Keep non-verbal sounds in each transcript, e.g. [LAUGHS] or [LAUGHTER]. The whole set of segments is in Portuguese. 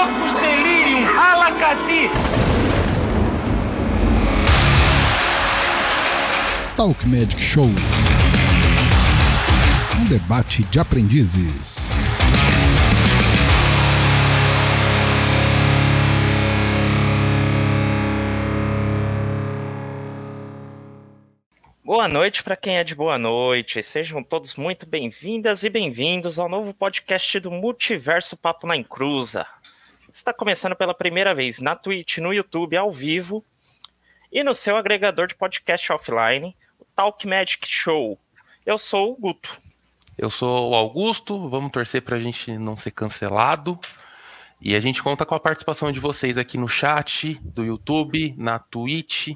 Loucos Delirium, Alacassi. Talk Magic Show. Um debate de aprendizes. Boa noite para quem é de boa noite. Sejam todos muito bem-vindas e bem-vindos ao novo podcast do Multiverso Papo na Encruza. Está começando pela primeira vez na Twitch, no YouTube, ao vivo e no seu agregador de podcast offline, o Talk Magic Show. Eu sou o Guto. Eu sou o Augusto. Vamos torcer para a gente não ser cancelado. E a gente conta com a participação de vocês aqui no chat do YouTube, na Twitch,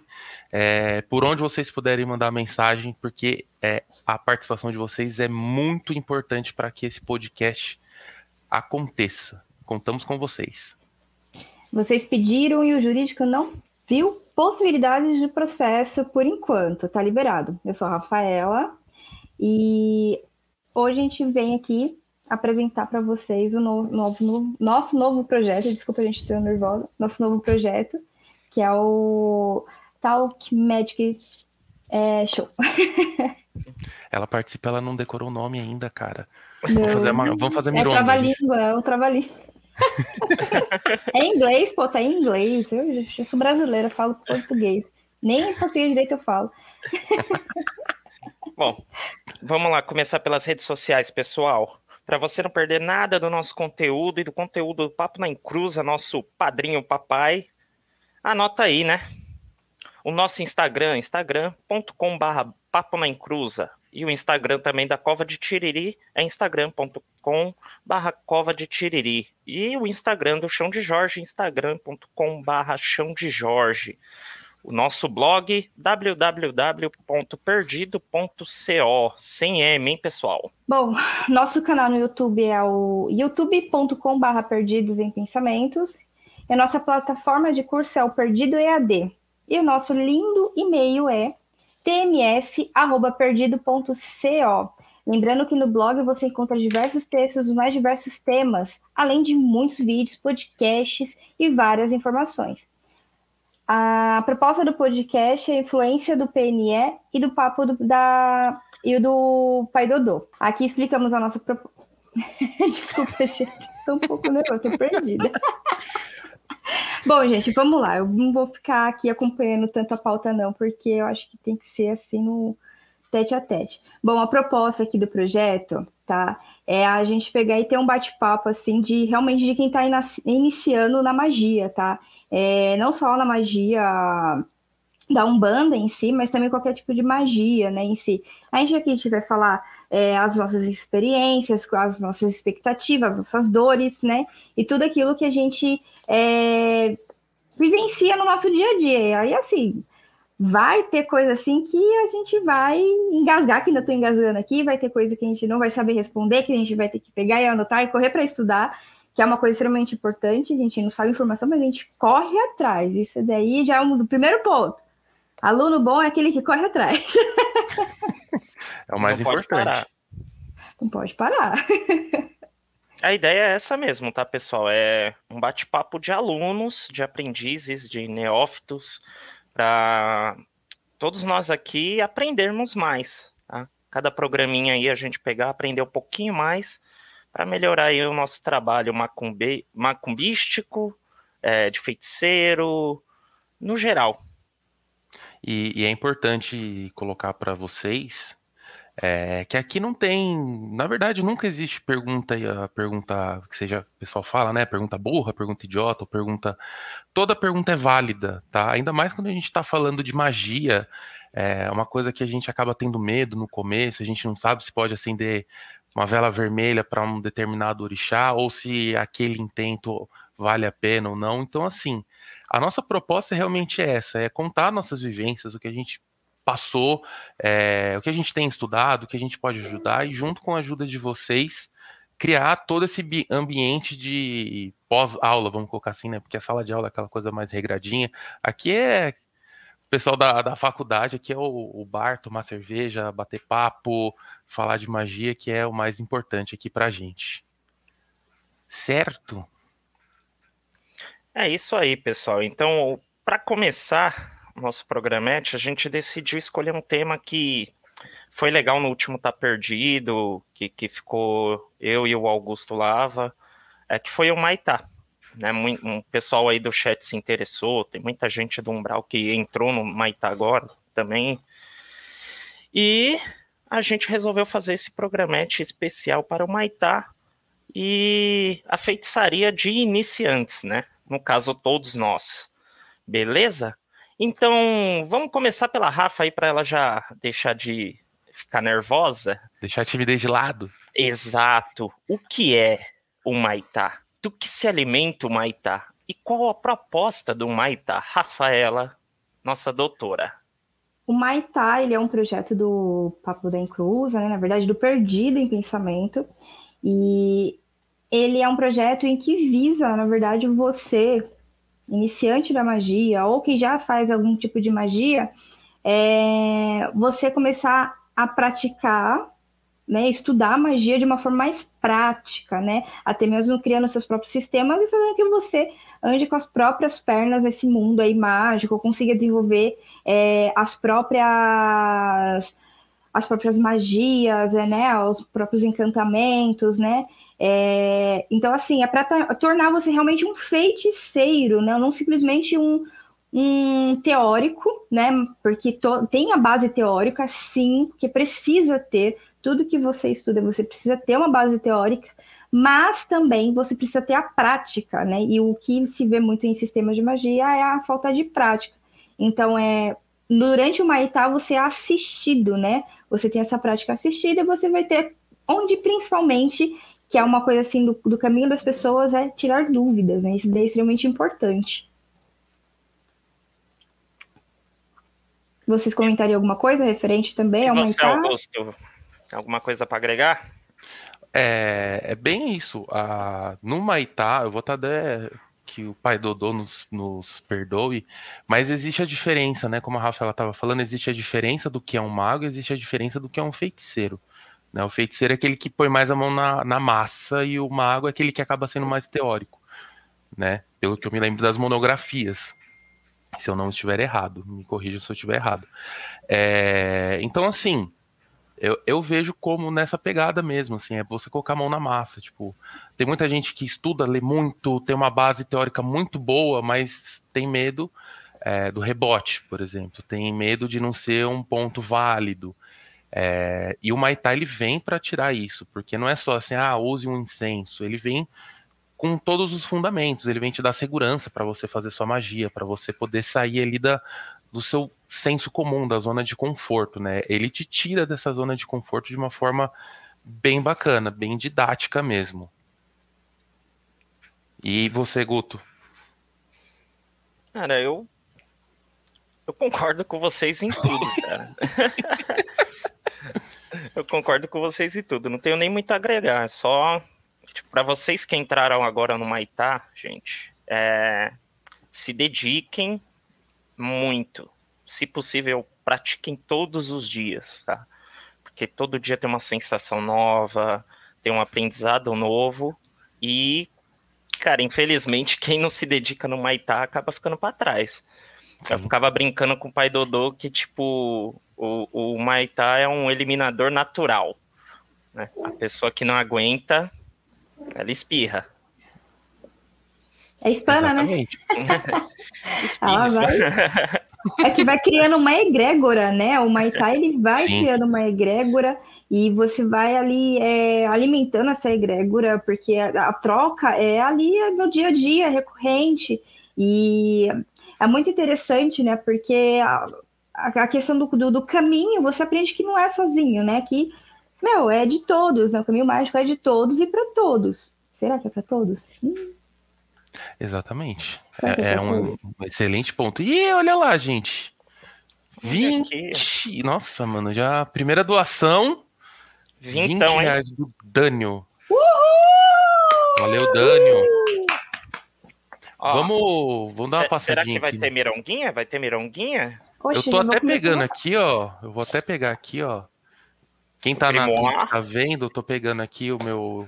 é, por onde vocês puderem mandar mensagem, porque é, a participação de vocês é muito importante para que esse podcast aconteça. Contamos com vocês. Vocês pediram e o jurídico não viu possibilidades de processo por enquanto, tá liberado. Eu sou a Rafaela e hoje a gente vem aqui apresentar para vocês o novo, novo, nosso novo projeto. Desculpa a gente estar nervosa. Nosso novo projeto, que é o Talk Magic é, Show. [LAUGHS] Ela participa, ela não decorou o nome ainda, cara. Não, vamos fazer, uma, vamos fazer é trava-língua, é um trava-língua. É inglês, pô, tá em inglês. Eu, eu sou brasileira, falo português. Nem português direito eu falo. Bom, vamos lá, começar pelas redes sociais, pessoal. Para você não perder nada do nosso conteúdo e do conteúdo do Papo na Encruza, nosso padrinho papai, anota aí, né? O nosso Instagram, instagram.com.br Papo na Encruza. E o Instagram também da Cova de Tiriri é instagram.com barra Cova de Tiriri. E o Instagram do Chão de Jorge, instagram.com barra Chão de Jorge. O nosso blog, www.perdido.co, sem M, hein, pessoal? Bom, nosso canal no YouTube é o youtube.com barra Perdidos em Pensamentos. E a nossa plataforma de curso é o Perdido EAD. E o nosso lindo e-mail é tms@perdido.co. Lembrando que no blog você encontra diversos textos dos mais diversos temas, além de muitos vídeos, podcasts e várias informações. A proposta do podcast é a influência do PNE e do papo do, da e do Pai Dodô. Aqui explicamos a nossa proposta. [LAUGHS] Desculpa, gente, estou um pouco nervosa, estou perdida. Bom, gente, vamos lá. Eu não vou ficar aqui acompanhando tanto a pauta, não, porque eu acho que tem que ser assim no tete a tete. Bom, a proposta aqui do projeto, tá? É a gente pegar e ter um bate-papo, assim, de realmente de quem está iniciando na magia, tá? É, não só na magia da Umbanda em si, mas também qualquer tipo de magia, né, em si. A gente aqui vai falar é, as nossas experiências, as nossas expectativas, as nossas dores, né, e tudo aquilo que a gente é, vivencia no nosso dia a dia. Aí, assim, vai ter coisa assim que a gente vai engasgar, que ainda estou engasgando aqui, vai ter coisa que a gente não vai saber responder, que a gente vai ter que pegar e anotar e correr para estudar, que é uma coisa extremamente importante, a gente não sabe informação, mas a gente corre atrás. Isso daí já é um primeiro ponto. Aluno bom é aquele que corre atrás. [LAUGHS] É o mais não importante. Pode. Não pode parar. A ideia é essa mesmo, tá, pessoal? É um bate-papo de alunos, de aprendizes, de neófitos, para todos nós aqui aprendermos mais, tá? Cada programinha aí a gente pegar, aprender um pouquinho mais para melhorar aí o nosso trabalho macumbe, macumbístico, é, de feiticeiro, no geral. E, e é importante colocar para vocês é, que aqui não tem, na verdade, nunca existe pergunta, a pergunta que seja, o pessoal fala, né? Pergunta burra, pergunta idiota, ou pergunta. Toda pergunta é válida, tá? Ainda mais quando a gente está falando de magia, é uma coisa que a gente acaba tendo medo no começo, a gente não sabe se pode acender uma vela vermelha para um determinado orixá, ou se aquele intento vale a pena ou não. Então, assim, a nossa proposta realmente é essa: é contar nossas vivências, o que a gente passou, é, o que a gente tem estudado, o que a gente pode ajudar, e junto com a ajuda de vocês, criar todo esse ambiente de pós-aula, vamos colocar assim, né? Porque a sala de aula é aquela coisa mais regradinha. Aqui é o pessoal da, da faculdade, aqui é o, o bar, tomar cerveja, bater papo, falar de magia, que é o mais importante aqui pra gente. Certo? É isso aí, pessoal. Então, para começar nosso programete, a gente decidiu escolher um tema que foi legal no último Tá Perdido, que, que ficou eu e o Augusto Lava, é que foi o Maitá. Né? Um pessoal aí do chat se interessou, tem muita gente do Umbral que entrou no Maitá agora também. E a gente resolveu fazer esse programete especial para o Maitá e a feitiçaria de iniciantes, né? No caso, todos nós. Beleza? Então, vamos começar pela Rafa aí para ela já deixar de ficar nervosa. Deixar a timidez de lado. Exato. O que é o Maitá? Do que se alimenta o Maitá? E qual a proposta do Maitá? Rafaela, nossa doutora. O Maitá, ele é um projeto do Papo da Encruza, né? na verdade, do Perdido em Pensamento. E ele é um projeto em que visa, na verdade, você, iniciante da magia, ou que já faz algum tipo de magia, é, você começar a praticar, né, estudar magia de uma forma mais prática, né, até mesmo criando seus próprios sistemas e fazendo que você ande com as próprias pernas nesse mundo aí mágico, consiga desenvolver é, as próprias as próprias magias, né, os próprios encantamentos, né, é, então, assim, é para tornar você realmente um feiticeiro, né? não simplesmente um, um teórico, né? Porque tem a base teórica, sim, que precisa ter. Tudo que você estuda, você precisa ter uma base teórica, mas também você precisa ter a prática, né? E o que se vê muito em sistemas de magia é a falta de prática. Então, é durante o Maitá você é assistido, né? Você tem essa prática assistida e você vai ter onde principalmente que é uma coisa assim do, do caminho das pessoas é tirar dúvidas, né? Isso é extremamente importante. Vocês comentariam alguma coisa referente também? E você, Augusto, alguma coisa para agregar? É, é bem isso. Ah, no Maitá, eu vou estar até que o pai Dodô nos, nos perdoe, mas existe a diferença, né? Como a Rafaela estava falando, existe a diferença do que é um mago, existe a diferença do que é um feiticeiro. Né? O feiticeiro é aquele que põe mais a mão na, na massa e o mago é aquele que acaba sendo mais teórico, né? Pelo que eu me lembro das monografias. Se eu não estiver errado, me corrija se eu estiver errado. É, então, assim, eu, eu, vejo como nessa pegada mesmo, assim, é você colocar a mão na massa. Tipo, tem muita gente que estuda, lê muito, tem uma base teórica muito boa, mas tem medo é, do rebote, por exemplo. Tem medo de não ser um ponto válido. É, e o Maitá ele vem para tirar isso, porque não é só assim, ah, use um incenso, ele vem com todos os fundamentos, ele vem te dar segurança para você fazer sua magia, para você poder sair ali da, do seu senso comum, da zona de conforto, né? Ele te tira dessa zona de conforto de uma forma bem bacana, bem didática mesmo. E você, Guto? Cara, eu eu concordo com vocês em tudo, cara. [LAUGHS] [LAUGHS] Eu concordo com vocês e tudo. Não tenho nem muito a agregar. Só tipo, para vocês que entraram agora no Maitá, gente, é, se dediquem muito. Se possível, pratiquem todos os dias, tá? Porque todo dia tem uma sensação nova, tem um aprendizado novo e, cara, infelizmente, quem não se dedica no Maitá acaba ficando para trás. Eu ficava brincando com o pai Dodô que, tipo, o, o Maitá é um eliminador natural. Né? A pessoa que não aguenta, ela espirra. É hispana, né? [LAUGHS] espirra, vai... É que vai criando uma egrégora, né? O Maitá, ele vai Sim. criando uma egrégora e você vai ali é, alimentando essa egrégora, porque a, a, troca é ali no dia a dia, recorrente. E é muito interessante, né? Porque a, a questão do, do, do, caminho, você aprende que não é sozinho, né? Que, meu, é de todos, né? O caminho mágico é de todos e para todos. Será que é para todos? Hum. Exatamente. É, é, é um, um, excelente ponto. E olha lá, gente. 20. Nossa, mano, já primeira doação. 20 então, reais do Dânio. Uhul! Valeu, Dânio. Ó, vamos, vamos dar uma passadinha. Será que vai aqui. ter mironguinha? Vai ter mironguinha? eu tô até pegando aqui, ó. Eu vou até pegar aqui, ó. Quem tá na Twitch tá vendo, eu tô pegando aqui o meu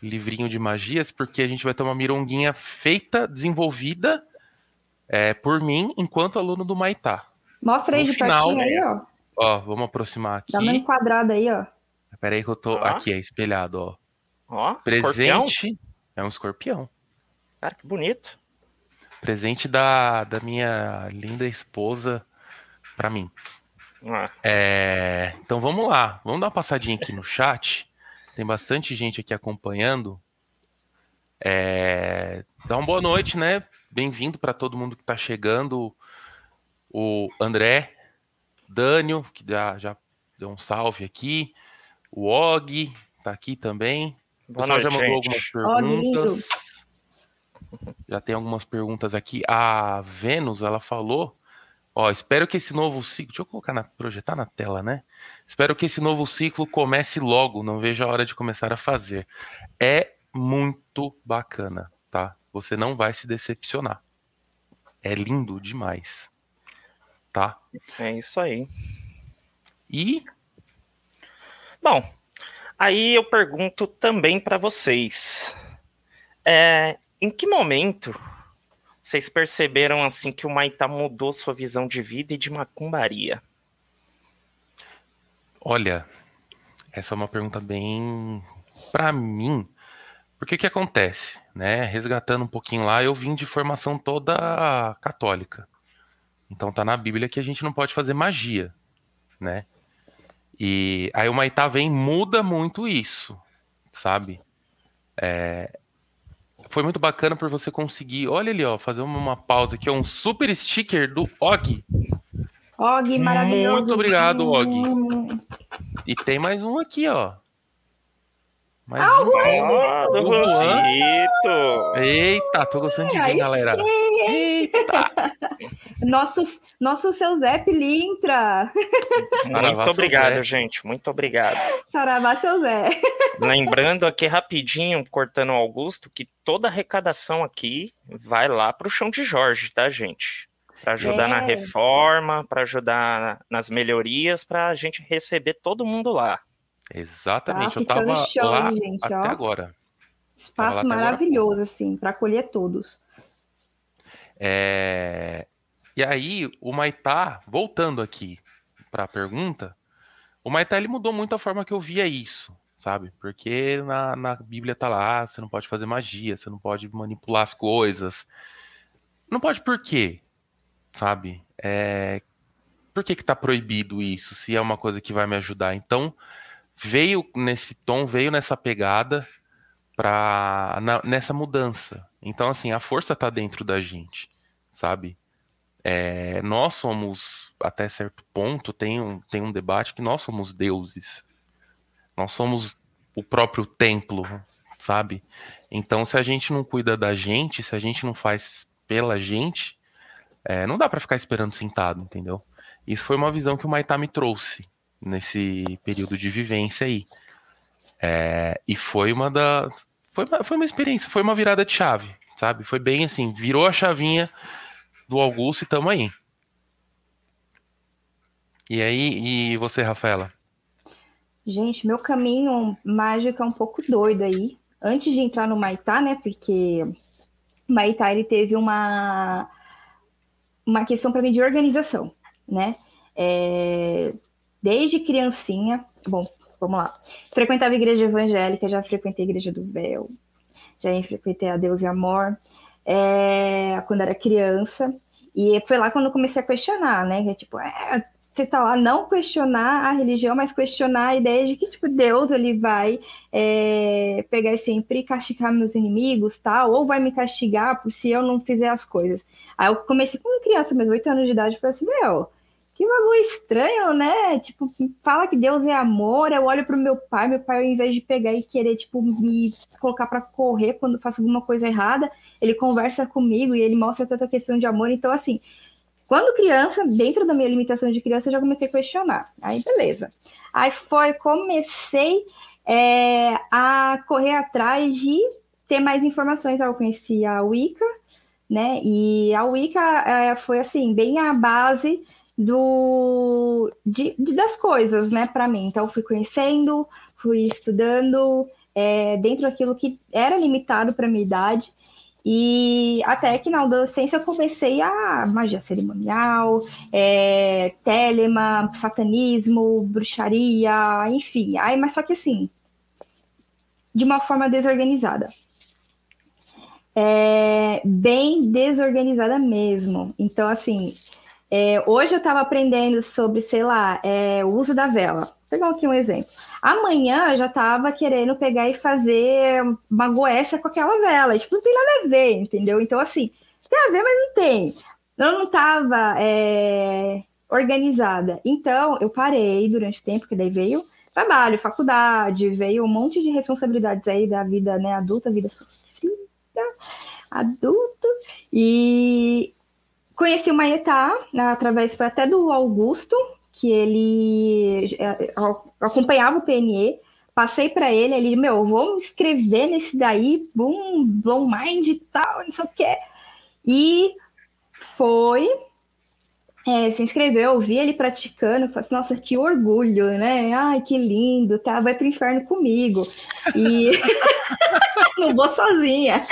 livrinho de magias, porque a gente vai ter uma mironguinha feita, desenvolvida é, por mim, enquanto aluno do Maitá. Mostra aí No de final, pertinho aí, ó. Ó, vamos aproximar aqui. Dá uma enquadrada aí, ó. Pera aí que eu tô. Ó. Aqui, é espelhado, ó. Ó, escorpião. Presente. É um escorpião. Cara, que bonito. Presente da, da minha linda esposa pra mim. Ah, É, então vamos lá, vamos dar uma passadinha aqui no chat. Tem bastante gente aqui acompanhando. É, dá uma boa noite, né? Bem-vindo para todo mundo que está chegando. O André, Dânio, que já, já deu um salve aqui. O Og tá aqui também. O pessoal noite, já mandou gente. algumas perguntas. Já tem algumas perguntas aqui. A Vênus, ela falou. Ó, espero que esse novo ciclo. Deixa eu colocar na, projetar na tela, né? Espero que esse novo ciclo comece logo. Não vejo a hora de começar a fazer. É muito bacana, tá? Você não vai se decepcionar. É lindo demais. Tá? É isso aí. E Bom, aí eu pergunto também para vocês. É, em que momento vocês perceberam assim que o Maitá mudou sua visão de vida e de macumbaria? Olha, essa é uma pergunta bem para mim. Porque o que acontece, né? Resgatando um pouquinho lá, eu vim de formação toda católica. Então tá na Bíblia que a gente não pode fazer magia, né? E aí o Maitá vem muda muito isso, sabe? É, Foi muito bacana por você conseguir, olha ali, ó, fazer uma, pausa aqui, ó, um super sticker do Og. Og, maravilhoso. Muito obrigado, Og. Hum, E tem mais um aqui, ó. Mais Ah. Ah, do do Juan. Juancito! Eita, tô gostando de ver, galera. Eita! [LAUGHS] Nossos, nosso seu Zé Pilintra. Muito obrigado, Zé. gente. Muito obrigado. Saravá, seu Zé. Lembrando aqui rapidinho, cortando o Augusto, que toda arrecadação aqui vai lá pro chão de Jorge, tá, gente? Para ajudar É. na reforma, para ajudar nas melhorias, para a gente receber todo mundo lá. Exatamente, Tá eu tava show, lá gente, até ó. agora. Espaço até agora. maravilhoso, assim, para acolher todos. É, E aí, o Maitá, voltando aqui para a pergunta, o Maitá ele mudou muito a forma que eu via isso, sabe? Porque na, na Bíblia tá lá, "Ah, você não pode fazer magia, você não pode manipular as coisas. Não pode por quê? Sabe? É, Por que que tá proibido isso, se é uma coisa que vai me ajudar? Então, veio nesse tom, veio nessa pegada pra, na- nessa mudança. Então, assim, a força tá dentro da gente, sabe? É, nós somos, até certo ponto, tem um, tem um debate que nós somos deuses. Nós somos o próprio templo, sabe? Então, se a gente não cuida da gente, se a gente não faz pela gente, é, não dá pra ficar esperando sentado, entendeu? Isso foi uma visão que o Maitá me trouxe nesse período de vivência aí. É, e foi uma da. Foi uma, foi uma experiência, foi uma virada de chave, sabe? Foi bem assim, virou a chavinha do Augusto e tamo aí. E aí, e você, Rafaela? Gente, meu caminho mágico é um pouco doido aí. Antes de entrar no Maitá, né? Porque Maitá ele teve uma uma questão para mim de organização, né? É, desde criancinha, bom, vamos lá. Frequentava igreja evangélica, já frequentei a igreja do véu, já frequentei a Deus e Amor, é, quando era criança. E foi lá quando eu comecei a questionar, né? Que é tipo, é, você tá lá não questionar a religião, mas questionar a ideia de que tipo Deus ele vai é, pegar e sempre castigar meus inimigos, tal, ou vai me castigar por se eu não fizer as coisas. Aí eu comecei como criança, meus oito anos de idade, falei assim, meu, que bagulho estranho, né? Tipo, fala que Deus é amor, eu olho pro meu pai, meu pai, ao invés de pegar e querer, tipo, me colocar para correr quando faço alguma coisa errada, ele conversa comigo e ele mostra toda a questão de amor. Então, assim, quando criança, dentro da minha limitação de criança, eu já comecei a questionar. Aí, beleza. Aí foi, comecei é, a correr atrás de ter mais informações. Aí eu conheci a Wicca, né? E a Wicca é, foi, assim, bem a base do de, de- das coisas, né, para mim. Então, fui conhecendo, fui estudando, é, dentro daquilo que era limitado para minha idade. E até que na adolescência eu comecei a magia cerimonial, é, telema, satanismo, bruxaria, enfim. Aí, mas só que assim, de uma forma desorganizada. É, bem desorganizada mesmo. Então, assim, é, hoje eu estava aprendendo sobre, sei lá, é, o uso da vela. Vou pegar aqui um exemplo. Amanhã eu já estava querendo pegar e fazer uma goécia com aquela vela. Tipo, não tem nada a ver, entendeu? Então, assim, tem a ver, mas não tem. Eu não estava é, organizada. Então, eu parei durante o tempo, porque daí veio trabalho, faculdade, veio um monte de responsabilidades aí da vida né, adulta, vida sofrida, adulto. E Conheci o Maetá, né, através foi até do Augusto, que ele é, acompanhava o PNE. Passei para ele, ele, meu, vou me inscrever nesse daí, boom, blow mind e tal, não sei o que. E foi, é, se inscreveu, eu vi ele praticando, falei assim, nossa, que orgulho, né? Ai, que lindo, tá? Vai pro inferno comigo. E [LAUGHS] não vou sozinha.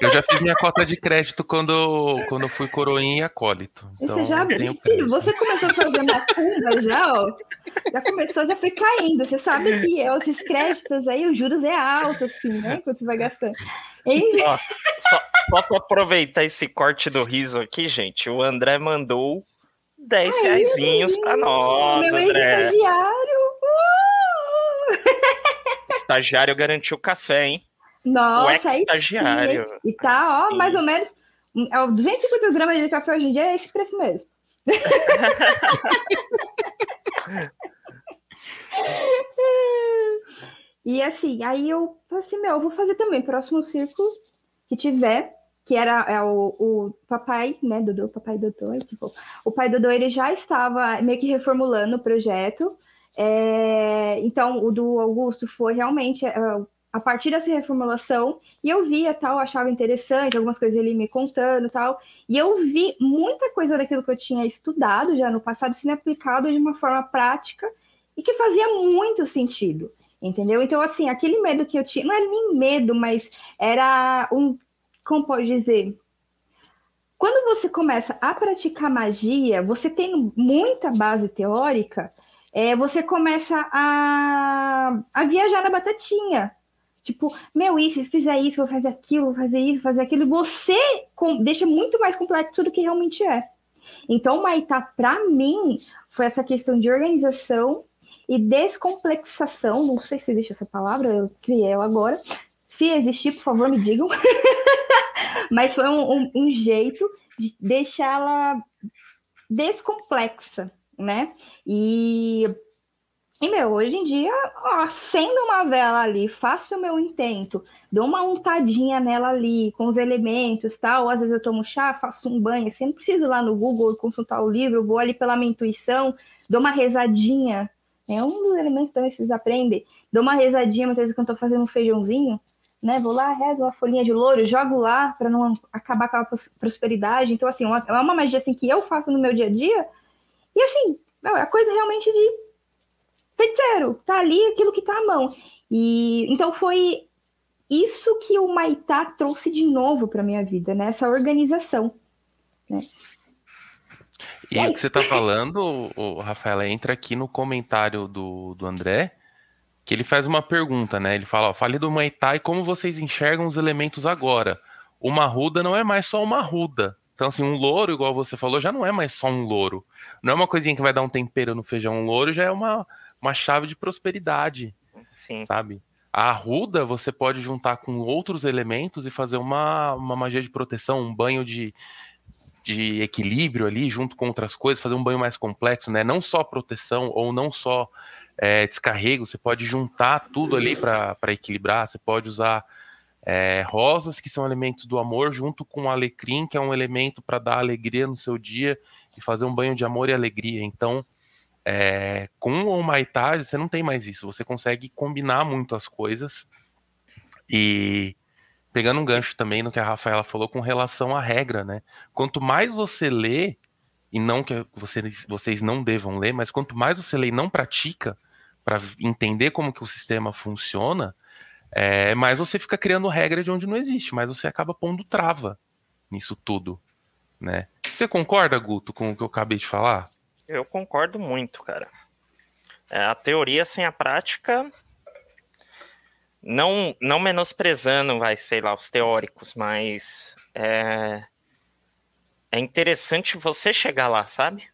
Eu já fiz minha cota de crédito quando, quando fui coroinha e acólito. Então você já, filho, você começou a fazer uma curva já, ó. Já começou, já foi caindo. Você sabe que esses créditos aí, os juros é alto, assim, né? Quando você vai gastando. Ó, só, só para aproveitar esse corte do riso aqui, gente, o André mandou 10 Ai, reaisinhos para nós, meu André. Estagiário. Uh! Estagiário garantiu café, hein? Nossa, o estagiário. E tá, ó, mais ou menos. 250 gramas de café hoje em dia é esse preço mesmo. [LAUGHS] e assim, aí eu falei assim, meu, eu vou fazer também, próximo círculo que tiver, que era é, o, o papai, né, Dodô, papai Dodô, tipo, o pai Dodô, ele já estava meio que reformulando o projeto, é, então o do Augusto foi realmente é, a partir dessa reformulação, e eu via tal, achava interessante, algumas coisas ele me contando tal, e eu vi muita coisa daquilo que eu tinha estudado já no passado sendo aplicado de uma forma prática e que fazia muito sentido, entendeu? Então, assim, aquele medo que eu tinha, não era nem medo, mas era um, como pode dizer, quando você começa a praticar magia, você tem muita base teórica, é, você começa a, a viajar na batatinha, Tipo, meu, isso, fizer isso, vou fazer aquilo, vou fazer isso, vou fazer aquilo. Você deixa muito mais complexo do que realmente é. Então, Maitá, para mim, foi essa questão de organização e descomplexação. Não sei se existe essa palavra, eu criei ela agora. Se existir, por favor, me digam. [LAUGHS] Mas foi um, um, um jeito de deixá-la descomplexa, né? E e, meu, hoje em dia, ó, acendo uma vela ali, faço o meu intento, dou uma untadinha nela ali, com os elementos tal, às vezes eu tomo chá, faço um banho, assim, não preciso ir lá no Google consultar o livro, vou ali pela minha intuição, dou uma rezadinha, é um dos elementos também que vocês aprendem, dou uma rezadinha, muitas vezes quando eu tô fazendo um feijãozinho, né, vou lá, rezo uma folhinha de louro, jogo lá, para não acabar com a prosperidade, então, assim, é uma magia, assim, que eu faço no meu dia a dia, e, assim, é coisa realmente de feiticeiro, tá ali aquilo que tá à mão. E então foi isso que o Maitá trouxe de novo para minha vida, né? Essa organização. Né? E, e o que você tá falando, o Rafaela, entra aqui no comentário do, do André, que ele faz uma pergunta, né? Ele fala, ó, fale do Maitá e como vocês enxergam os elementos agora. Uma ruda não é mais só uma ruda. Então, assim, um louro, igual você falou, já não é mais só um louro. Não é uma coisinha que vai dar um tempero no feijão. Um louro já é uma, uma chave de prosperidade. Sim. Sabe? A arruda você pode juntar com outros elementos e fazer uma, uma magia de proteção, um banho de, de equilíbrio ali, junto com outras coisas, fazer um banho mais complexo, né? Não só proteção ou não só é, descarrego, você pode juntar tudo ali para equilibrar, você pode usar é, rosas, que são elementos do amor, junto com alecrim, que é um elemento para dar alegria no seu dia e fazer um banho de amor e alegria. Então, é, com o Maitá, você não tem mais isso. Você consegue combinar muito as coisas. E pegando um gancho também no que a Rafaela falou com relação à regra, né? Quanto mais você lê, e não que vocês, vocês não devam ler, mas quanto mais você lê e não pratica para entender como que o sistema funciona, é, mais você fica criando regra de onde não existe, mas você acaba pondo trava nisso tudo, né? Você concorda, Guto, com o que eu acabei de falar? Eu concordo muito, cara. É, a teoria sem a prática, não, não menosprezando, vai, sei lá, os teóricos, mas é, é interessante você chegar lá, sabe?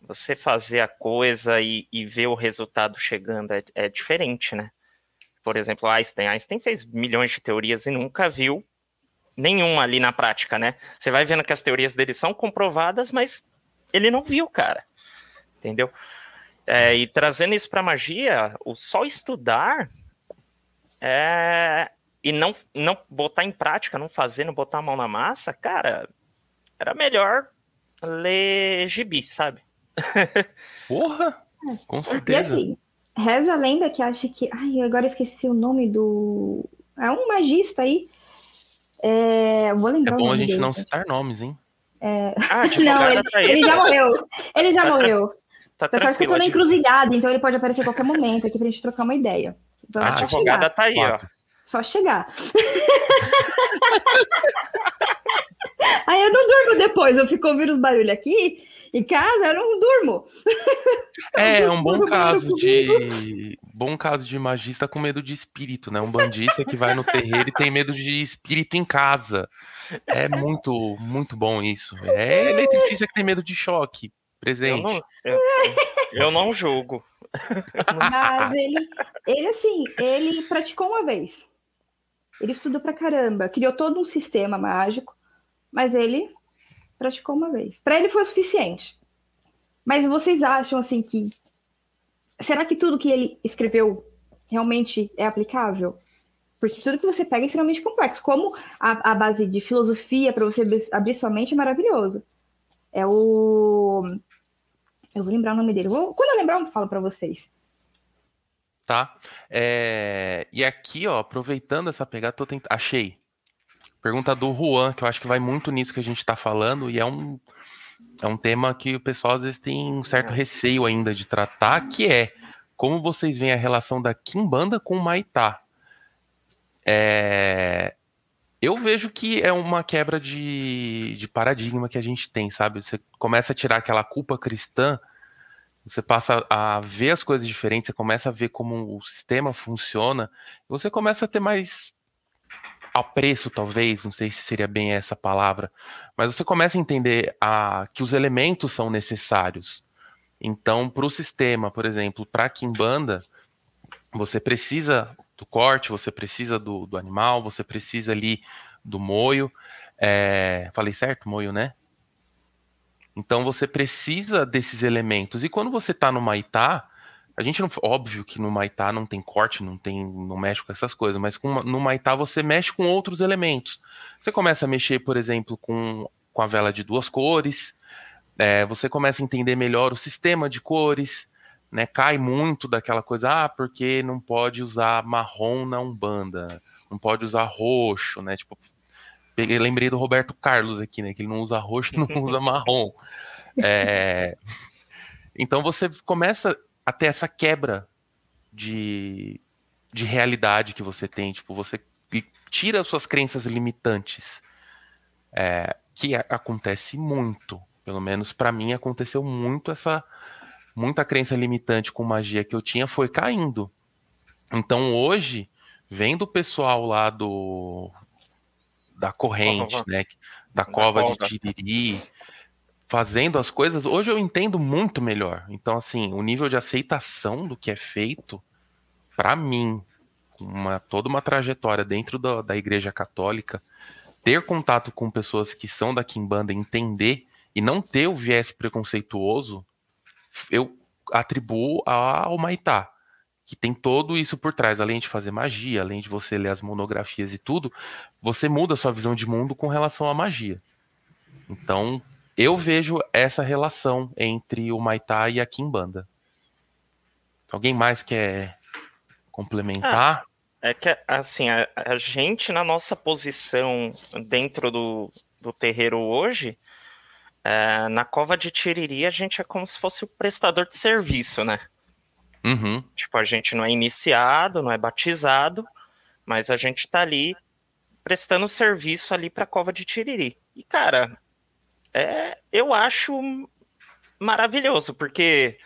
Você fazer a coisa e, e ver o resultado chegando é, é diferente, né? Por exemplo, Einstein. Einstein fez milhões de teorias e nunca viu nenhuma ali na prática, né? Você vai vendo que as teorias dele são comprovadas, mas ele não viu, cara. Entendeu? É, e trazendo isso para magia, o só estudar é, e não, não botar em prática, não fazer, não botar a mão na massa, cara, era melhor ler gibi, sabe? [LAUGHS] Porra! Com certeza. E assim, reza a lenda que acha que. Ai, agora esqueci o nome do. É um magista aí. É, vou lembrar é bom a gente dele. não citar nomes, hein? É... Ah, [LAUGHS] não, ele, tá ele, já morreu. Ele já morreu. Tá Pessoal que eu tô na encruzilhada, então ele pode aparecer a qualquer momento aqui pra gente trocar uma ideia. Então, a advogada tá aí, ó. Só chegar. [LAUGHS] Aí eu não durmo depois, eu fico ouvindo os barulhos aqui. Em casa eu não durmo. É, [LAUGHS] é um bom caso de bom caso de magista com medo de espírito, né? Um bandista que vai no terreiro e tem medo de espírito em casa. É muito, muito bom isso. É eletricista que tem medo de choque presente. Eu não, eu, eu não julgo. [LAUGHS] Mas ele, ele, assim, ele praticou uma vez. Ele estudou pra caramba, criou todo um sistema mágico mas ele praticou uma vez. Para ele foi o suficiente. Mas vocês acham assim que será que tudo que ele escreveu realmente é aplicável? Porque tudo que você pega é extremamente complexo. Como a, a base de filosofia para você abrir sua mente é maravilhoso. É o. Eu vou lembrar o nome dele. Vou... Quando eu lembrar, eu falo para vocês. Tá. É... E aqui, ó, aproveitando essa pegada, tô tent... achei. Pergunta do Juan, que eu acho que vai muito nisso que a gente está falando, e é um, é um tema que o pessoal às vezes tem um certo é. receio ainda de tratar, que é como vocês veem a relação da Kimbanda com o Maitá. É, eu vejo que é uma quebra de, de paradigma que a gente tem, sabe? Você começa a tirar aquela culpa cristã, você passa a ver as coisas diferentes, você começa a ver como o sistema funciona, e você começa a ter mais apreço, talvez, não sei se seria bem essa palavra, mas você começa a entender a, que os elementos são necessários. Então, para o sistema, por exemplo, para Kimbanda, você precisa do corte, você precisa do, do animal, você precisa ali do moio. É, falei certo, moio, né? Então você precisa desses elementos. E quando você está no Maitá, a gente não. Óbvio que no Maitá não tem corte, não tem. não mexe com essas coisas, mas com, no Maitá você mexe com outros elementos. Você começa a mexer, por exemplo, com, com a vela de duas cores. É, você começa a entender melhor o sistema de cores. Né, cai muito daquela coisa, ah, porque não pode usar marrom na Umbanda, não pode usar roxo, né? Tipo, peguei, lembrei do Roberto Carlos aqui, né? Que ele não usa roxo [LAUGHS] não usa marrom. É... Então você começa até essa quebra de, de realidade que você tem. Tipo, você tira suas crenças limitantes. É, que acontece muito. Pelo menos para mim aconteceu muito essa. Muita crença limitante com magia que eu tinha foi caindo. Então hoje, vendo o pessoal lá do. Da corrente, né? Da, da cova, cova de Tiriri, fazendo as coisas, hoje eu entendo muito melhor. Então, assim, o nível de aceitação do que é feito, para mim, uma, toda uma trajetória dentro da, da Igreja Católica, ter contato com pessoas que são da Kimbanda, entender e não ter o viés preconceituoso, eu atribuo ao Maitá, que tem todo isso por trás, além de fazer magia, além de você ler as monografias e tudo, você muda a sua visão de mundo com relação à magia. Então, eu vejo essa relação entre o Maitá e a Kimbanda. Alguém mais quer complementar? Ah, é que, assim, a, a, gente, na nossa posição dentro do, do terreiro hoje, É, na cova de Tiriri, a gente é como se fosse o prestador de serviço, né? Uhum. Tipo, a gente não é iniciado, não é batizado, mas a gente tá ali prestando serviço ali pra cova de Tiriri. E, cara, é, eu acho maravilhoso, porque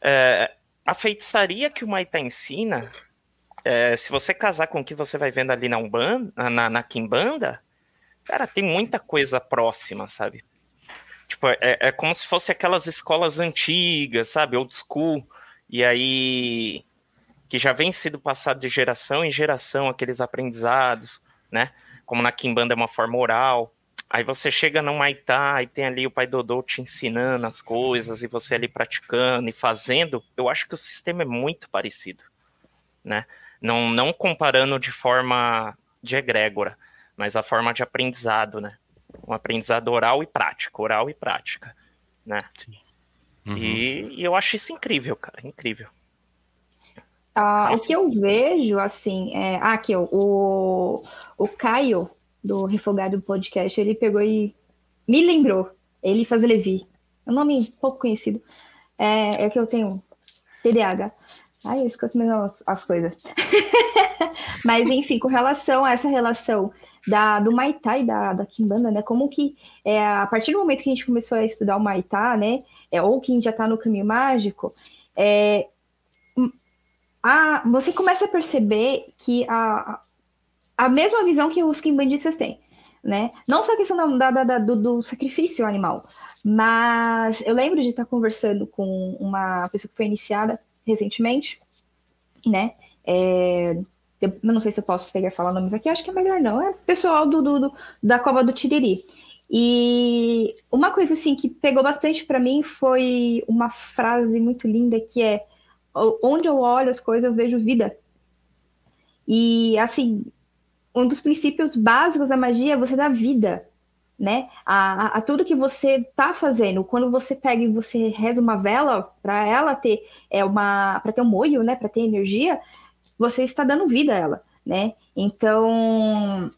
é, a feitiçaria que o Maitá ensina, é, se você casar com o que você vai vendo ali na Umbanda, na, na Kimbanda, cara, tem muita coisa próxima, sabe? Tipo, é, é como se fosse aquelas escolas antigas, sabe? Old school. E aí. Que já vem sido passado de geração em geração aqueles aprendizados, né? Como na Kimbanda é uma forma oral. Aí você chega no Maitá e tem ali o pai Dodô te ensinando as coisas e você ali praticando e fazendo. Eu acho que o sistema é muito parecido, né? Não, não comparando de forma de egrégora, mas a forma de aprendizado, né? Um aprendizado oral e prático, oral e prática, né? Uhum. E, e eu acho isso incrível, cara, incrível. Ah, o que eu vejo, assim, é... Ah, aqui, o, o Caio, do Refogado Podcast, ele pegou e me lembrou. Ele faz Levi. É um nome pouco conhecido. É, é que eu tenho TDAH. Ai, eu esqueço mesmo as, as coisas. [LAUGHS] Mas, enfim, com relação a essa relação da, do Maitá e da, da Kimbanda, né? Como que, é, a partir do momento que a gente começou a estudar o Maitá, né? É, ou que a gente já está no caminho mágico, é, a, você começa a perceber que a, a mesma visão que os quimbandistas têm, né? Não só a questão da, da, da, do, do, sacrifício animal, mas eu lembro de estar conversando com uma pessoa que foi iniciada recentemente, né? É, eu não sei se eu posso pegar falar nomes aqui, acho que é melhor não. É pessoal do, do, do da Cova do Tiriri. E uma coisa assim que pegou bastante para mim foi uma frase muito linda que é onde eu olho as coisas eu vejo vida. E assim, um dos princípios básicos da magia é você dar vida, né? A, a, a tudo que você tá fazendo. Quando você pega e você reza uma vela para ela ter é uma para ter um molho, né? Para ter energia, você está dando vida a ela, né? Então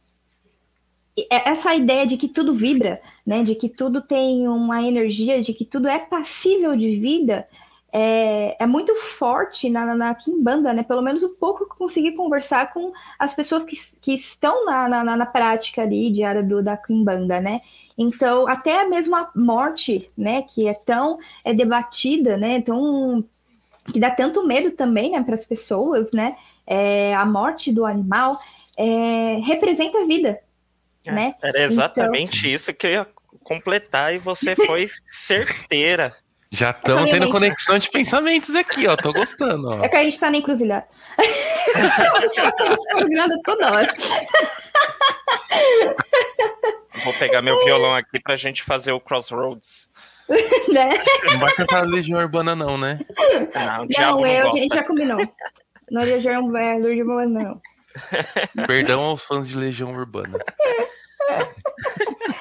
essa ideia de que tudo vibra, né? De que tudo tem uma energia, de que tudo é passível de vida, é, é, muito forte na, na Kimbanda, né? Pelo menos um pouco que consegui conversar com as pessoas que, que estão na, na, na prática ali diária do, da Kimbanda, né? Então, até mesmo a morte, né? Que é tão é debatida, né? Tão, que dá tanto medo também, né? Para as pessoas, né? É, a morte do animal é, representa a vida, É, né? Era exatamente isso que eu ia completar e você foi certeira. Já estamos falei, tendo gente. conexão de pensamentos aqui, ó. Tô gostando, ó. É que a gente tá na encruzilhada. [LAUGHS] encruzilhada toda hora. Vou pegar meu violão aqui pra gente fazer o Crossroads. [LAUGHS] Né? Não vai cantar Legião Urbana, não, né? Não, Não, não eu, a gente já combinou. Não é, Lorde Boa, não. Perdão aos fãs de Legião Urbana.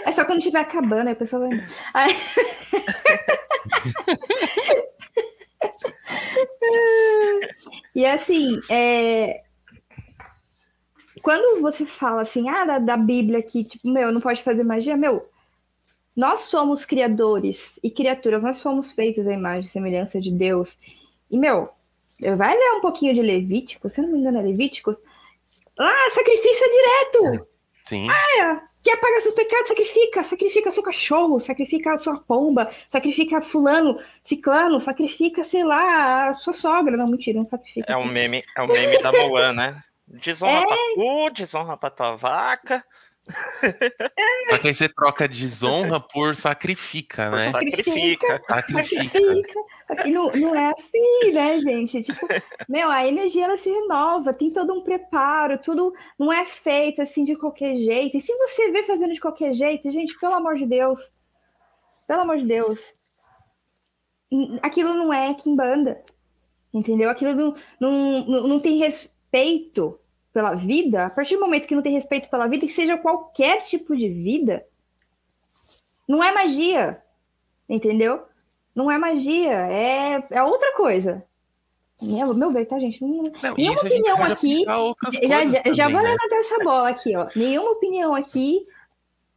É só quando estiver acabando, aí a pessoa vai. Aí- e assim, é, quando você fala assim, ah, da, da Bíblia que, tipo, meu, não pode fazer magia, meu, nós somos criadores e criaturas, nós fomos feitos à imagem e semelhança de Deus. E, meu, vai ler um pouquinho de Levítico, se não me engano é Levíticos, lá, sacrifício é direto. Sim. Quer pagar seus pecados? Sacrifica. Sacrifica seu cachorro, sacrifica a sua pomba, sacrifica fulano, ciclano, sacrifica, sei lá, a sua sogra. Não, mentira, não sacrifica. É o meme, é o meme da Moan, né? Desonra É. pra tu, desonra pra tua vaca, [LAUGHS] Só que aí você troca desonra por sacrifica, né? sacrifica. Sacrifica. Sacrifica. E não, não é assim, né, gente? Tipo, meu, a energia ela se renova, tem todo um preparo, tudo não é feito assim de qualquer jeito. E se você vê fazendo de qualquer jeito, gente, pelo amor de Deus, pelo amor de Deus, aquilo não é Kimbanda, entendeu? Aquilo não, não, não, não tem respeito pela vida. A partir do momento que não tem respeito pela vida, que seja qualquer tipo de vida, não é magia, entendeu? Não é magia, é, é outra coisa. Meu, meu ver, tá, gente? Não- Não, Nenhuma opinião aqui- já, já, já também, vou né? levantar essa bola aqui, ó. Nenhuma opinião aqui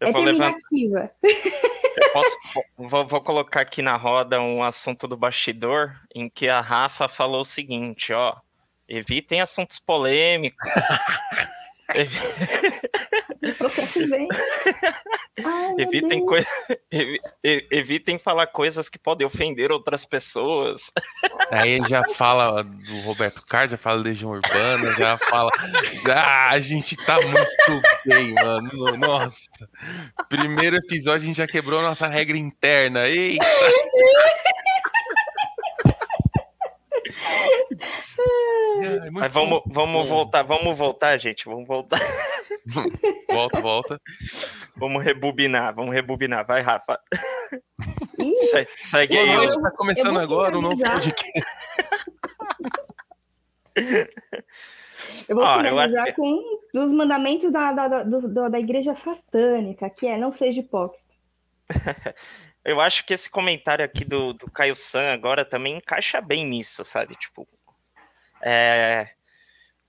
Eu é vou levantar. terminativa. Eu posso, vou, vou colocar aqui na roda um assunto do bastidor em que a Rafa falou o seguinte, ó. Evitem assuntos polêmicos. [LAUGHS] Ai, Evitem, [LAUGHS] e- evitem falar coisas que podem ofender outras pessoas. Aí já fala do Roberto Carlos, já fala Legião Urbana, já fala. Ah, a gente tá muito bem, mano. Nossa. Primeiro episódio a gente já quebrou nossa regra interna. Eita! [LAUGHS] [LAUGHS] Muito Mas vamos, vamos bom. voltar, vamos voltar, gente. Vamos voltar. [LAUGHS] Volta, volta. Vamos rebobinar, vamos rebobinar. Vai, Rafa. [LAUGHS] Se- Segue aí. Eu vou- Tá começando eu agora o novo finalizar. podcast. eu vou Ó, eu finalizar acho- com um dos mandamentos da, da, da, do- da igreja satânica, que é não seja hipócrita. Eu acho que esse comentário aqui do, do Caio San agora também encaixa bem nisso, sabe? Tipo, é,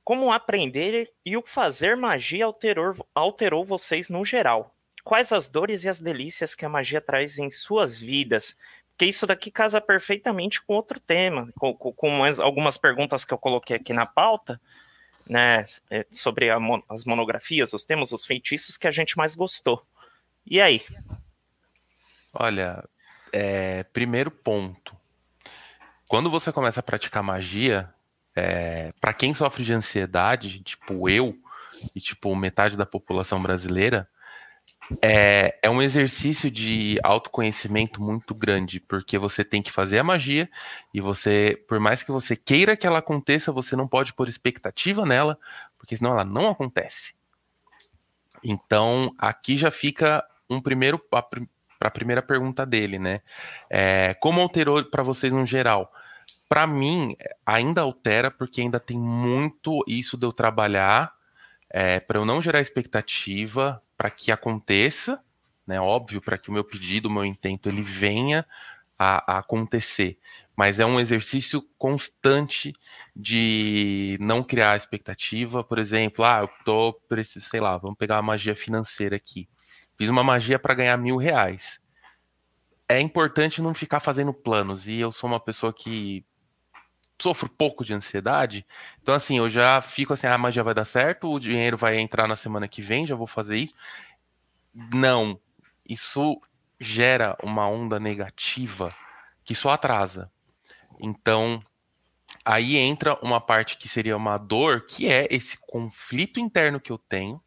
como aprender e o fazer magia alterou, alterou vocês no geral? Quais as dores e as delícias que a magia traz em suas vidas? Porque isso daqui casa perfeitamente com outro tema, com, com- algumas perguntas que eu coloquei aqui na pauta, né? é, Sobre as monografias, os temas, os feitiços que a gente mais gostou. E aí? Olha, é, primeiro ponto. Quando você começa a praticar magia, é, para quem sofre de ansiedade, tipo eu e tipo metade da população brasileira, é, é um exercício de autoconhecimento muito grande, porque você tem que fazer a magia e você, por mais que você queira que ela aconteça, você não pode pôr expectativa nela, porque senão ela não acontece. Então, aqui já fica um primeiro para a primeira pergunta dele, né? É, como alterou para vocês no geral? Para mim, ainda altera, porque ainda tem muito isso de eu trabalhar é, para eu não gerar expectativa para que aconteça, né? Óbvio, para que o meu pedido, o meu intento, ele venha a, a acontecer. Mas é um exercício constante de não criar expectativa. Por exemplo, ah, eu tô sei lá, vamos pegar uma magia financeira aqui. Fiz uma magia para ganhar mil reais. É importante não ficar fazendo planos. E eu sou uma pessoa que sofro pouco de ansiedade. Então, assim, eu já fico assim, ah, a magia vai dar certo, o dinheiro vai entrar na semana que vem, já vou fazer isso. Não. Isso gera uma onda negativa que só atrasa. Então, aí entra uma parte que seria uma dor, que é esse conflito interno que eu tenho,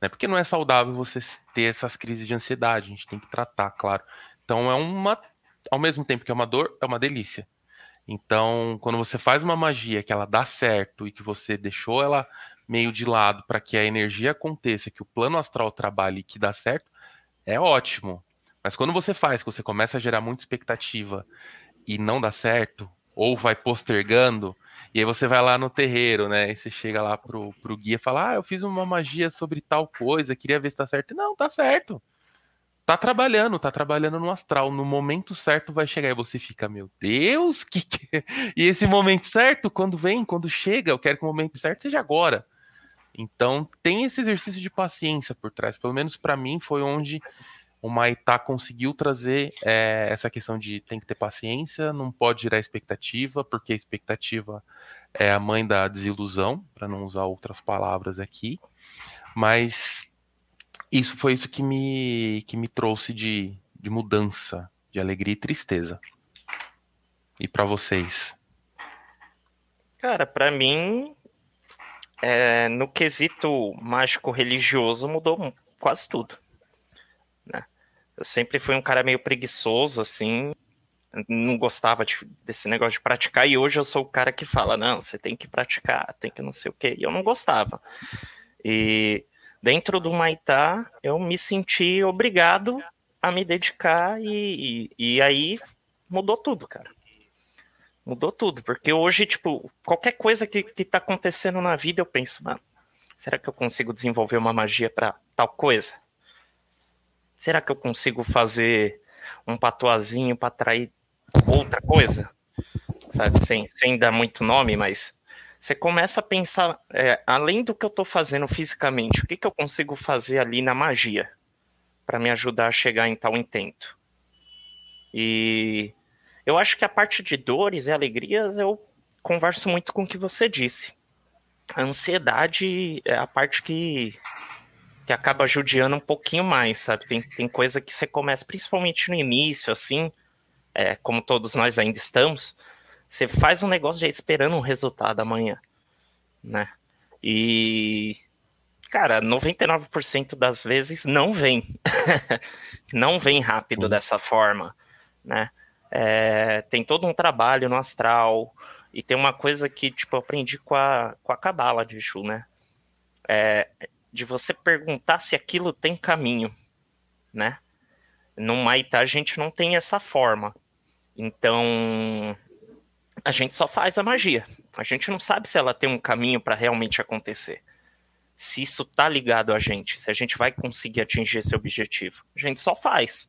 né? Porque não é saudável você ter essas crises de ansiedade, a gente tem que tratar, claro. Então é uma, ao mesmo tempo que é uma dor, é uma delícia. Então, quando você faz uma magia que ela dá certo e que você deixou ela meio de lado para que a energia aconteça, que o plano astral trabalhe e que dá certo, é ótimo. Mas quando você faz, que você começa a gerar muita expectativa e não dá certo, ou vai postergando, e aí você vai lá no terreiro, né? E você chega lá pro, pro guia e fala: Ah, eu fiz uma magia sobre tal coisa, queria ver se tá certo. Não, tá certo. Tá trabalhando, tá trabalhando no astral. No momento certo vai chegar e você fica, meu Deus, que, que... [LAUGHS] E esse momento certo, quando vem, quando chega, eu quero que o momento certo seja agora. Então tem esse exercício de paciência por trás. Pelo menos para mim foi onde o Maitá conseguiu trazer é, essa questão de tem que ter paciência, não pode gerar expectativa, porque a expectativa é a mãe da desilusão, para não usar outras palavras aqui. Mas isso foi isso que me, que me trouxe de, de mudança, de alegria e tristeza. E para vocês? Cara, pra mim, é, no quesito mágico religioso, mudou quase tudo. Né? Eu sempre fui um cara meio preguiçoso, assim, não gostava de, desse negócio de praticar, e hoje eu sou o cara que fala, não, você tem que praticar, tem que não sei o quê, e eu não gostava. E dentro do Maitá, eu me senti obrigado a me dedicar, e, e, e aí mudou tudo, cara. Mudou tudo, porque hoje, tipo, qualquer coisa que, que tá acontecendo na vida, eu penso, mano, será que eu consigo desenvolver uma magia para tal coisa? Será que eu consigo fazer um patuazinho para atrair outra coisa? Sabe, sem, sem dar muito nome, mas você começa a pensar, é, além do que eu tô fazendo fisicamente, o que, que eu consigo fazer ali na magia? para me ajudar a chegar em tal intento. E eu acho que a parte de dores e alegrias eu converso muito com o que você disse. A ansiedade é a parte que, que acaba judiando um pouquinho mais, sabe? Tem, tem coisa que você começa, principalmente no início, assim, é, como todos nós ainda estamos, você faz um negócio já esperando um resultado amanhã, né? E, cara, 99% das vezes não vem. [LAUGHS] não vem rápido dessa forma, né? É, tem todo um trabalho no astral, e tem uma coisa que, tipo, eu aprendi com a, com a cabala de Exu, né? É, de você perguntar se aquilo tem caminho, né? No Maitá a gente não tem essa forma. Então, a gente só faz a magia. A gente não sabe se ela tem um caminho para realmente acontecer. Se isso tá ligado a gente, se a gente vai conseguir atingir esse objetivo. A gente só faz.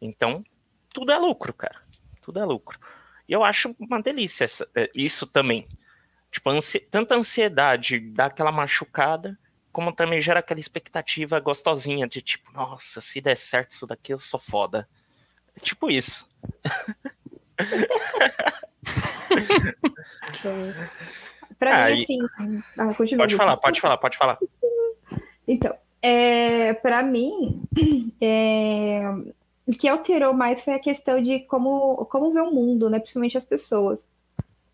Então, tudo é lucro, cara. Tudo é lucro. E eu acho uma delícia essa, é, isso também. Tipo, ansi tanta ansiedade dá aquela machucada, como também gera aquela expectativa gostosinha de tipo, nossa, se der certo isso daqui, eu sou foda. Tipo isso. [LAUGHS] [LAUGHS] Pra ah, mim, assim. Ah, continua, pode falar, pode falar, pode falar. Então, é, para mim, [CLEARS THROAT] é, o que alterou mais foi a questão de como, como ver o mundo, né? Principalmente as pessoas,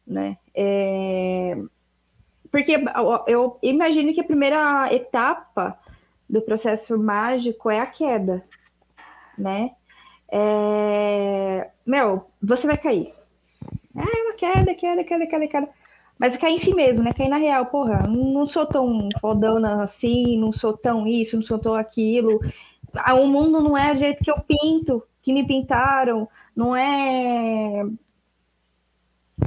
né? É, porque eu imagino que a primeira etapa do processo mágico é a queda, né? É, meu, você vai cair. É queda, queda, queda, queda, queda. Mas cair em si mesmo, né? Cair na real, porra, não sou tão fodona assim, não sou tão isso, não sou tão aquilo. Ah, o mundo não é do jeito que eu pinto, que me pintaram, não é.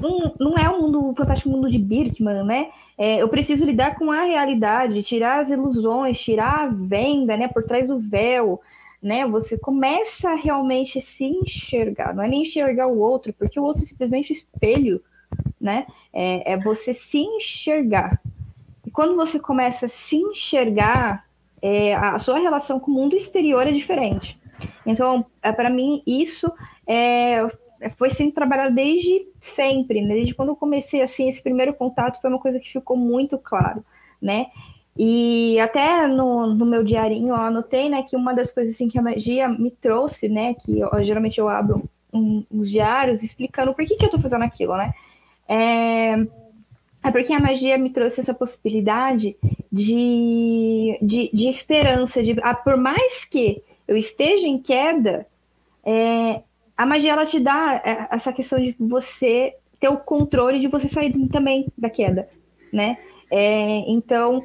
Não, não é o mundo, o fantástico mundo de Birkman, né? É, eu preciso lidar com a realidade, tirar as ilusões, tirar a venda, né? Por trás do véu, né? Você começa a realmente se enxergar, não é nem enxergar o outro, porque o outro é simplesmente espelho, né? É, é você se enxergar. E quando você começa a se enxergar, é, a sua relação com o mundo exterior é diferente. Então, é, para mim, isso é, foi sendo trabalhado desde sempre, né? desde quando eu comecei assim esse primeiro contato foi uma coisa que ficou muito claro, né? E até no, no meu diarinho eu anotei, né, que uma das coisas assim que a magia me trouxe, né, que eu, geralmente eu abro um, uns diários explicando por que que eu tô fazendo aquilo, né? É, é porque a magia me trouxe essa possibilidade de, de, de esperança, de ah, por mais que eu esteja em queda, é, a magia ela te dá é, essa questão de você ter o controle de você sair também da queda, né? É, então,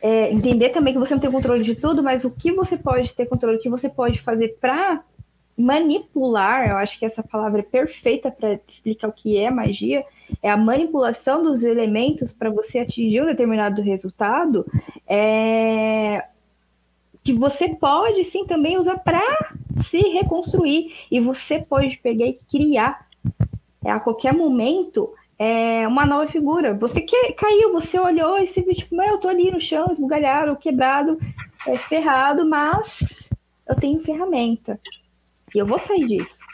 é, entender também que você não tem controle de tudo, mas o que você pode ter controle, o que você pode fazer para manipular, eu acho que essa palavra é perfeita para explicar o que é magia, é a manipulação dos elementos para você atingir um determinado resultado, é, que você pode sim também usar para se reconstruir e você pode pegar e criar. É, a qualquer momento é, uma nova figura. Você que caiu, você olhou e se viu tipo, eu tô ali no chão, esbugalhado, quebrado, é, ferrado, mas eu tenho ferramenta e eu vou sair disso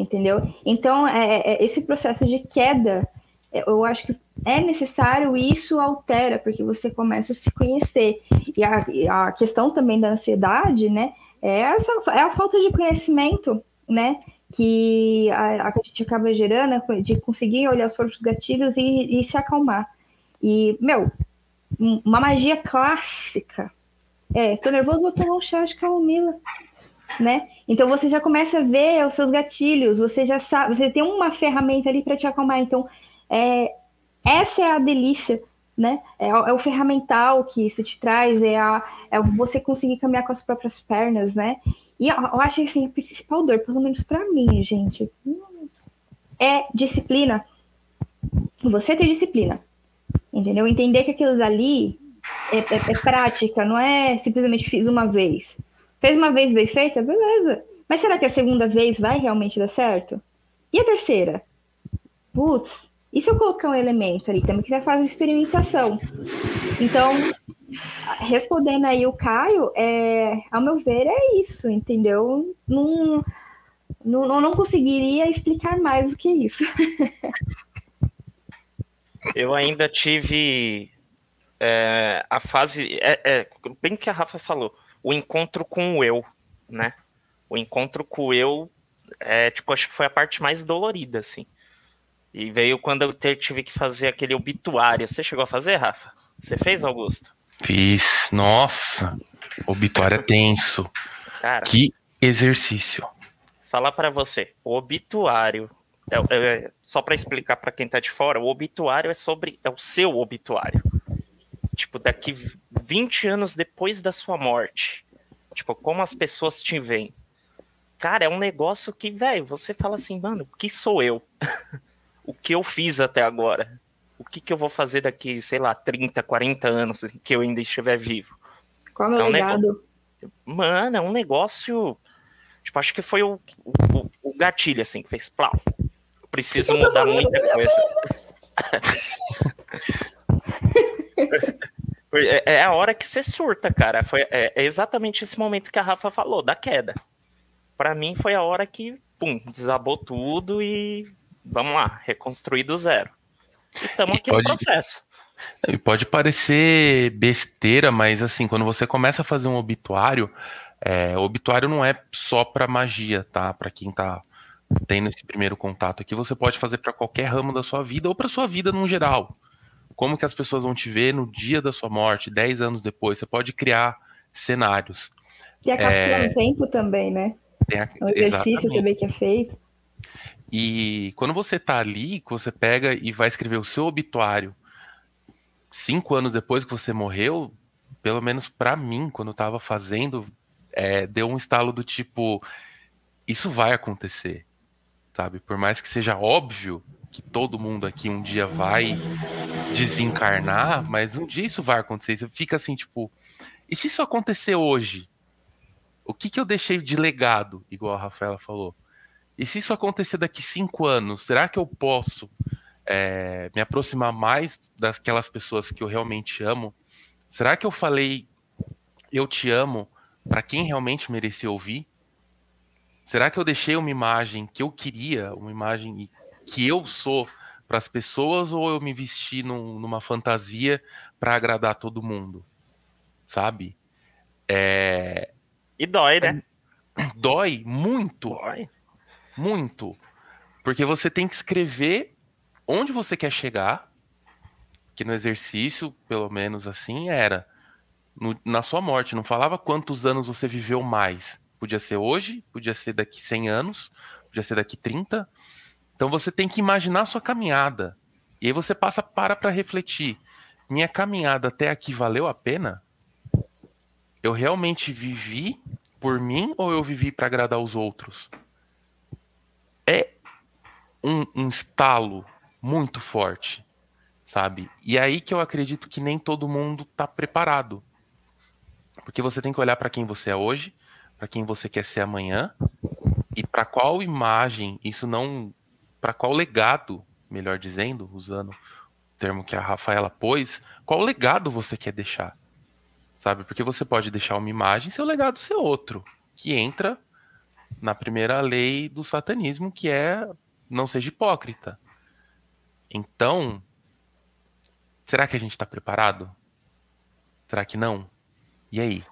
entendeu? Então, é, é, esse processo de queda, eu acho que é necessário e isso altera, porque você começa a se conhecer. E a, a questão também da ansiedade, né, é, essa, é a falta de conhecimento, né, que a, a gente acaba gerando, de conseguir olhar os próprios gatilhos e, e se acalmar. E, meu, uma magia clássica. É, tô nervoso, vou tomar um chá de camomila né? Então você já começa a ver os seus gatilhos, você já sabe, você tem uma ferramenta ali para te acalmar. Então, é, essa é a delícia, né? É, é, o ferramental que isso te traz, é, a, é você conseguir caminhar com as próprias pernas, né? E eu, acho que assim, a principal dor, pelo menos para mim, gente, é disciplina. Você ter disciplina, entendeu? Entender que aquilo dali é, é, é prática, não é simplesmente fiz uma vez. Fez uma vez bem feita? Beleza. Mas será que a segunda vez vai realmente dar certo? E a terceira? Putz, e se eu colocar um elemento ali também que já faz experimentação? Então, respondendo aí o Caio, é, ao meu ver, é isso, entendeu? Não, não, não conseguiria explicar mais do que isso. [LAUGHS] Eu ainda tive é, a fase. É, é, bem que a Rafa falou, o encontro com o eu, né? O encontro com o eu, é, tipo, acho que foi a parte mais dolorida, assim. E veio quando eu tive que fazer aquele obituário. Você chegou a fazer, Rafa? Você fez, Augusto? Fiz. Nossa, obituário é tenso. Cara, que exercício. Falar para você, o obituário é, é, só para explicar para quem tá de fora, o obituário é sobre é o seu obituário. Tipo, daqui 20 anos depois da sua morte. Tipo, como as pessoas te veem. Cara, é um negócio que, velho, você fala assim, mano, o que sou eu? [LAUGHS] o que eu fiz até agora? O que, que eu vou fazer daqui, sei lá, 30, 40 anos que eu ainda estiver vivo? Qual é o é um legado? Negócio... Mano, é um negócio. Tipo, acho que foi o, o, o gatilho, assim, que fez plau preciso mudar muita coisa. [LAUGHS] É, é a hora que você surta, cara. Foi, é, é, exatamente esse momento que a Rafa falou, da queda. Para mim foi a hora que, pum, desabou tudo e vamos lá, reconstruir do zero. Estamos aqui pode, no processo. Pode parecer besteira, mas assim, quando você começa a fazer um obituário, é, o obituário não é só para magia, tá? Para quem tá tendo esse primeiro contato aqui, você pode fazer para qualquer ramo da sua vida ou para sua vida no geral. Como que as pessoas vão te ver no dia da sua morte, 10 anos depois? Você pode criar cenários. E a captura é... no tempo também, né? Tem a... O exercício Exatamente. também que é feito. E quando você tá ali, você pega e vai escrever o seu obituário cinco anos depois que você morreu, pelo menos para mim, quando eu tava fazendo, é, deu um estalo do tipo: isso vai acontecer sabe? Por mais que seja óbvio que todo mundo aqui um dia vai desencarnar, mas um dia isso vai acontecer. Você fica assim, tipo, e se isso acontecer hoje? O que, que eu deixei de legado, igual a Rafaela falou? E se isso acontecer daqui cinco anos, será que eu posso é, me aproximar mais daquelas pessoas que eu realmente amo? Será que eu falei eu te amo para quem realmente merecia ouvir? Será que eu deixei uma imagem que eu queria, uma imagem que eu sou para as pessoas, ou eu me vesti num, numa fantasia para agradar todo mundo? Sabe? É... E dói, né? Dói muito. Dói. Muito. Porque você tem que escrever onde você quer chegar, que no exercício, pelo menos assim, era no, na sua morte. Não falava quantos anos você viveu mais. Podia ser hoje, podia ser daqui 100 anos, podia ser daqui 30. Então você tem que imaginar a sua caminhada. E aí você passa para para refletir. Minha caminhada até aqui valeu a pena? Eu realmente vivi por mim ou eu vivi para agradar os outros? É um, um estalo muito forte, sabe? E é aí que eu acredito que nem todo mundo está preparado. Porque você tem que olhar para quem você é hoje, para quem você quer ser amanhã e para qual imagem, isso não. para qual legado, melhor dizendo, usando o termo que a Rafaela pôs, qual legado você quer deixar? Sabe? Porque você pode deixar uma imagem seu legado ser outro, que entra na primeira lei do satanismo, que é não seja hipócrita. Então, será que a gente está preparado? Será que não? E aí?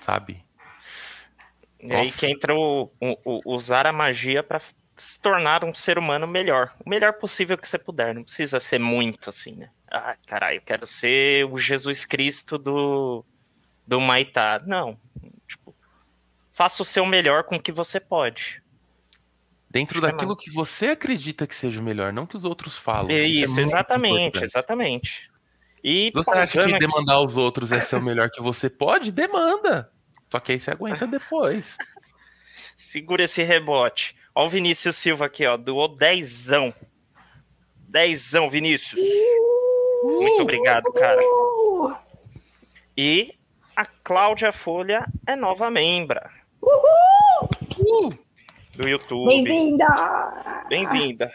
Sabe? E aí que entra o, o, o usar a magia para se tornar um ser humano melhor. O melhor possível que você puder. Não precisa ser muito assim, né? Ah, caralho, eu quero ser o Jesus Cristo do, do Maitá. Não. Faça o seu melhor com o que você pode. Dentro Acho daquilo que, é você acredita que seja o melhor, não que os outros falam. Isso, Isso é exatamente, exatamente. E você acha que aqui... demandar aos outros é ser o melhor que você pode? Demanda. Só que aí você aguenta [LAUGHS] depois. Segura esse rebote. Ó o Vinícius Silva aqui, ó. Doou dezão. Dezão, Vinícius. Muito obrigado, cara. E a Cláudia Folha é nova membra. Uhul! Do YouTube. Bem-vinda! Bem-vinda.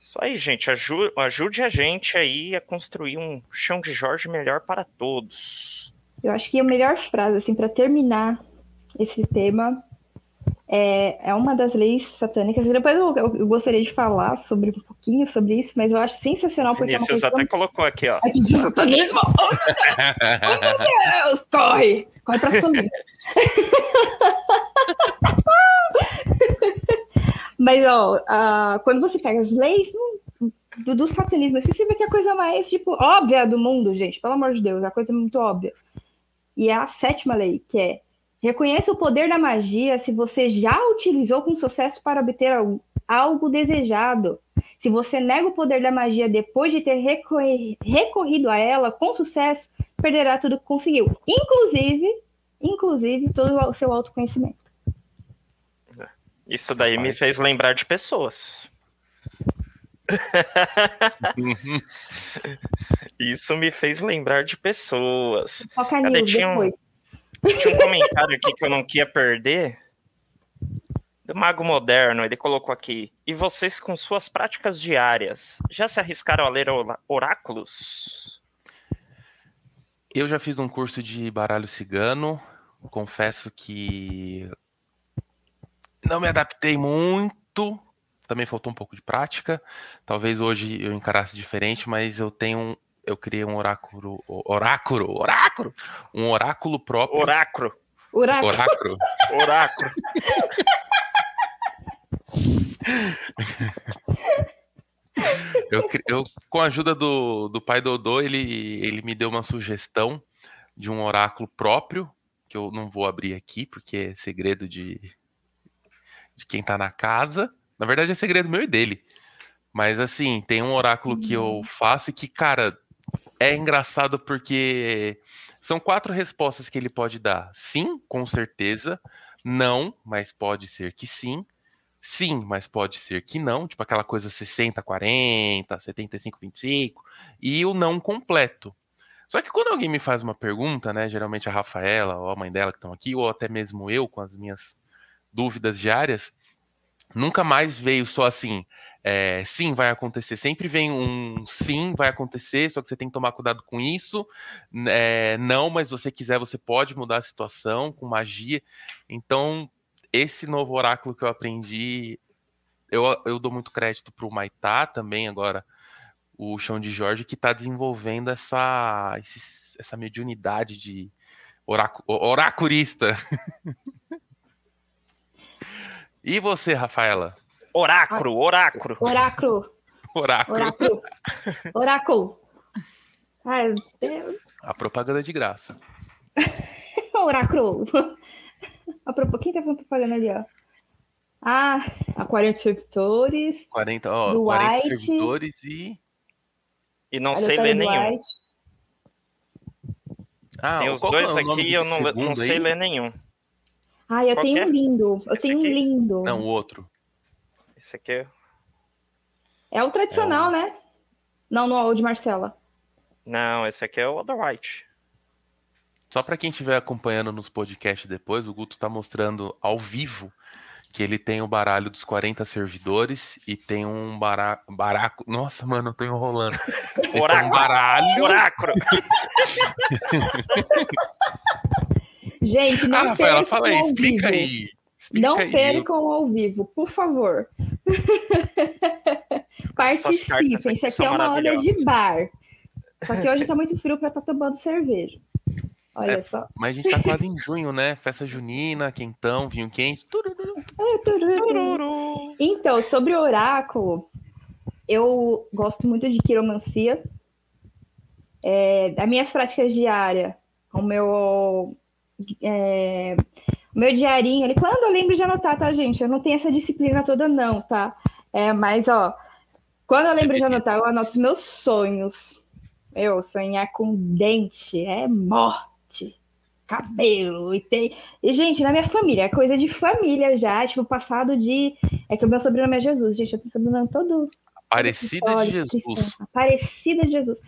Isso aí, gente. Aju ajude a gente aí a construir um chão de Jorge melhor para todos. Eu acho que a melhor frase, assim, para terminar esse tema é, é uma das leis satânicas. Depois eu, eu, gostaria de falar sobre um pouquinho sobre isso, mas eu acho sensacional porque. Vinícius é até colocou aqui, ó. Aqui de satanismo! [LAUGHS] Oh, meu Deus! Corre! Corre pra família. [LAUGHS] mas, ó, uh, quando você pega as leis do, do satanismo, você vê que é a coisa mais, tipo, óbvia do mundo, gente, pelo amor de Deus, é a coisa muito óbvia. E é a sétima lei, que é Reconheça o poder da magia se você já utilizou com sucesso para obter algo desejado. Se você nega o poder da magia depois de ter recorrido a ela com sucesso, perderá tudo que conseguiu, inclusive, inclusive todo o seu autoconhecimento. Isso daí me fez lembrar de pessoas. [LAUGHS] Isso me fez lembrar de pessoas. Foca nisso, tinha um, tinha um comentário aqui que eu não queria perder. Do Mago Moderno, ele colocou aqui. E vocês, com suas práticas diárias, já se arriscaram a ler oráculos? Eu já fiz um curso de baralho cigano. Confesso que não me adaptei muito. Também faltou um pouco de prática. Talvez hoje eu encarasse diferente, mas eu tenho eu criei um oráculo, oráculo, oráculo, um oráculo próprio. Oráculo. Oráculo. Oráculo. Oráculo. eu, eu, com a ajuda do, do pai Dodô, ele, ele me deu uma sugestão de um oráculo próprio, que eu não vou abrir aqui, porque é segredo de, de quem tá na casa. Na verdade, é segredo meu e dele. Mas assim, tem um oráculo que eu uhum. faço e que, cara, é engraçado porque são quatro respostas que ele pode dar. Sim, com certeza. Não, mas pode ser que sim. Sim, mas pode ser que não. Tipo aquela coisa 60, 40, 75, 25. E o não completo. Só que quando alguém me faz uma pergunta, né? Geralmente a Rafaela ou a mãe dela que estão aqui, ou até mesmo eu com as minhas dúvidas diárias, nunca mais veio só assim é, sim, vai acontecer. Sempre vem um sim, vai acontecer, só que você tem que tomar cuidado com isso. É, não, mas você quiser, você pode mudar a situação com magia. Então, esse novo oráculo que eu aprendi, eu, eu dou muito crédito para o Maitá também, agora, o Chão de Jorge, que está desenvolvendo essa, esse, essa mediunidade de oraculista. [LAUGHS] e você, Rafaela? Oráculo, oráculo. Oráculo. [LAUGHS] Oráculo. Oráculo. Oráculo. Ai, Deus. A propaganda de graça. [LAUGHS] oráculo. A pro... Quem tá fazendo propaganda ali, ó? Ah, a 40 servidores. 40, ó, do 40 White, servidores e. E não sei ler nenhum. Ah, Tem os dois é aqui e eu não, não sei ler nenhum. Ah, eu qual tenho um lindo. Eu Esse tenho aqui? um lindo. Não, o outro. Esse aqui é. É o tradicional, é o... né? Não, não é o de Marcela. Não, esse aqui é o Other White. Só para quem estiver acompanhando nos podcasts depois, o Guto tá mostrando ao vivo que ele tem o baralho dos 40 servidores e tem um bara... baraco. Nossa, mano, eu tô enrolando. Oráculo. Um baralho. Oráculo. [LAUGHS] Gente, não ah, Rafaela, fala aí, explica aí. Explica não percam ao vivo, por favor. [LAUGHS] Participem. Isso aqui é uma hora de bar. Só que hoje tá muito frio para estar tá tomando cerveja. Olha é, só. Mas a gente tá quase em junho, né? Festa junina, quentão, vinho quente. Então, sobre o oráculo, eu gosto muito de quiromancia. É, das minhas práticas diárias, o meu é, meu diarinho ali, quando eu lembro de anotar, tá, gente? Eu não tenho essa disciplina toda, não, tá? É, mas, ó, quando eu lembro de anotar, eu anoto os meus sonhos. Eu sonhar com dente é morte, cabelo e tem. E, gente, na minha família, é coisa de família já, tipo, passado de. É que o meu sobrenome é Jesus, gente, eu tenho sobrenome todo. Aparecida de Jesus. Aparecida de Jesus.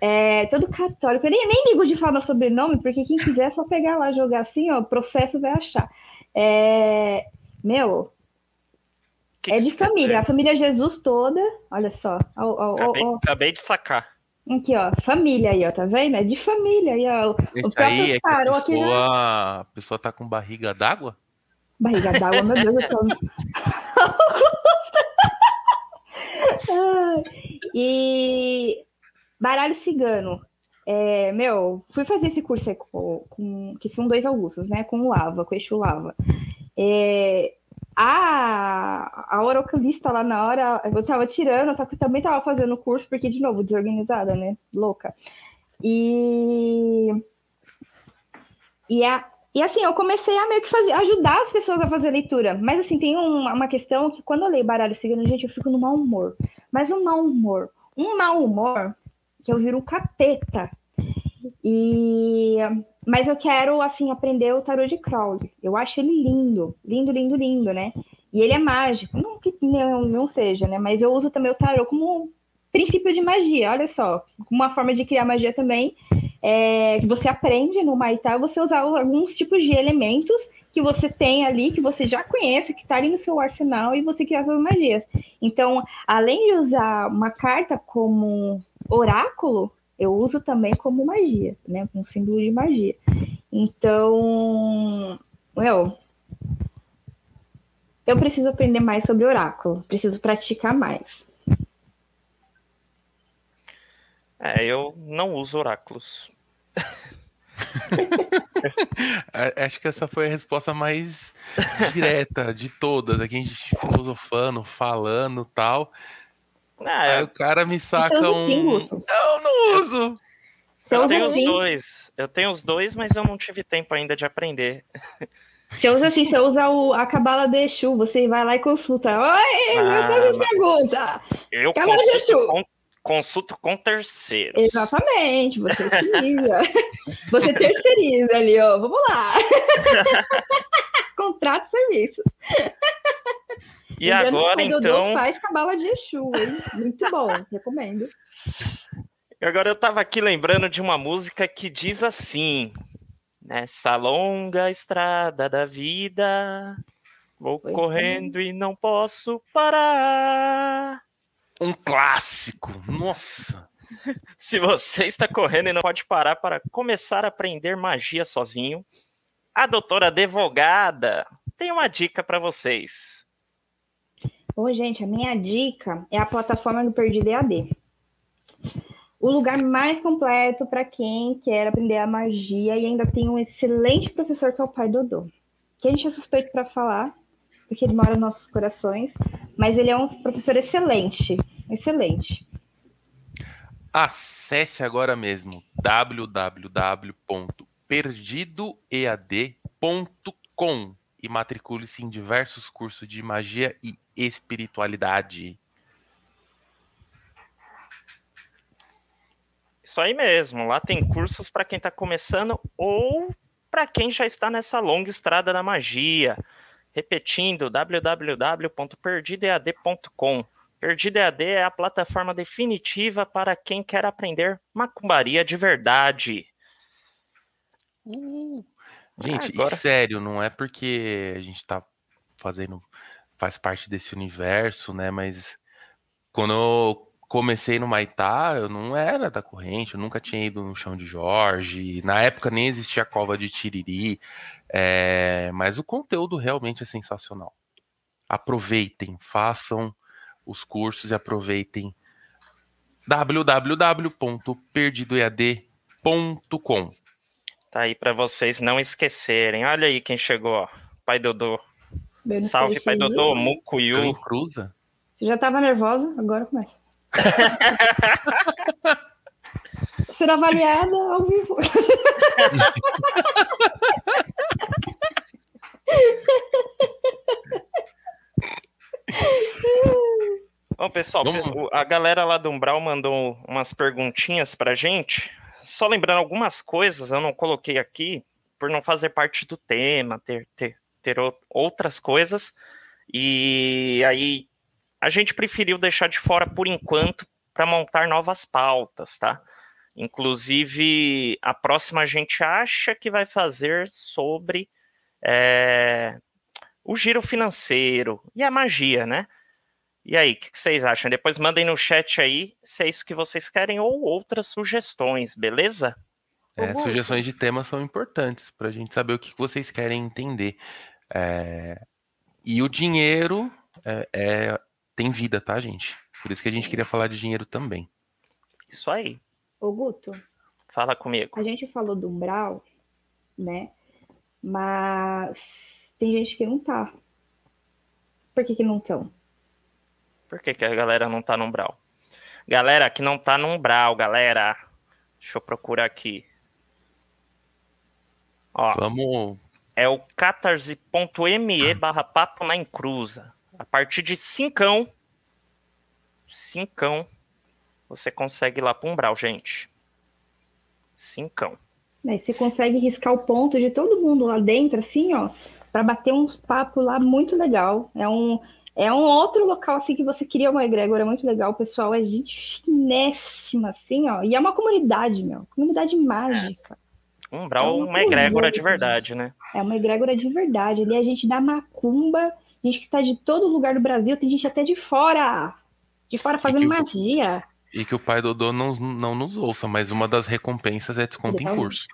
É, todo católico. Eu nem, nem ligo de falar meu sobrenome, porque quem quiser é só pegar lá, jogar assim, ó, o processo vai achar. É, meu. Que é que de quer família, dizer? a família Jesus toda. Olha só. Ó, ó, Acabei, ó. acabei de sacar. Aqui, ó. Família aí, ó. Tá vendo? É de família aí, ó. O Esse próprio aí é que a tarô aqui já- pessoa, a pessoa tá com barriga d'água? Barriga d'água, meu Deus céu. [LAUGHS] [LAUGHS] Ai, e baralho cigano. É, meu, fui fazer esse curso com, com- que são dois Augustos, né? Com o Lava, com o Exu Lava. É, a, a oraculista lá na hora, eu tava tirando, eu tava- também tava fazendo o curso, porque, de novo, desorganizada, né? Louca. E. E, a, e assim, eu comecei a meio que fazer, ajudar as pessoas a fazer leitura. Mas assim, tem um- uma questão que quando eu leio baralho cigano, gente, eu fico no mau humor. Mas um mau humor. Um mau humor que eu viro capeta. E mas eu quero assim aprender o tarô de Crowley. Eu acho ele lindo, lindo, lindo, lindo, né? E ele é mágico, não que não, não seja, né? Mas eu uso também o tarô como princípio de magia. Olha só, uma forma de criar magia também é, que você aprende no Maitá, você usar alguns tipos de elementos que você tem ali, que você já conhece, que está ali no seu arsenal, e você criar suas magias. Então, além de usar uma carta como oráculo, eu uso também como magia, né? Um símbolo de magia. Então, eu, eu preciso aprender mais sobre oráculo, preciso praticar mais. É, eu não uso oráculos. A- [LAUGHS] Acho que essa foi a resposta mais direta de todas. Aqui a gente filosofando, falando tal. Ah, Aí eu, o cara me saca um. Eu não uso. Você eu tenho os dois. Eu tenho os dois, mas eu não tive tempo ainda de aprender. Você usa assim, você usa o, a cabala de Exu, você vai lá e consulta. Oi, meu Ah, Deus, mas- pergunta. Eu Cabala de consulto Exu. com, consulto com terceiros. Exatamente, você utiliza. [LAUGHS] você terceiriza ali, ó. Vamos lá. [LAUGHS] Contrato serviços. E agora, então, faz cabala de Exu, hein? Muito bom, recomendo. agora eu tava aqui lembrando de uma música que diz assim: Nessa longa estrada da vida, vou é. correndo e não posso parar. Um clássico. Nossa. [LAUGHS] Se você está correndo e não pode parar para começar a aprender magia sozinho, a doutora advogada tem uma dica para vocês. Ô, gente, a minha dica é a plataforma do Perdido EAD. O lugar mais completo para quem quer aprender a magia e ainda tem um excelente professor que é o pai Dodô. Que a gente é suspeito para falar, porque ele mora nos nossos corações, mas ele é um professor excelente, excelente. Acesse agora mesmo www.perdidoead.com e matricule-se em diversos cursos de magia e espiritualidade. Isso aí mesmo, lá tem cursos para quem está começando ou para quem já está nessa longa estrada da magia. Repetindo, www.perdidead.com. Perdido EAD é a plataforma definitiva para quem quer aprender macumbaria de verdade. Uh, gente, agora- e sério, não é porque a gente tá fazendo, faz parte desse universo, né? Mas quando eu comecei no Maitá, eu não era da corrente, eu nunca tinha ido no chão de Jorge. Na época nem existia a cova de Tiriri. é, mas o conteúdo realmente é sensacional. Aproveitem, façam os cursos e aproveitem www.perdidoead.com. Tá aí para vocês não esquecerem. Olha aí quem chegou. Pai Dodô. Bem Salve, Pai. Dodô, Mucuyu. Cruza? Você já estava nervosa? Agora começa. [LAUGHS] Ser avaliada ao vivo. Bom, pessoal, Vamos- a galera lá do Umbral mandou umas perguntinhas pra gente. Só lembrando algumas coisas, eu não coloquei aqui, por não fazer parte do tema, ter, ter, ter outras coisas. E aí a gente preferiu deixar de fora por enquanto para montar novas pautas, tá? Inclusive, a próxima a gente acha que vai fazer sobre é, o giro financeiro e a magia, né? E aí, o que, que vocês acham? Depois mandem no chat aí se é isso que vocês querem ou outras sugestões, beleza? É, sugestões de temas são importantes para a gente saber o que vocês querem entender. É, E o dinheiro é- é- tem vida, tá, gente? Por isso que a gente queria falar de dinheiro também. Isso aí. Ô, Guto, Fala comigo. a gente falou do umbral, né? Mas tem gente que não tá. Por que que não estão? Por que, que a galera não tá no umbral? Galera que não tá no umbral, galera. Deixa eu procurar aqui. Ó, Vamos. É o catarse.me barra papo na encruza. A partir de cincão, cincão, você consegue ir lá pro umbral, gente. Cincão. Né? Você consegue riscar o ponto de todo mundo lá dentro, assim, ó, para bater uns papos lá muito legal. É um, é um outro local, assim, que você cria uma egrégora muito legal. O pessoal é gente finíssima, assim, ó. E é uma comunidade, meu. Comunidade mágica. Umbral É é uma uma egrégora coisa, de verdade, né? É uma egrégora de verdade. Ali a gente dá macumba, gente que tá de todo lugar do Brasil, tem gente até de fora. De fora fazendo o- magia. E que o pai Dodô não, não nos ouça, mas uma das recompensas é desconto Ele tá em ouvindo. curso.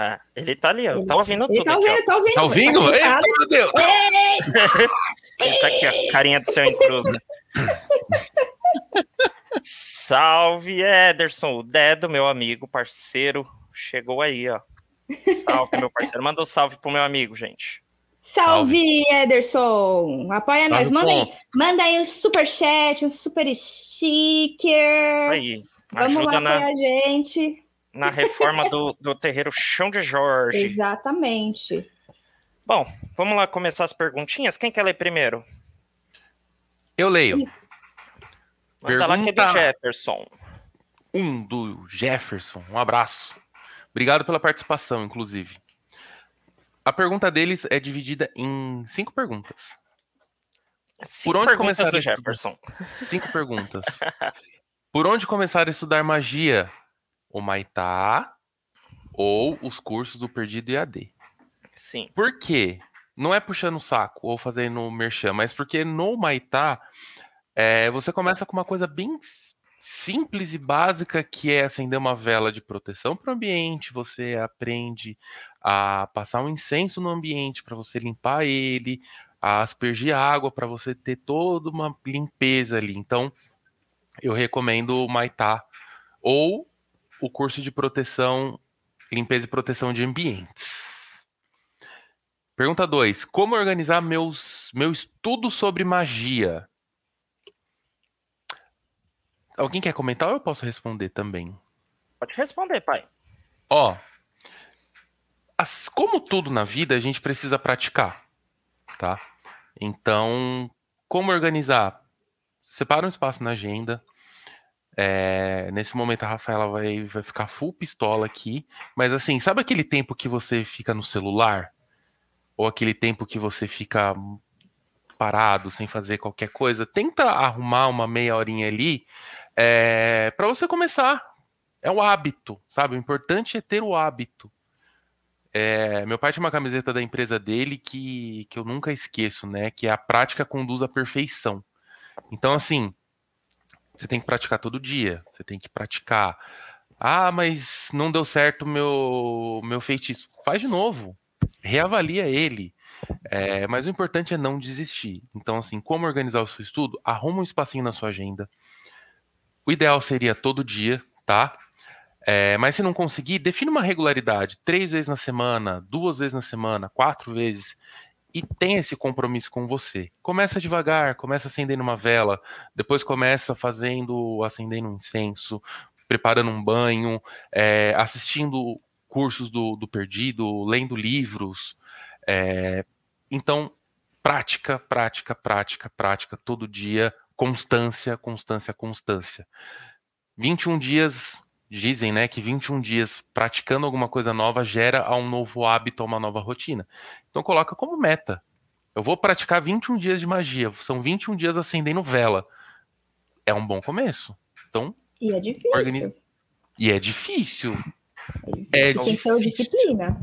Ah, ele tá ali, ó. Ele- Tá ouvindo Ele tudo tá aqui, ouvindo, tá ouvindo. Tá ouvindo? Tá Eita, meu Deus! [LAUGHS] Ele tá aqui, ó. Carinha do céu em cruz. né? Salve, Ederson. O Dedo, meu amigo, parceiro. Chegou aí, ó. Salve, meu parceiro. Manda um salve pro meu amigo, gente. Salve, Ederson! Apoia nós. Salve, Manda aí, manda aí um super chat, um super sticker. Aí. Vamos lá Ajuda na, apoiar a gente. na reforma do, do terreiro Chão de Jorge. Exatamente. Bom, vamos lá começar as perguntinhas. Quem quer ler primeiro? Eu leio. Manda lá que é do Pergunta- Jefferson. Um do Jefferson. Um abraço. Obrigado pela participação, inclusive. A pergunta deles é dividida em cinco perguntas. Cinco onde perguntas começar do? Jefferson. Cinco perguntas. [LAUGHS] Por onde começar a estudar magia? O Maitá ou os cursos do Perdido EAD? Sim. Por quê? Não é puxando o saco ou fazendo merchan, mas porque no Maitá é, você começa com uma coisa bem simples e básica que é acender uma vela de proteção para o ambiente. Você aprende a passar um incenso no ambiente para você limpar ele, a aspergir água para você ter toda uma limpeza ali. Então, eu recomendo o Maitá ou o curso de proteção, limpeza e proteção de ambientes. Pergunta 2. Como organizar meus, meu estudo sobre magia? Alguém quer comentar ou eu posso responder também? Pode responder, pai. Ó, as- como tudo na vida, a gente precisa praticar, tá? Então, como organizar? Separa um espaço na agenda. É, nesse momento a Rafaela vai, vai ficar full pistola aqui. Mas assim, sabe aquele tempo que você fica no celular? Ou aquele tempo que você fica parado, sem fazer qualquer coisa? Tenta arrumar uma meia horinha ali é, para você começar. É o hábito, sabe? O importante é ter o hábito. É, meu pai tinha uma camiseta da empresa dele que, que eu nunca esqueço, né? Que é a prática conduz à perfeição. Então, assim, você tem que praticar todo dia. Você tem que praticar. Ah, mas não deu certo meu, meu feitiço. Faz de novo. Reavalia ele. É, mas o importante é não desistir. Então, assim, como organizar o seu estudo? Arruma um espacinho na sua agenda. O ideal seria todo dia, tá? É, mas se não conseguir, define uma regularidade. Três vezes na semana, duas vezes na semana, quatro vezes. E tenha esse compromisso com você. Começa devagar, começa acendendo uma vela, depois começa fazendo, acendendo um incenso, preparando um banho, é, assistindo cursos do, do Perdido, lendo livros. É, então, prática, prática, prática, prática, todo dia, constância, constância, constância. 21 dias dizem, né, que 21 dias praticando alguma coisa nova gera um novo hábito, a uma nova rotina. Então coloca como meta. Eu vou praticar 21 dias de magia, são 21 dias acendendo vela. É um bom começo. Então, E é difícil. organiza. E é difícil. É Tem que ter difícil. disciplina.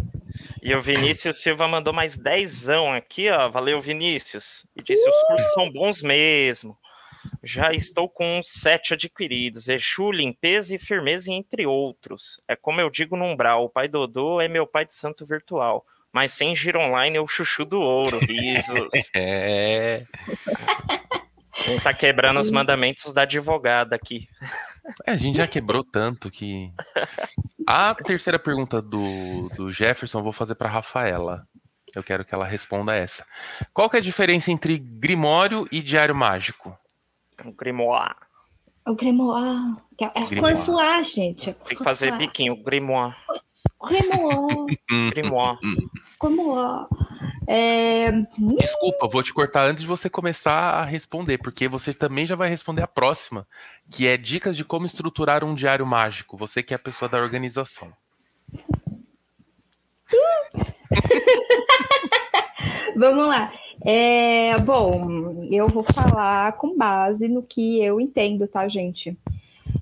E o Vinícius Silva mandou mais dezão aqui, ó. Valeu, Vinícius. E disse: os cursos são bons mesmo. Já estou com uns sete adquiridos. Exu, limpeza e firmeza, entre outros. É como eu digo no Umbral, o pai Dodô é meu pai de santo virtual. Mas sem giro online é o chuchu do ouro, risos. [LAUGHS] É. Ele [LAUGHS] tá quebrando os mandamentos da advogada aqui. É, a gente já quebrou tanto que. A terceira pergunta do, do Jefferson vou fazer para Rafaela. Eu quero que ela responda essa. Qual que é a diferença entre Grimório e Diário Mágico? O grimoire. O grimoire. É é Grimoire. consoar, gente. é Tem que fazer biquinho, grimoire. Grimoire. [LAUGHS] Grimoire. Grimoire. É, Desculpa, vou te cortar antes de você começar a responder, porque você também já vai responder a próxima, que é dicas de como estruturar um diário mágico. Você que é a pessoa da organização. [LAUGHS] Vamos lá. É, bom, eu vou falar com base no que eu entendo, tá, gente?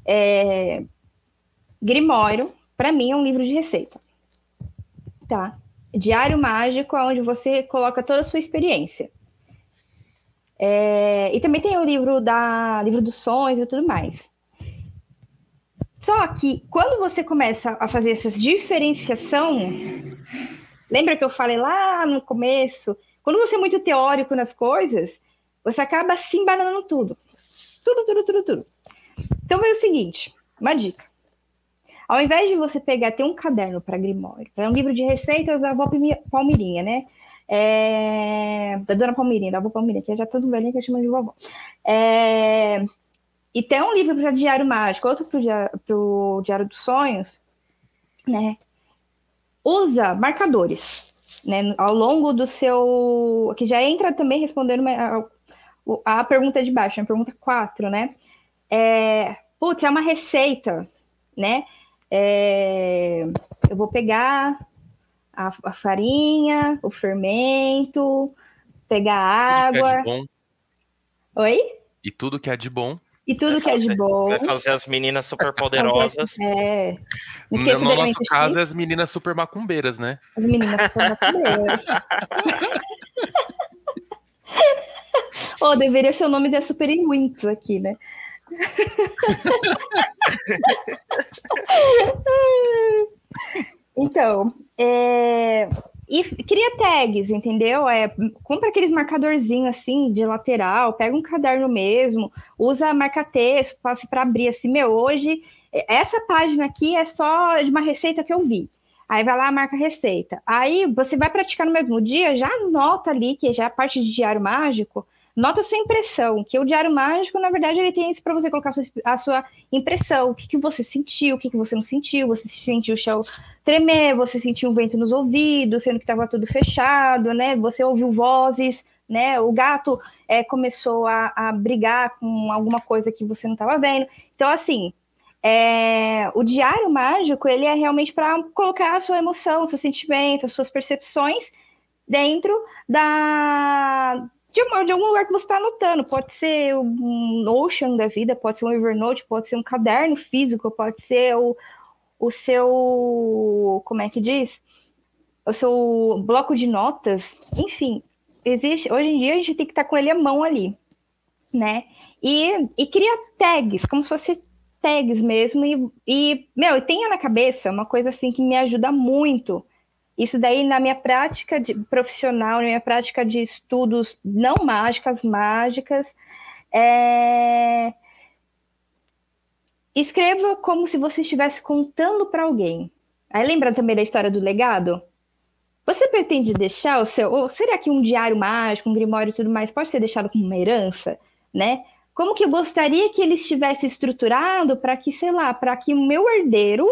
É, Grimório, para mim, é um livro de receita. Tá? Diário Mágico onde você coloca toda a sua experiência. É, e também tem o livro da livro dos sonhos e tudo mais. Só que quando você começa a fazer essa diferenciação, lembra que eu falei lá no começo? Quando você é muito teórico nas coisas, você acaba se embananando tudo. Tudo, tudo, tudo, tudo. Então é o seguinte, uma dica. Ao invés de você pegar, ter um caderno para Grimório, para um livro de receitas da avó Palmi- Palmirinha, né? É, Da dona Palmirinha, da avó Palmirinha, que já tá tudo velhinha que eu chamo de vovó. É, E tem um livro para Diário Mágico, outro para o Diário dos Sonhos, né? Usa marcadores, né? Ao longo do seu. Que já entra também respondendo uma- a, a pergunta de baixo, a pergunta 4, né? É, putz, é uma receita, né? É, eu vou pegar a, a farinha, o fermento, pegar Tudo que é água. de bom, Oi? e tudo que é de bom. E tudo Vai que é de bom. Vai fazer as meninas super Fazer- poderosas. É. Não No, nosso caso, é as meninas super macumbeiras, né? as meninas são brasileiras. Oh, deveria ser o nome da Super Wings aqui, né? [LAUGHS] então, é... e cria tags, entendeu? É, compra aqueles marcadorzinhos assim de lateral, pega um caderno mesmo, usa marca-texto, passe para abrir assim, meu, hoje essa página aqui é só de uma receita que eu vi. Aí vai lá, marca receita. Aí você vai praticar no mesmo dia, já anota ali, que já é parte de diário mágico, nota sua impressão, que o diário mágico, na verdade, ele tem isso para você colocar a sua, a sua impressão, o que, que você sentiu, o que, que você não sentiu, você sentiu o chão tremer, você sentiu um vento nos ouvidos, sendo que estava tudo fechado, né? Você ouviu vozes, né? O gato é, começou a, a brigar com alguma coisa que você não estava vendo. Então, assim, é, o diário mágico ele é realmente para colocar a sua emoção, seu sentimento, as suas percepções dentro da de, de algum lugar que você está anotando. Pode ser um Notion da vida, pode ser um Evernote, pode ser um caderno físico, pode ser o, o seu como é que diz? O seu bloco de notas, enfim, existe. Hoje em dia a gente tem que estar com ele à mão ali, né? E, e cria tags, como se fosse tags mesmo, e, e, meu, e tenha na cabeça uma coisa assim que me ajuda muito. Isso daí na minha prática de, profissional, na minha prática de estudos não mágicas, mágicas, é... escreva como se você estivesse contando para alguém. Aí lembra também da história do legado? Você pretende deixar o seu. Ou será que um diário mágico, um grimório e tudo mais pode ser deixado como uma herança, né? Como que eu gostaria que ele estivesse estruturado para que, sei lá, para que o meu herdeiro,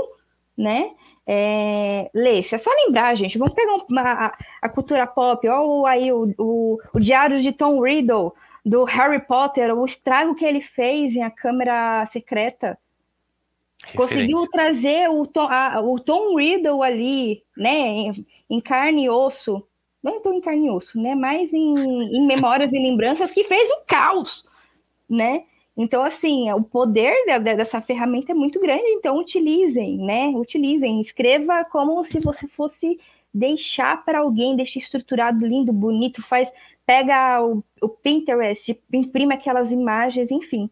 né, é, lesse. É só lembrar, gente. Vamos pegar uma, a, a cultura pop, ou aí o, o, o Diário de Tom Riddle, do Harry Potter, o estrago que ele fez em A Câmara Secreta. Conseguiu trazer o Tom, a, o Tom Riddle ali, né, em, em carne e osso. Não então em carne e osso, né? Mas em, em memórias e lembranças que fez o caos, né? Então, assim, o poder dessa ferramenta é muito grande, então utilizem, né? Utilizem, escreva como se você fosse deixar para alguém, deixa estruturado, lindo, bonito, faz, pega o, o Pinterest, imprime aquelas imagens, enfim.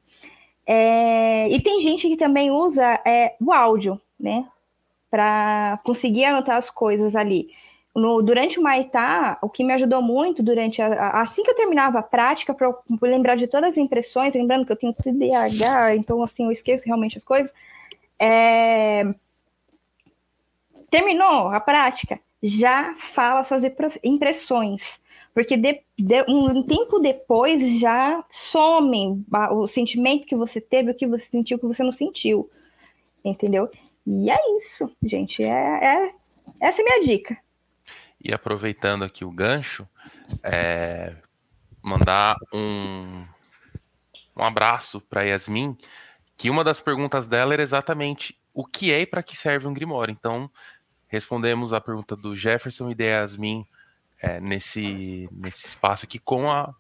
É, e tem gente que também usa é, o áudio, né? Para conseguir anotar as coisas ali. No, durante o Maitá, o que me ajudou muito durante a, assim que eu terminava a prática, para lembrar de todas as impressões, lembrando que eu tenho TDAH, então assim eu esqueço realmente as coisas. É, terminou a prática, já fala suas impressões porque de, de, um tempo depois já some o sentimento que você teve, o que você sentiu, o que você não sentiu, entendeu? E é isso, gente, é, é essa é minha dica. E aproveitando aqui o gancho, é, mandar um, um abraço para Yasmin, que uma das perguntas dela era exatamente o que é e para que serve um Grimório. Então, respondemos a pergunta do Jefferson e da Yasmin é, nesse, nesse espaço aqui com a,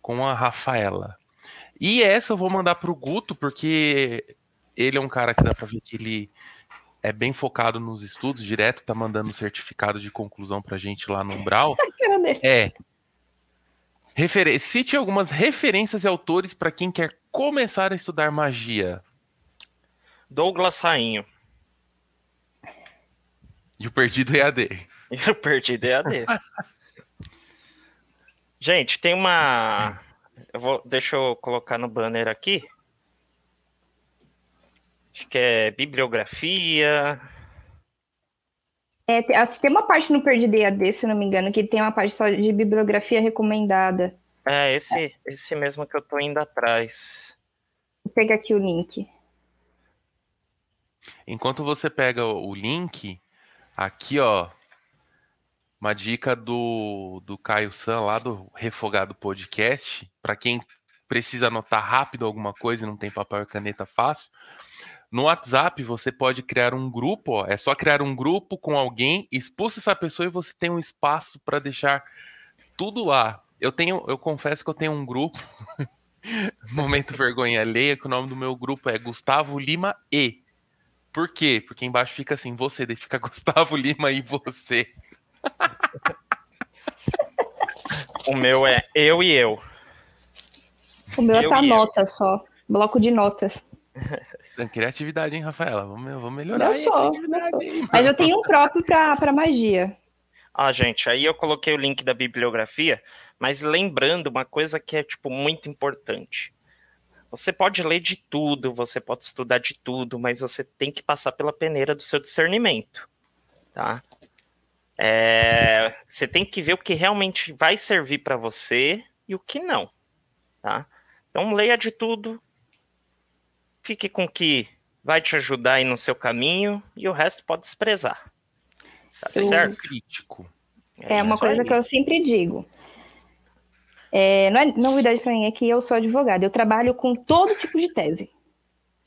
com a Rafaela. E essa eu vou mandar para o Guto, porque ele é um cara que dá para ver que ele é bem focado nos estudos, direto tá mandando [LAUGHS] certificado de conclusão pra gente lá no Umbral. [LAUGHS] é. Refer... Cite algumas referências e autores para quem quer começar a estudar magia. Douglas Rainho. E o Perdido EAD. [LAUGHS] E o Perdido EAD. Gente, tem uma. Eu vou... Deixa eu colocar no banner aqui. Acho que é bibliografia. É, tem uma parte no Perdido EAD, se não me engano, que tem uma parte só de bibliografia recomendada. É, esse, esse mesmo que eu tô indo atrás. Vou pegar aqui o link. Enquanto você pega o link, aqui, ó, uma dica do, do Caio San, lá do Refogado Podcast, para quem precisa anotar rápido alguma coisa e não tem papel e caneta fácil. No WhatsApp, você pode criar um grupo, ó, é só criar um grupo com alguém, expulsa essa pessoa e você tem um espaço para deixar tudo lá. Eu tenho, eu confesso que eu tenho um grupo, [LAUGHS] momento vergonha alheia, que o nome do meu grupo é Gustavo Lima E. Por quê? Porque embaixo fica assim, você, daí fica [LAUGHS] Gustavo Lima e você. o meu é eu e eu. O meu é tá nota só. Bloco de notas. [LAUGHS] Criatividade, hein, Rafaela? Vamos, vamos melhorar. Eu sou. [LAUGHS] Mas eu tenho um próprio para magia. Ah, gente, aí eu coloquei o link da bibliografia, mas lembrando uma coisa que é, tipo, muito importante. Você pode ler de tudo, você pode estudar de tudo, mas você tem que passar pela peneira do seu discernimento, tá? É, você tem que ver o que realmente vai servir para você e o que não, tá? Então leia de tudo, fique com o que vai te ajudar aí no seu caminho e o resto pode desprezar. Tá eu, certo? Crítico. É, é uma coisa aí. que eu sempre digo. É, não é novidade para mim é que eu sou advogada. Eu trabalho com todo tipo de tese,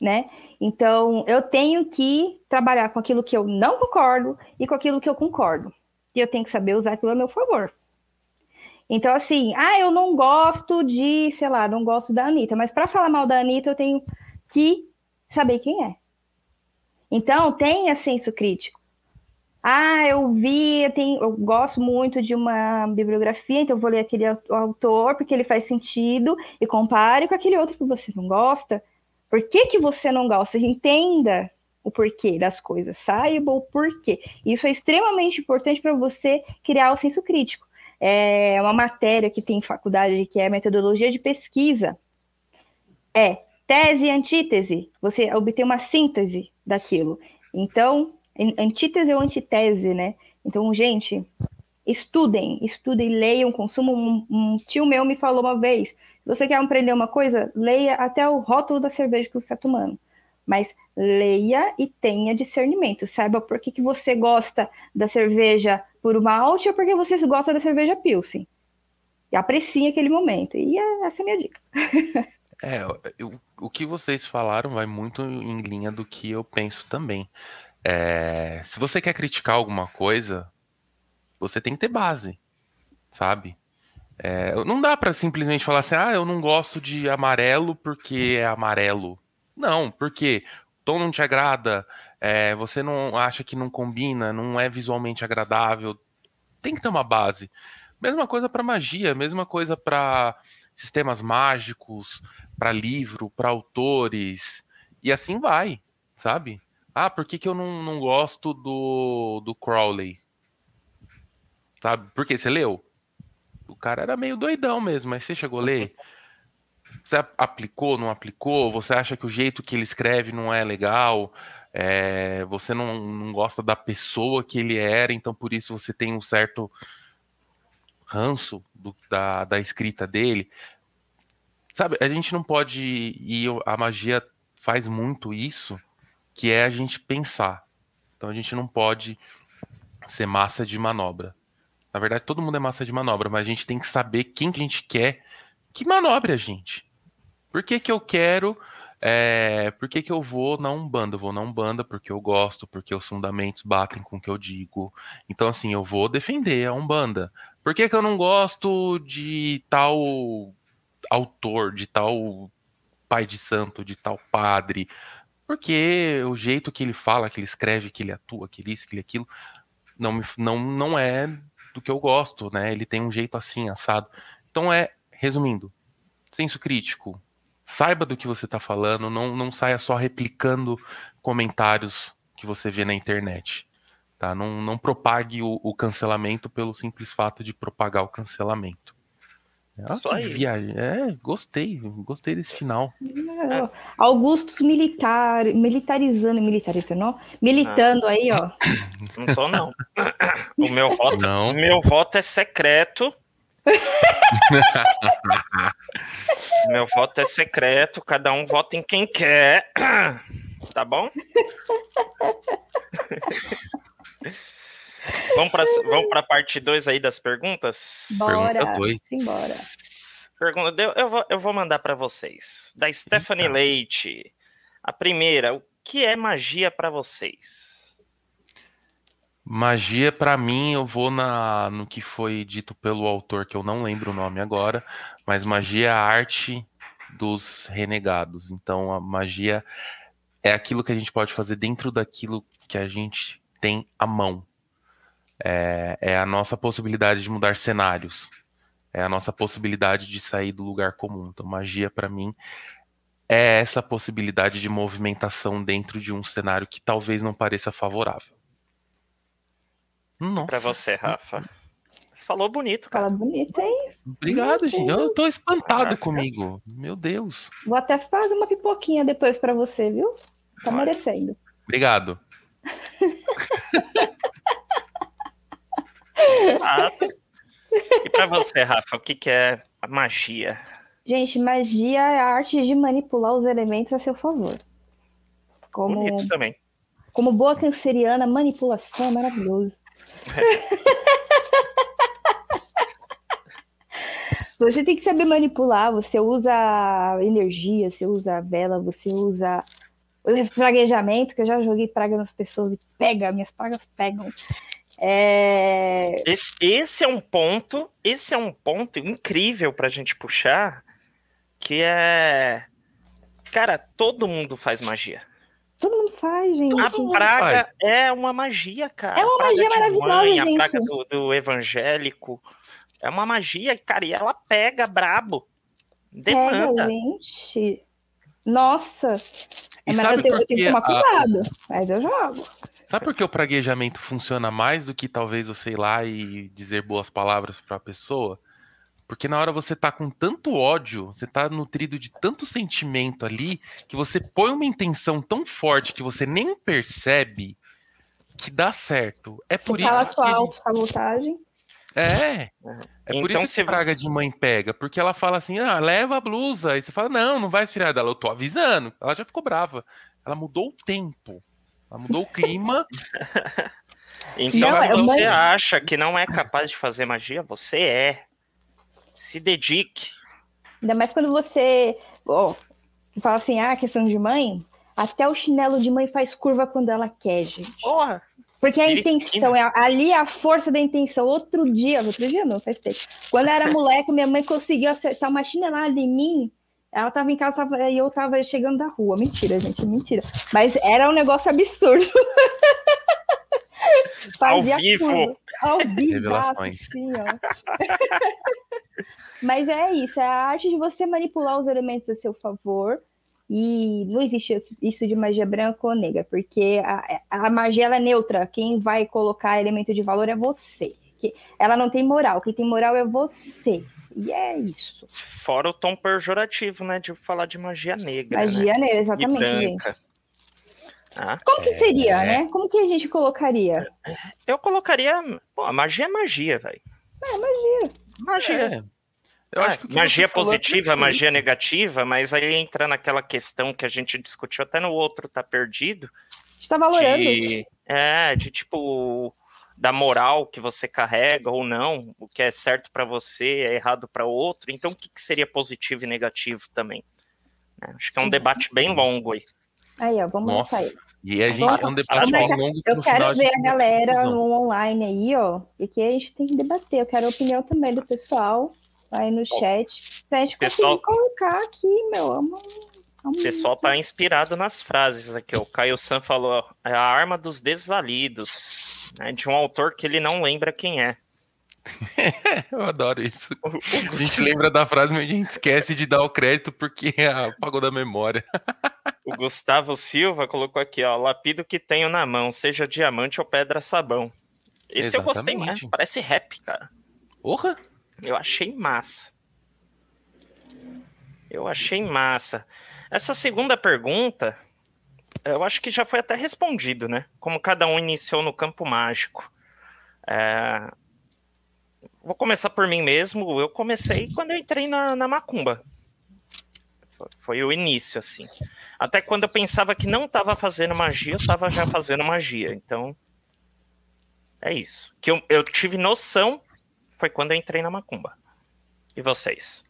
né? Então eu tenho que trabalhar com aquilo que eu não concordo e com aquilo que eu concordo e eu tenho que saber usar aquilo a meu favor. Então, assim, ah, eu não gosto de, sei lá, não gosto da Anitta, mas para falar mal da Anitta, eu tenho que saber quem é. Então, tenha senso crítico. Ah, eu vi, eu, tenho, eu gosto muito de uma bibliografia, então vou ler aquele autor porque ele faz sentido e compare com aquele outro que você não gosta. Por que, que você não gosta? Entenda o porquê das coisas, saiba o porquê. Isso é extremamente importante para você criar o senso crítico. É uma matéria que tem faculdade que é metodologia de pesquisa. É tese e antítese. Você obter uma síntese daquilo. Então, antítese ou antitese, né? Então, gente, estudem, estudem, leiam, consumam. Um, um tio meu me falou uma vez: se você quer aprender uma coisa, leia até o rótulo da cerveja que você está tomando. Mas leia e tenha discernimento. Saiba por que, que você gosta da cerveja por malte ou porque você gosta da cerveja Pilsen. E aprecie aquele momento. E é, essa é a minha dica. [LAUGHS] É, eu, o que vocês falaram vai muito em linha do que eu penso também. É, se você quer criticar alguma coisa, você tem que ter base, sabe? É, não dá para simplesmente falar assim, ah, eu não gosto de amarelo porque é amarelo. Não, porque tom não te agrada, é, você não acha que não combina, não é visualmente agradável, tem que ter uma base. Mesma coisa para magia, mesma coisa para sistemas mágicos, para livro, para autores, e assim vai, sabe? Ah, por que, que eu não, não gosto do, do Crowley? Sabe? Porque você leu? O cara era meio doidão mesmo, mas você chegou a ler? Você aplicou, não aplicou? Você acha que o jeito que ele escreve não é legal? É, você não, não gosta da pessoa que ele era, então por isso você tem um certo ranço do, da, da escrita dele. Sabe, a gente não pode. E a magia faz muito isso, que é a gente pensar. Então a gente não pode ser massa de manobra. Na verdade, todo mundo é massa de manobra, mas a gente tem que saber quem que a gente quer que manobre a gente. Por que, que eu quero. É, por que, que eu vou na Umbanda? Eu vou na Umbanda porque eu gosto, porque os fundamentos batem com o que eu digo. Então, assim, eu vou defender a Umbanda. Por que, que eu não gosto de tal autor, de tal pai de santo, de tal padre? Porque o jeito que ele fala, que ele escreve, que ele atua, que ele isso, que ele aquilo, não, não, não é do que eu gosto, né? Ele tem um jeito assim, assado. Então é, resumindo, senso crítico. Saiba do que você está falando, não, não saia só replicando comentários que você vê na internet. Tá? Não, não propague o, o cancelamento pelo simples fato de propagar o cancelamento. Ah, Só que viagem. É, gostei, gostei desse final. É, Augustus militar, militarizando, militarizando, não? militando ah. aí, ó. Não tô não. [LAUGHS] O meu voto, não. O meu voto é secreto. [LAUGHS] meu voto é secreto, cada um vota em quem quer. Tá bom? [LAUGHS] Vamos para vamos a parte 2 aí das perguntas? Bora, simbora. Pergunta, eu, eu, vou, eu vou mandar para vocês. Da Stephanie Eita. Leite. A primeira, o que é magia para vocês? Magia, para mim, eu vou na, no que foi dito pelo autor, que eu não lembro o nome agora, mas magia é a arte dos renegados. Então, a magia é aquilo que a gente pode fazer dentro daquilo que a gente tem à mão. É, é, a nossa possibilidade de mudar cenários, é a nossa possibilidade de sair do lugar comum. Então, magia para mim é essa possibilidade de movimentação dentro de um cenário que talvez não pareça favorável. Para você, Rafa. Você falou bonito, cara. Fala bonito, hein? Obrigado, gente. Eu tô espantado comigo. Meu Deus. Vou até fazer uma pipoquinha depois para você, viu? Tá merecendo. Obrigado. [LAUGHS] E para você, Rafa, o que, que é a magia? Gente, magia é a arte de manipular os elementos a seu favor. Como, Bonito também. Como boa canceriana, manipulação é maravilhoso. [LAUGHS] você tem que saber manipular, você usa energia, você usa vela, você usa praguejamento, que eu já joguei praga nas pessoas e pega, minhas pragas pegam. É... Esse, esse, é um ponto, esse é um ponto incrível para a gente puxar, que é, cara, todo mundo faz magia. Todo mundo faz, gente. A praga é uma magia, cara. É uma magia maravilhosa, mãe, gente. A praga do, do, evangélico. É uma magia, cara, e ela pega brabo. Demanda. Pega, gente. Nossa. É, eu tenho, eu tenho que tomar cuidado. Mas eu jogo. Sabe por que o praguejamento funciona mais do que talvez você ir lá e dizer boas palavras para a pessoa? Porque na hora você tá com tanto ódio, você tá nutrido de tanto sentimento ali, que você põe uma intenção tão forte que você nem percebe que dá certo. É por isso a sua que autossabotagem. É. É por então, isso que você... praga de mãe pega, porque ela fala assim: "Ah, leva a blusa". Aí você fala: "Não, não vai tirar dela, eu tô avisando". Ela já ficou brava. Ela mudou o tempo. Ela mudou o clima. [LAUGHS] então, não, se você acha que não é capaz de fazer magia, você é. Se dedique. Ainda mais quando você oh, fala assim, ah, questão de mãe, até o chinelo de mãe faz curva quando ela quer, gente. Porra! Porque a intenção, é, ali é a força da intenção. Outro dia, outro dia não, faz tempo. Quando eu era moleque, minha mãe conseguiu acertar uma chinelada em mim ela tava em casa tava, e eu tava chegando da rua. Mentira, gente, mentira. Mas era um negócio absurdo. [LAUGHS] Fazia Ao vivo. tudo. Ao vivo, Revelações. assim, ó. [LAUGHS] Mas é isso, é a arte de você manipular os elementos a seu favor. E não existe isso de magia branca ou negra, porque a, a magia ela é neutra. Quem vai colocar elemento de valor é você. Que- Ela não tem moral. Quem tem moral é você. E é isso. Fora o tom pejorativo, né? De falar de magia negra. né? Magia negra, E exatamente. Ah, Como que seria, É. né? Como que a gente colocaria? eu colocaria. Pô, a magia é magia, velho. É, magia. Magia. É. Eu acho que o que magia falou é positiva, magia negativa, mas aí entra naquela questão que a gente discutiu até no outro, tá perdido. A gente tá valorando. De, é, de tipo, da moral que você carrega ou não, o que é certo pra você é errado pra outro. Então, o que, que seria positivo e negativo também? É, acho que é um debate bem longo aí. Aí, ó, vamos Nossa, aí. E a gente Vamos- é um debate lá, longo que Eu quero ver a galera no online aí, ó. Porque a gente tem que debater. Eu quero a opinião também do pessoal aí no chat. Pra gente Pessoal- conseguir colocar aqui, meu. Vamos, vamos- O pessoal tá inspirado nas frases aqui. O Caio San falou: é a arma dos desvalidos. né, de um autor que ele não lembra quem é. [LAUGHS] Eu adoro isso. O- o A gente lembra da frase, mas a gente esquece de dar o crédito porque [LAUGHS] apagou da memória. O Gustavo Silva colocou aqui, ó, lapido que tenho na mão, seja diamante ou pedra sabão. Esse eu gostei mais, Exatamente. parece rap, cara. Porra! Eu achei massa. Eu achei massa. Essa segunda pergunta, eu acho que já foi até respondido, né? Como cada um iniciou no campo mágico. É, Vou começar por mim mesmo. Eu comecei quando eu entrei na, na macumba. Foi- o início, assim. Até quando eu pensava que não estava fazendo magia, eu estava já fazendo magia. Então, é isso. Que eu, eu tive noção foi quando eu entrei na macumba. E vocês?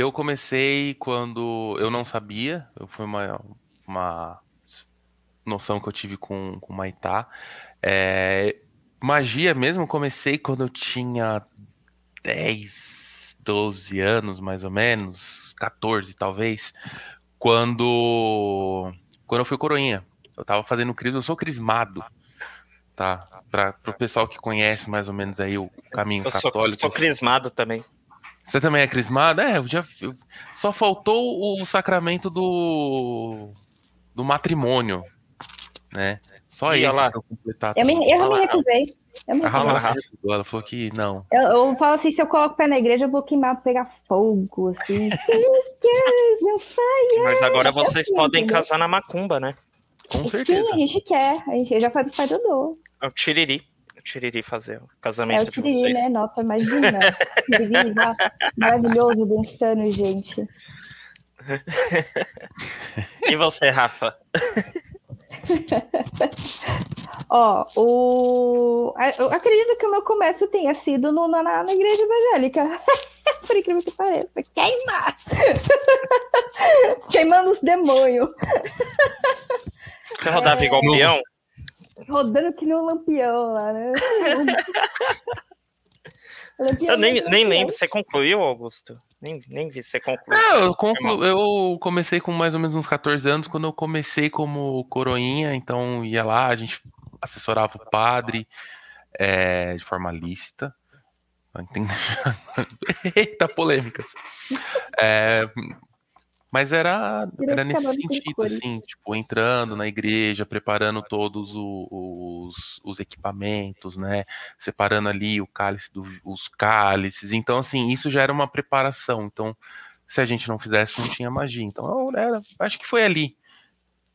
Eu comecei quando eu não sabia, eu- foi uma, uma noção que eu tive com, com o Maitá. É, magia mesmo, eu comecei quando eu tinha 10, 12 anos, mais ou menos, 14 talvez, quando, quando eu fui coroinha. Eu tava fazendo crisma, eu sou crismado, tá? Para o pessoal que conhece mais ou menos aí o caminho Eu sou, católico. sou crismado também. Você também é crismado? É, eu já. eu- só faltou o sacramento do. do matrimônio, né? Só E isso ela- pra eu completar. Eu, me, tudo. eu já me recusei. Eu, me A Rafa recusei. ela falou que não. eu, eu falo assim: se eu coloco o pé na igreja, eu vou queimar, pegar fogo, assim. [LAUGHS] Fire. Mas agora vocês sim, podem entendeu? casar na macumba, né? Com Sim, certeza. a gente quer. A gente, já falei pro pai do Dô. É o Tiriri. O Tiriri fazer o É casamento o de Tiriri, vocês. né? Nossa, imagina. Tiriri, [LAUGHS] maravilhoso, dançando, gente. E você, Rafa? [LAUGHS] Ó, o... eu acredito que o meu começo tenha sido no- na, na igreja evangélica. [LAUGHS] Por incrível que pareça. Queimar! Queimando os demônios. Você rodava igual No- peão? Rodando que nem um lampião lá, né? [LAUGHS] Lampião, Eu nem, nem lampião. lembro. Você concluiu, Augusto? Nem, nem vi você concluiu. Não, eu, conclu- eu comecei com mais ou menos uns 14 anos, quando eu comecei como coroinha, então ia lá, a gente assessorava o padre é, de forma lícita. Tem- [LAUGHS] Eita, polêmicas. É, mas era, era nesse sentido, assim, tipo, entrando na igreja, preparando todos os, os equipamentos, né? Separando ali o cálice do, os cálices. Então, assim, isso já era uma preparação. Então, se a gente não fizesse, não tinha magia. Então, eu era, acho que foi ali.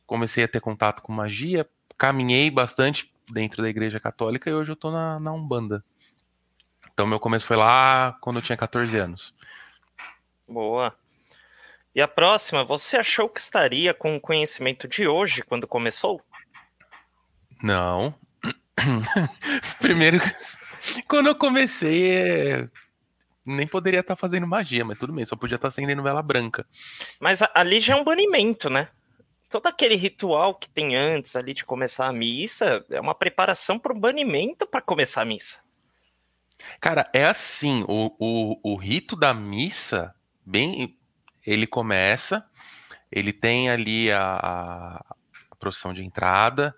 Comecei a ter contato com magia, caminhei bastante dentro da igreja católica e hoje eu tô na, na Umbanda. Então, meu começo foi lá quando eu tinha 14 anos. Boa. E a próxima, você achou que estaria com o conhecimento de hoje quando começou? Não. [CLEARS THROAT] Primeiro, quando eu comecei, é, nem poderia estar fazendo magia, mas tudo bem, só podia estar acendendo vela branca. Mas ali já é um banimento, né? Todo aquele ritual que tem antes ali de começar a missa é uma preparação para o banimento para começar a missa. Cara, é assim, o, o, o rito da missa, bem, ele começa, ele tem ali a, a, procissão de entrada,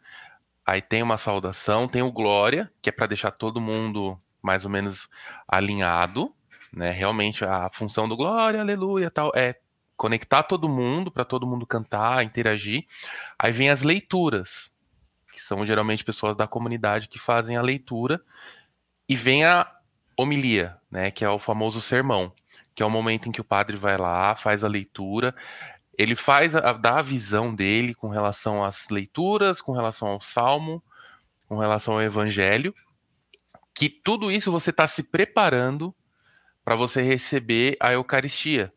aí tem uma saudação, tem o glória, que é para deixar todo mundo mais ou menos alinhado, né? Realmente a função do glória, aleluia, tal é conectar todo mundo para todo mundo cantar, interagir. Aí vem as leituras, que são geralmente pessoas da comunidade que fazem a leitura, e vem a homilia, né, que é o famoso sermão, que é o momento em que o padre vai lá, faz a leitura, ele faz a, dá a visão dele com relação às leituras, com relação ao salmo, com relação ao evangelho, que tudo isso você está se preparando para você receber a Eucaristia.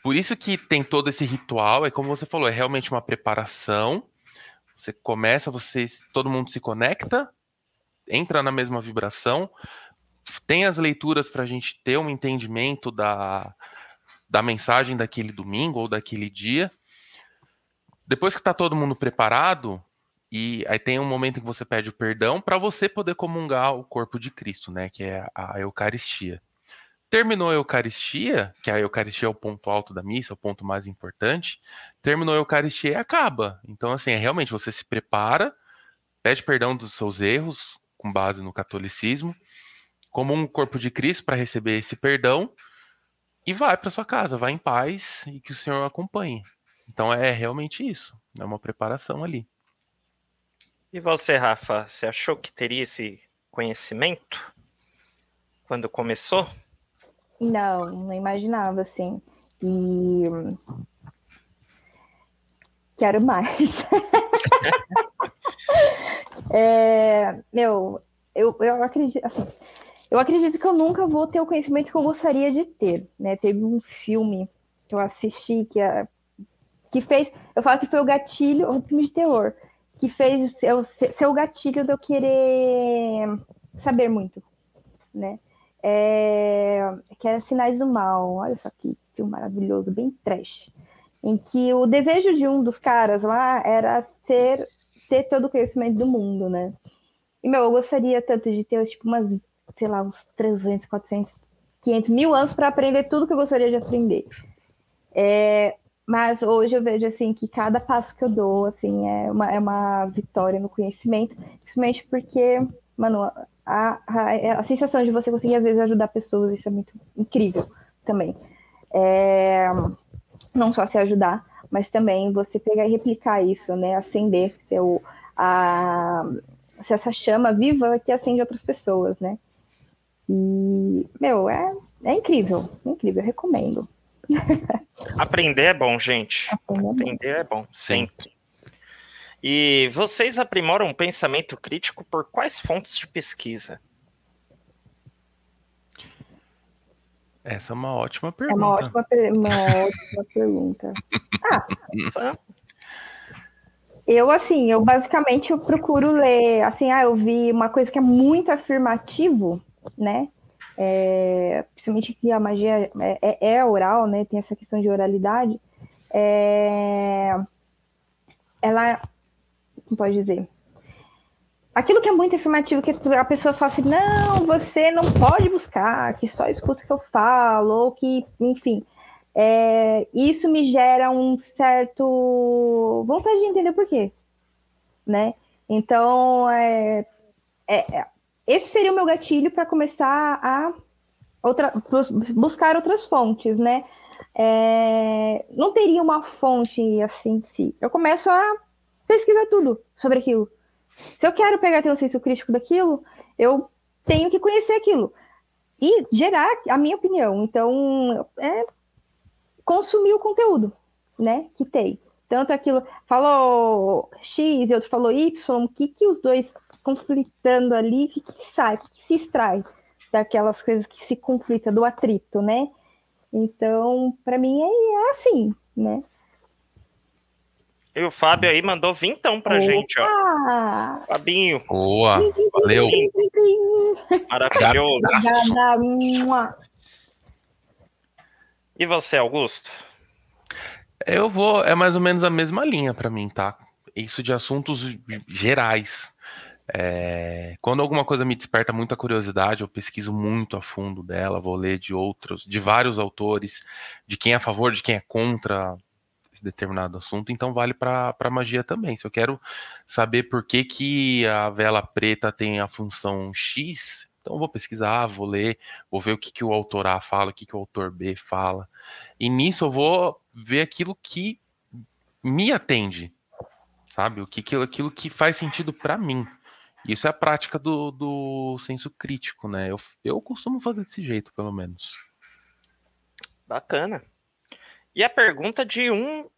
Por isso que tem todo esse ritual, é como você falou, é realmente uma preparação. Você começa, você, todo mundo se conecta, entra na mesma vibração, tem as leituras para a gente ter um entendimento da, da mensagem daquele domingo ou daquele dia. Depois que está todo mundo preparado, e aí tem um momento em que você pede o perdão para você poder comungar o corpo de Cristo, né? Que é a Eucaristia. Terminou a Eucaristia, que a Eucaristia é o ponto alto da missa, o ponto mais importante. Terminou a Eucaristia e acaba. Então, assim, é realmente você se prepara, pede perdão dos seus erros, com base no catolicismo, como um corpo de Cristo para receber esse perdão e vai para sua casa, vai em paz e que o Senhor acompanhe. Então é realmente isso, é uma preparação ali. E você, Rafa, você achou que teria esse conhecimento quando começou? Não, não imaginava assim. E quero mais. [LAUGHS] é, meu, eu, eu acredito, assim, eu acredito que eu nunca vou ter o conhecimento que eu gostaria de ter, né? Teve um filme que eu assisti que, a, que fez, eu falo que foi o gatilho, um filme de terror, que fez eu, ser o gatilho de eu querer saber muito, né? É, que é Sinais do Mal, olha só que filme maravilhoso, bem trash, em que o desejo de um dos caras lá era ser ter todo o conhecimento do mundo, né? E, meu, eu gostaria tanto de ter, tipo, umas sei lá, uns 300, 400, 500 mil anos para aprender tudo que eu gostaria de aprender. É, mas hoje eu vejo assim que cada passo que eu dou assim é uma, é uma vitória no conhecimento, principalmente porque, mano, a, a, a sensação de você conseguir às vezes ajudar pessoas, isso é muito incrível também. É, não só se ajudar, mas também você pegar e replicar isso, né? Acender seu, a, essa chama viva que acende outras pessoas, né? E, meu, é, é incrível, é incrível, eu recomendo. [LAUGHS] Aprender é bom, gente. Aprender, Aprender é bom, sempre. E vocês aprimoram o pensamento crítico por quais fontes de pesquisa? Essa é uma ótima pergunta. É uma ótima, uma ótima [LAUGHS] pergunta. Ah, eu, assim, eu basicamente eu procuro ler, assim, ah, eu vi uma coisa que é muito afirmativo, né? É, principalmente que a magia é, é, é, oral, né? Tem essa questão de oralidade. É, ela, como pode dizer? Aquilo que é muito afirmativo, que a pessoa fala assim, não, você não pode buscar, que só escuta o que eu falo, ou que, enfim, é, isso me gera um certo vontade de entender por quê, né? Então, é, é, é esse seria o meu gatilho para começar a outra, buscar outras fontes, né? É, não teria uma fonte assim em si. Eu começo a pesquisar tudo sobre aquilo. Se eu quero pegar ter um senso crítico daquilo, eu tenho que conhecer aquilo e gerar a minha opinião. Então, é consumir o conteúdo, né, que tem. Tanto aquilo, falou X e outro falou Y, o que, que os dois conflitando ali, o que, que sai, o que, que se extrai daquelas coisas que se conflita, do atrito, né? Então, para mim é, é, assim, né? E o Fábio aí mandou vintão pra Opa! gente, ó. Fabinho. Boa, valeu. Maravilhoso. E você, Augusto? Eu vou, é mais ou menos a mesma linha para mim, tá? Isso de assuntos gerais. É, quando alguma coisa me desperta muita curiosidade, eu pesquiso muito a fundo dela, vou ler de outros, de vários autores, de quem é a favor, de quem é contra, determinado assunto, então vale para magia também. Se eu quero saber por que, que a vela preta tem a função X, então vou pesquisar, vou ler, vou ver o que, que o autor A fala, o que, que o autor B fala. E nisso eu vou ver aquilo que me atende, sabe? O que, que aquilo que faz sentido para mim. Isso é a prática do, do senso crítico, né? Eu, eu costumo fazer desse jeito, pelo menos. Bacana. E a pergunta de um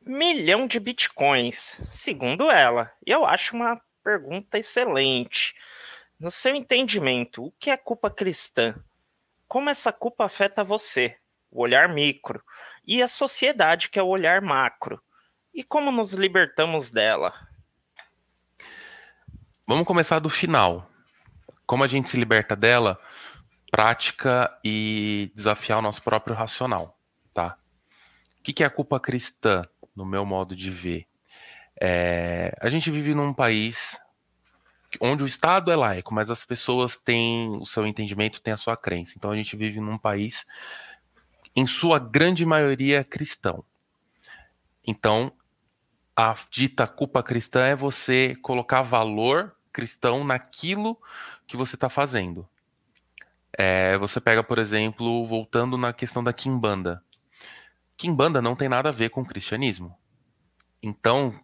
milhão de bitcoins, segundo ela. Eu acho uma pergunta excelente. No seu entendimento, o que é culpa cristã? Como essa culpa afeta você, o olhar micro, e a sociedade, que é o olhar macro? E como nos libertamos dela? Vamos começar do final. Como a gente se liberta dela? Prática e desafiar o nosso próprio racional, tá? O que é a culpa cristã, no meu modo de ver? É, a gente vive num país onde o Estado é laico, mas as pessoas têm o seu entendimento, têm a sua crença. Então a gente vive num país, em sua grande maioria, cristão. Então a dita culpa cristã é você colocar valor cristão naquilo que você está fazendo. É, você pega, por exemplo, voltando na questão da Kimbanda. Kimbanda não tem nada a ver com cristianismo. Então,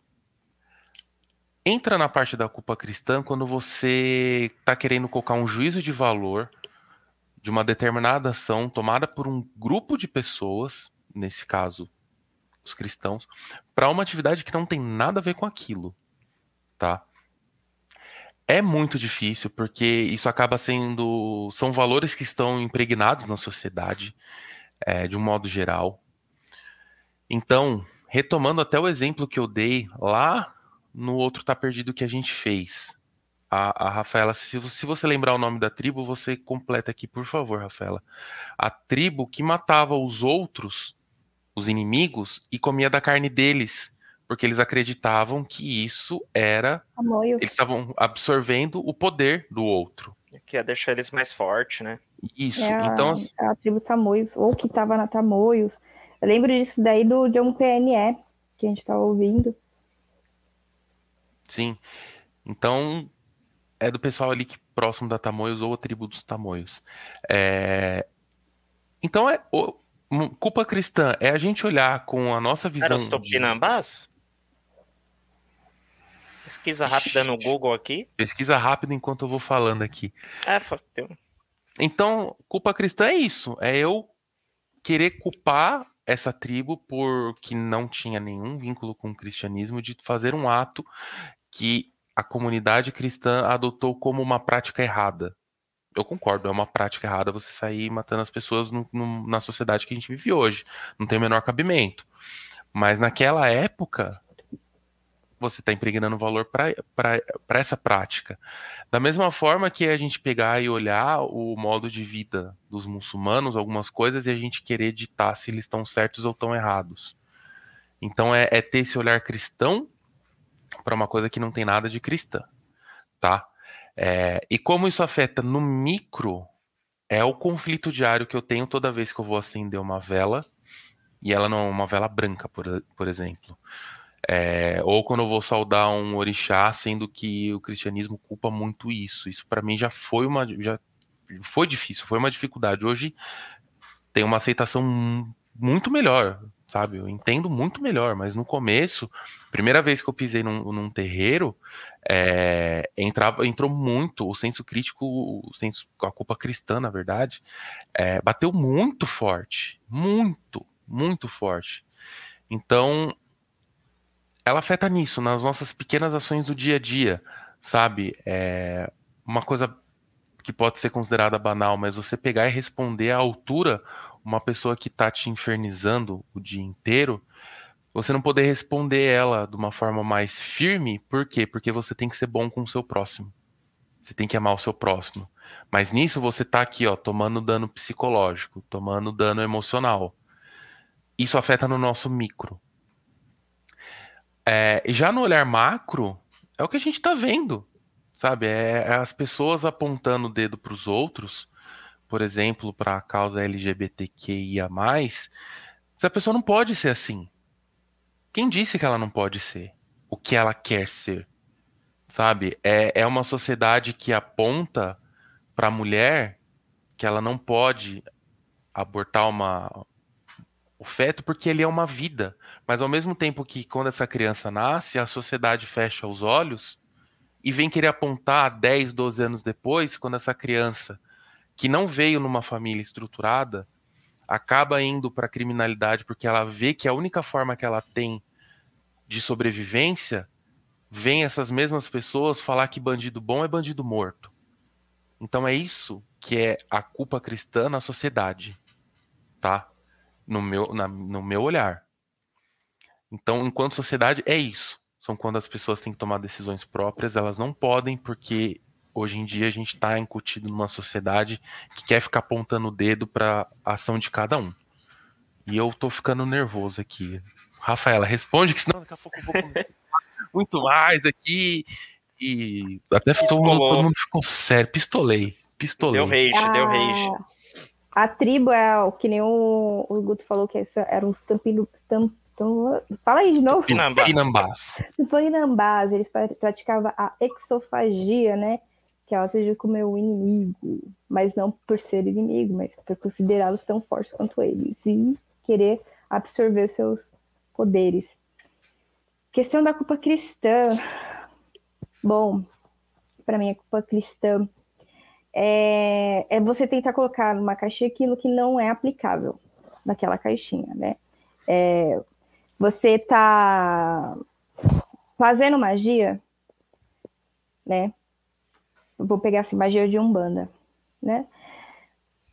entra na parte da culpa cristã quando você está querendo colocar um juízo de valor de uma determinada ação tomada por um grupo de pessoas, nesse caso, os cristãos, para uma atividade que não tem nada a ver com aquilo, tá? É muito difícil porque isso acaba sendo. São valores que estão impregnados na sociedade, é, de um modo geral. Então, retomando até o exemplo que eu dei lá no outro Tá Perdido que a gente fez. A, a Rafaela, se, se você lembrar o nome da tribo, você completa aqui, por favor, Rafaela. A tribo que matava os outros, os inimigos, e comia da carne deles porque eles acreditavam que isso era. Tamoio. Eles estavam absorvendo o poder do outro. Que ia deixar eles mais fortes, né? Isso. É a, então. é a tribo Tamoios, ou que estava na Tamoios. Eu lembro disso daí do John PNE, que a gente estava ouvindo. Sim. Então, é do pessoal ali que próximo da Tamoios ou a tribo dos Tamoios. É... Então, é. O... Culpa cristã é a gente olhar com a nossa visão. Era os Tupinambás? Pesquisa rápida no Google aqui. Pesquisa rápida enquanto eu vou falando aqui. É, Então, culpa cristã é isso. É eu querer culpar essa tribo por que não tinha nenhum vínculo com o cristianismo de fazer um ato que a comunidade cristã adotou como uma prática errada. Eu concordo, é uma prática errada você sair matando as pessoas no, no, na sociedade que a gente vive hoje. Não tem o menor cabimento. Mas naquela época, você está impregnando valor para essa prática. Da mesma forma que a gente pegar e olhar o modo de vida dos muçulmanos, algumas coisas, e a gente querer ditar se eles estão certos ou estão errados. Então é, é ter esse olhar cristão para uma coisa que não tem nada de cristã, tá? É, e como isso afeta no micro, é o conflito diário que eu tenho toda vez que eu vou acender uma vela, e ela não é uma vela branca, por, por exemplo. É, ou quando eu vou saudar um orixá, sendo que o cristianismo culpa muito isso. Isso para mim já foi uma já foi difícil, foi uma dificuldade. Hoje tem uma aceitação muito melhor, sabe? Eu entendo muito melhor, mas no começo, primeira vez que eu pisei num, num terreiro, é, entrava, entrou muito o senso crítico, o senso, a culpa cristã, na verdade, é, bateu muito forte, muito, muito forte. Então ela afeta nisso, nas nossas pequenas ações do dia a dia, sabe? É uma coisa que pode ser considerada banal, mas você pegar e responder à altura uma pessoa que tá te infernizando o dia inteiro, você não poder responder ela de uma forma mais firme, por quê? Porque você tem que ser bom com o seu próximo. Você tem que amar o seu próximo. Mas nisso você tá aqui, ó, tomando dano psicológico, tomando dano emocional. Isso afeta no nosso micro. É, já no olhar macro, é o que a gente está vendo, sabe? É, é, as pessoas apontando o dedo para os outros, por exemplo, para a causa LGBTQIA. Se a pessoa não pode ser assim. Quem disse que ela não pode ser o que ela quer ser? Sabe? É, é uma sociedade que aponta para a mulher que ela não pode abortar uma, o feto porque ele é uma vida. Mas ao mesmo tempo que quando essa criança nasce, a sociedade fecha os olhos e vem querer apontar 10, 12 anos depois, quando essa criança que não veio numa família estruturada acaba indo para a criminalidade porque ela vê que a única forma que ela tem de sobrevivência vem essas mesmas pessoas falar que bandido bom é bandido morto. Então é isso que é a culpa cristã na sociedade, tá? No meu, na, no meu olhar. Então, enquanto sociedade, é isso. São quando as pessoas têm que tomar decisões próprias, elas não podem, porque hoje em dia a gente está incutido numa sociedade que quer ficar apontando o dedo para a ação de cada um. E eu tô ficando nervoso aqui. Rafaela, responde, que senão daqui a pouco eu vou [LAUGHS] muito mais aqui. E até todo mundo, todo mundo ficou sério. Pistolei. Pistolei. Deu rage, deu rage. A tribo é o que nem o, o Guto falou que essa, eram os tampino, tam, tam, fala aí de novo. Tupinambás. Tupinambás. Eles praticavam a exofagia, né? Que ela seja o inimigo, mas não por ser inimigo, mas por considerá-los tão fortes quanto eles e querer absorver seus poderes. Questão da culpa cristã. Bom, para mim a culpa cristã é, é você tentar colocar numa caixinha aquilo que não é aplicável naquela caixinha, né? É, você está fazendo magia, né? Vou pegar assim, magia de Umbanda, né?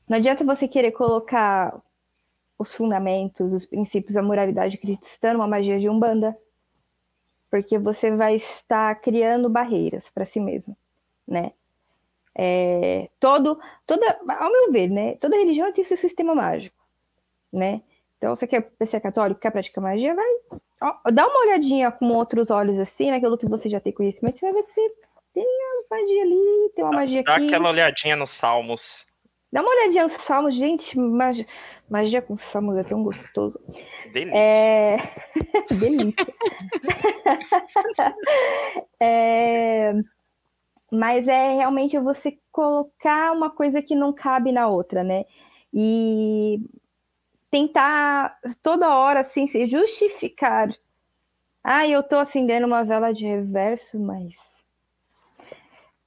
Não adianta você querer colocar os fundamentos, os princípios, a moralidade cristã numa magia de Umbanda, porque você vai estar criando barreiras para si mesmo, né? É, todo, toda, ao meu ver, né? Toda religião tem seu sistema mágico, né? Então, você quer ser católico, quer praticar magia, vai ó, dá uma olhadinha com outros olhos assim, naquilo que você já tem conhecimento, você vai ver que você tem magia ali, tem uma dá, magia dá aqui. Dá aquela olhadinha nos salmos. Dá uma olhadinha nos salmos, gente, magia, magia com salmos é tão gostoso. Delícia. É... [LAUGHS] Delícia. é... Mas é realmente você colocar uma coisa que não cabe na outra, né? E tentar toda hora assim se justificar. Ah, eu tô acendendo uma vela de reverso, mas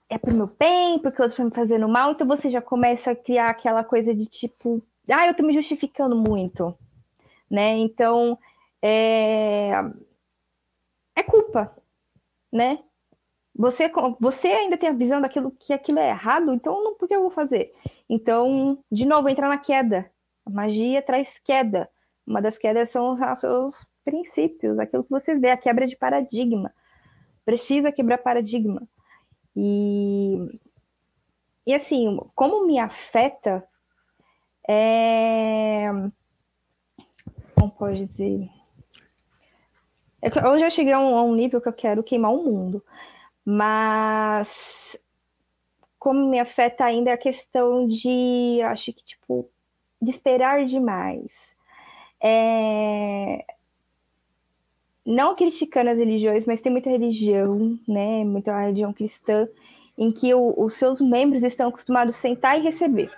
é pro meu bem, porque eu estou me fazendo mal, então você já começa a criar aquela coisa de tipo, ah, eu tô me justificando muito, né? Então, é, é culpa, né? Você, você ainda tem a visão daquilo que aquilo é errado, então não, por que eu vou fazer? Então, de novo, entra na queda. A magia traz queda. Uma das quedas são os seus princípios, aquilo que você vê, a quebra de paradigma. Precisa quebrar paradigma. E, e assim, como me afeta, é... como pode dizer? É eu cheguei a um, a um nível que eu quero queimar o mundo. Mas como me afeta ainda a questão de, acho que, tipo, de esperar demais. É... Não criticando as religiões, mas tem muita religião, né? Muita religião cristã, em que o, os seus membros estão acostumados a sentar e receber.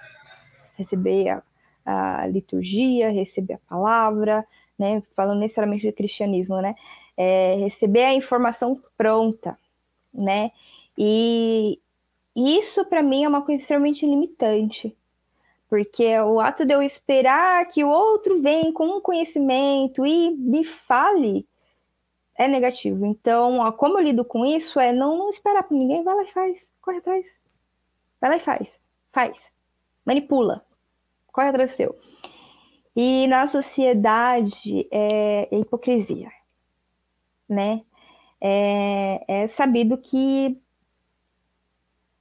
Receber a, a liturgia, receber a palavra, né? Falando necessariamente do cristianismo, né? É, receber a informação pronta, né? E isso para mim é uma coisa extremamente limitante, porque o ato de eu esperar que o outro venha com um conhecimento e me fale é negativo. Então, como eu lido com isso é não, não esperar por ninguém, vai lá e faz, corre atrás. Vai lá e faz, faz. Manipula, corre atrás do seu. E na sociedade é, é hipocrisia, né? é, é sabido que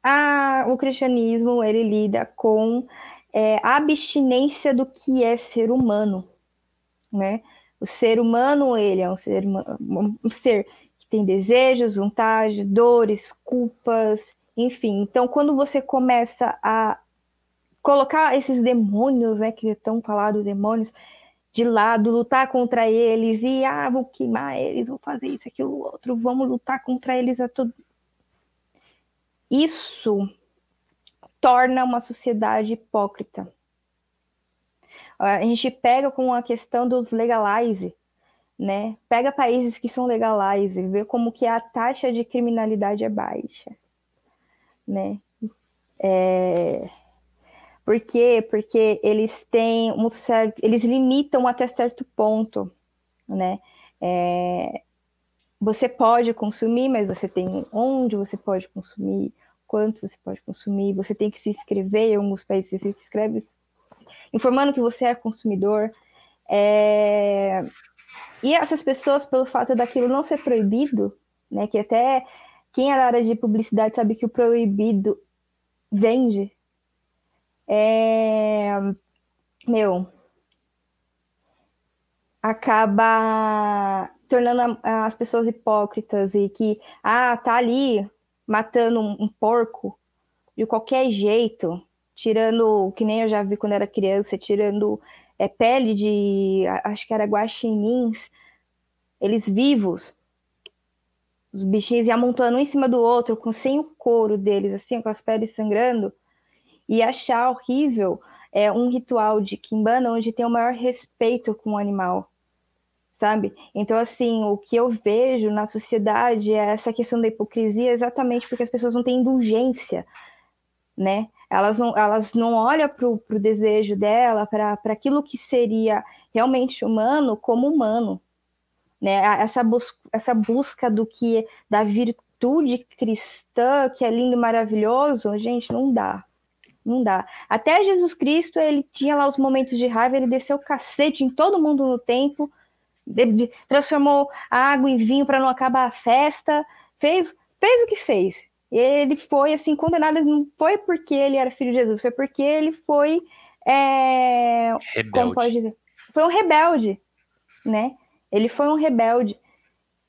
a, o cristianismo ele lida com é, a abstinência do que é ser humano, né? O ser humano ele é um ser, um ser que tem desejos, vontade, dores, culpas, enfim. Então, quando você começa a colocar esses demônios, né, que estão falados demônios, de lado, lutar contra eles e ah, vou queimar eles, vou fazer isso, aquilo, outro, vamos lutar contra eles a todo. Isso torna uma sociedade hipócrita. A gente pega com a questão dos legalize, né? Pega países que são legalize, vê como que a taxa de criminalidade é baixa, né? É... Por quê? Porque eles têm um certo, eles limitam até certo ponto, né? É... Você pode consumir, mas você tem onde você pode consumir, quanto você pode consumir, você tem que se inscrever, em alguns países você se inscreve informando que você é consumidor. É... E essas pessoas, pelo fato daquilo não ser proibido, né, que até quem é da área de publicidade sabe que o proibido vende, é... meu, acaba tornando as pessoas hipócritas e que, ah, tá ali matando um, porco de qualquer jeito, tirando, que nem eu já vi quando era criança, tirando é, pele de, acho que era guaxinins, eles vivos, os bichinhos e amontoando um em cima do outro, com sem o couro deles, assim, com as peles sangrando, e achar horrível é um ritual de Kimbanda onde tem o maior respeito com o animal sabe? Então, assim, o que eu vejo na sociedade é essa questão da hipocrisia exatamente porque as pessoas não têm indulgência, né? Elas não, elas não olham para o desejo dela, para aquilo que seria realmente humano como humano, né? Essa, bus essa busca do que da virtude cristã, que é lindo e maravilhoso, gente, não dá. Não dá. Até Jesus Cristo, ele tinha lá os momentos de raiva, ele desceu o cacete em todo mundo no tempo, transformou água em vinho para não acabar a festa, fez, fez o que fez. Ele foi assim condenado, não foi porque ele era filho de Jesus, foi porque ele foi é, como pode dizer? Foi um rebelde, né? Ele foi um rebelde.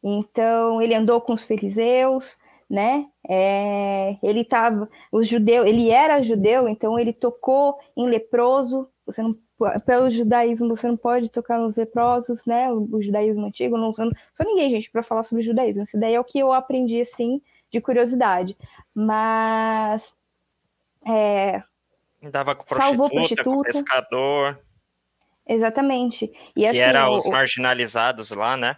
Então ele andou com os fariseus, né? É, ele estava, os judeus, ele era judeu, então ele tocou em leproso. Você não pelo judaísmo você não pode tocar nos leprosos, né? O, o judaísmo antigo, não, não sou ninguém, gente, para falar sobre o judaísmo. Isso daí é o que eu aprendi, assim, de curiosidade. Mas. É, Dava com prostituta, salvou prostituta. Com pescador. Exatamente. E, assim, que eram os marginalizados lá, né?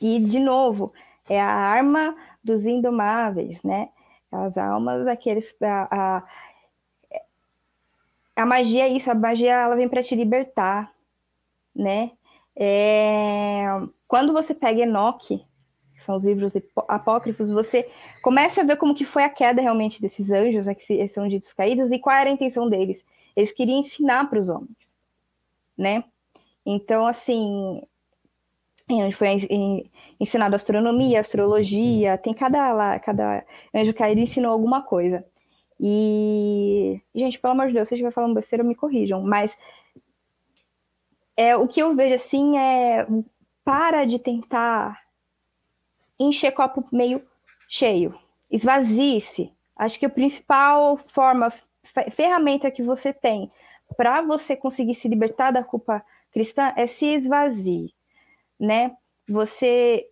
E, de novo, é a arma dos indomáveis, né? As almas daqueles. A, a, a magia é isso, a magia ela vem para te libertar, né? É... Quando você pega Enoque, são os livros apócrifos, você começa a ver como que foi a queda realmente desses anjos, né, que são ditos caídos, e qual era a intenção deles. Eles queriam ensinar para os homens, né? Então, assim, onde foi ensinado astronomia, astrologia, tem cada lá, cada anjo caído ensinou alguma coisa. E, gente, pelo amor de Deus, se eu estiver falando besteira, me corrijam. Mas é, o que eu vejo assim é para de tentar encher copo meio cheio. Esvazie-se. Acho que a principal forma, ferramenta que você tem para você conseguir se libertar da culpa cristã é se esvazie, né? Você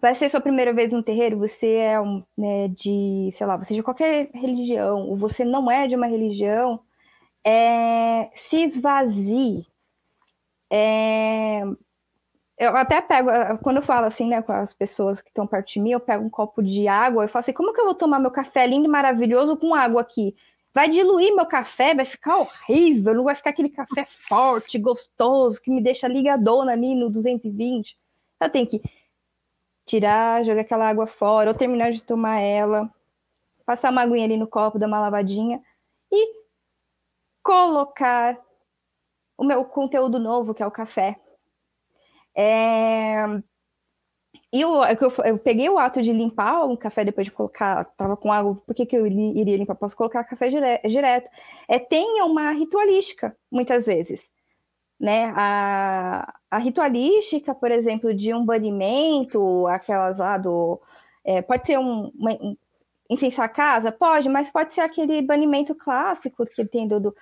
vai ser sua primeira vez no terreiro, você é um, né, de, sei lá, você é de qualquer religião, ou você não é de uma religião, é, se esvazie. É, eu até pego, quando eu falo assim, né, com as pessoas que estão perto de mim, eu pego um copo de água e falo assim, como que eu vou tomar meu café lindo e maravilhoso com água aqui? Vai diluir meu café, vai ficar horrível, não vai ficar aquele café forte, gostoso, que me deixa ligadona ali no 220. Eu tenho que tirar, jogar aquela água fora, ou terminar de tomar ela, passar uma aguinha ali no copo, dar uma lavadinha e colocar o meu conteúdo novo, que é o café. É... E eu, é eu, eu, peguei o ato de limpar o café depois de colocar, tava com água, por que, que eu iria limpar? Posso colocar café dire, direto. É, tem uma ritualística, muitas vezes né? A, a ritualística, por exemplo, de um banimento, aquelas lá do. É, pode ser um, uma, um incensar a casa? Pode, mas pode ser aquele banimento clássico que tem do, do,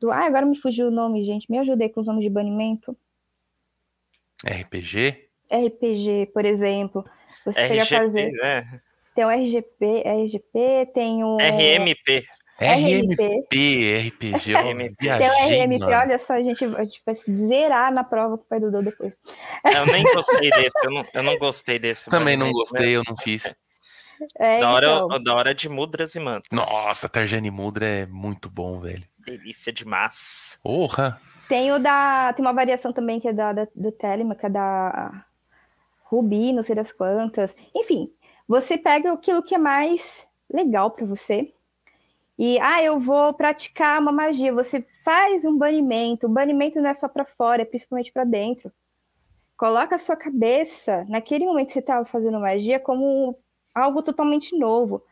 banimento. Ah, agora me fugiu o nome, gente. Me ajudei com os nomes de banimento. RPG? RPG, por exemplo. Você queria RGP, fazer. né? Tem o RGP, RGP, tem o. RMP. RMP. RPG, RMP. Tem o RMP, mano. olha só, a gente, a gente vai zerar na prova com o pai do Dô depois. Eu nem gostei desse, eu não, eu não gostei desse. Também não gostei, eu não fiz. É, Da hora, então, da hora de mudras e mantas. Nossa, Tarjane Mudra é muito bom, velho. Delícia demais. Porra! Tem o da. Tem uma variação também que é da, da- do Telema, que é da Ruby, não sei das quantas. Enfim, você pega aquilo que é mais legal para você. E, ah, eu vou praticar uma magia. Você faz um banimento. O banimento não é só para fora, é principalmente para dentro. Coloca a sua cabeça, naquele momento que você estava fazendo magia, como algo totalmente novo.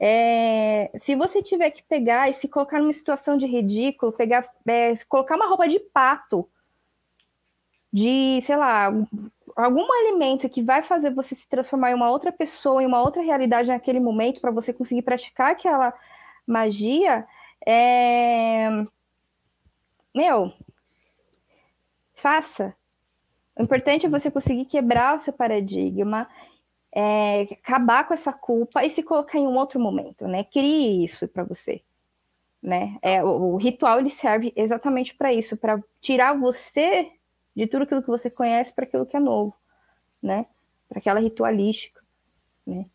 É, se você tiver que pegar e se colocar numa situação de ridículo, pegar, é, colocar uma roupa de pato, de, sei lá, algum alimento que vai fazer você se transformar em uma outra pessoa, em uma outra realidade naquele momento, para você conseguir praticar aquela magia, é... meu, faça. O importante é você conseguir quebrar o seu paradigma, é, acabar com essa culpa e se colocar em um outro momento, né? Crie isso para você, né? É, o, o ritual ele serve exatamente para isso, para tirar você de tudo aquilo que você conhece para aquilo que é novo, né? Para aquela ritualística, né?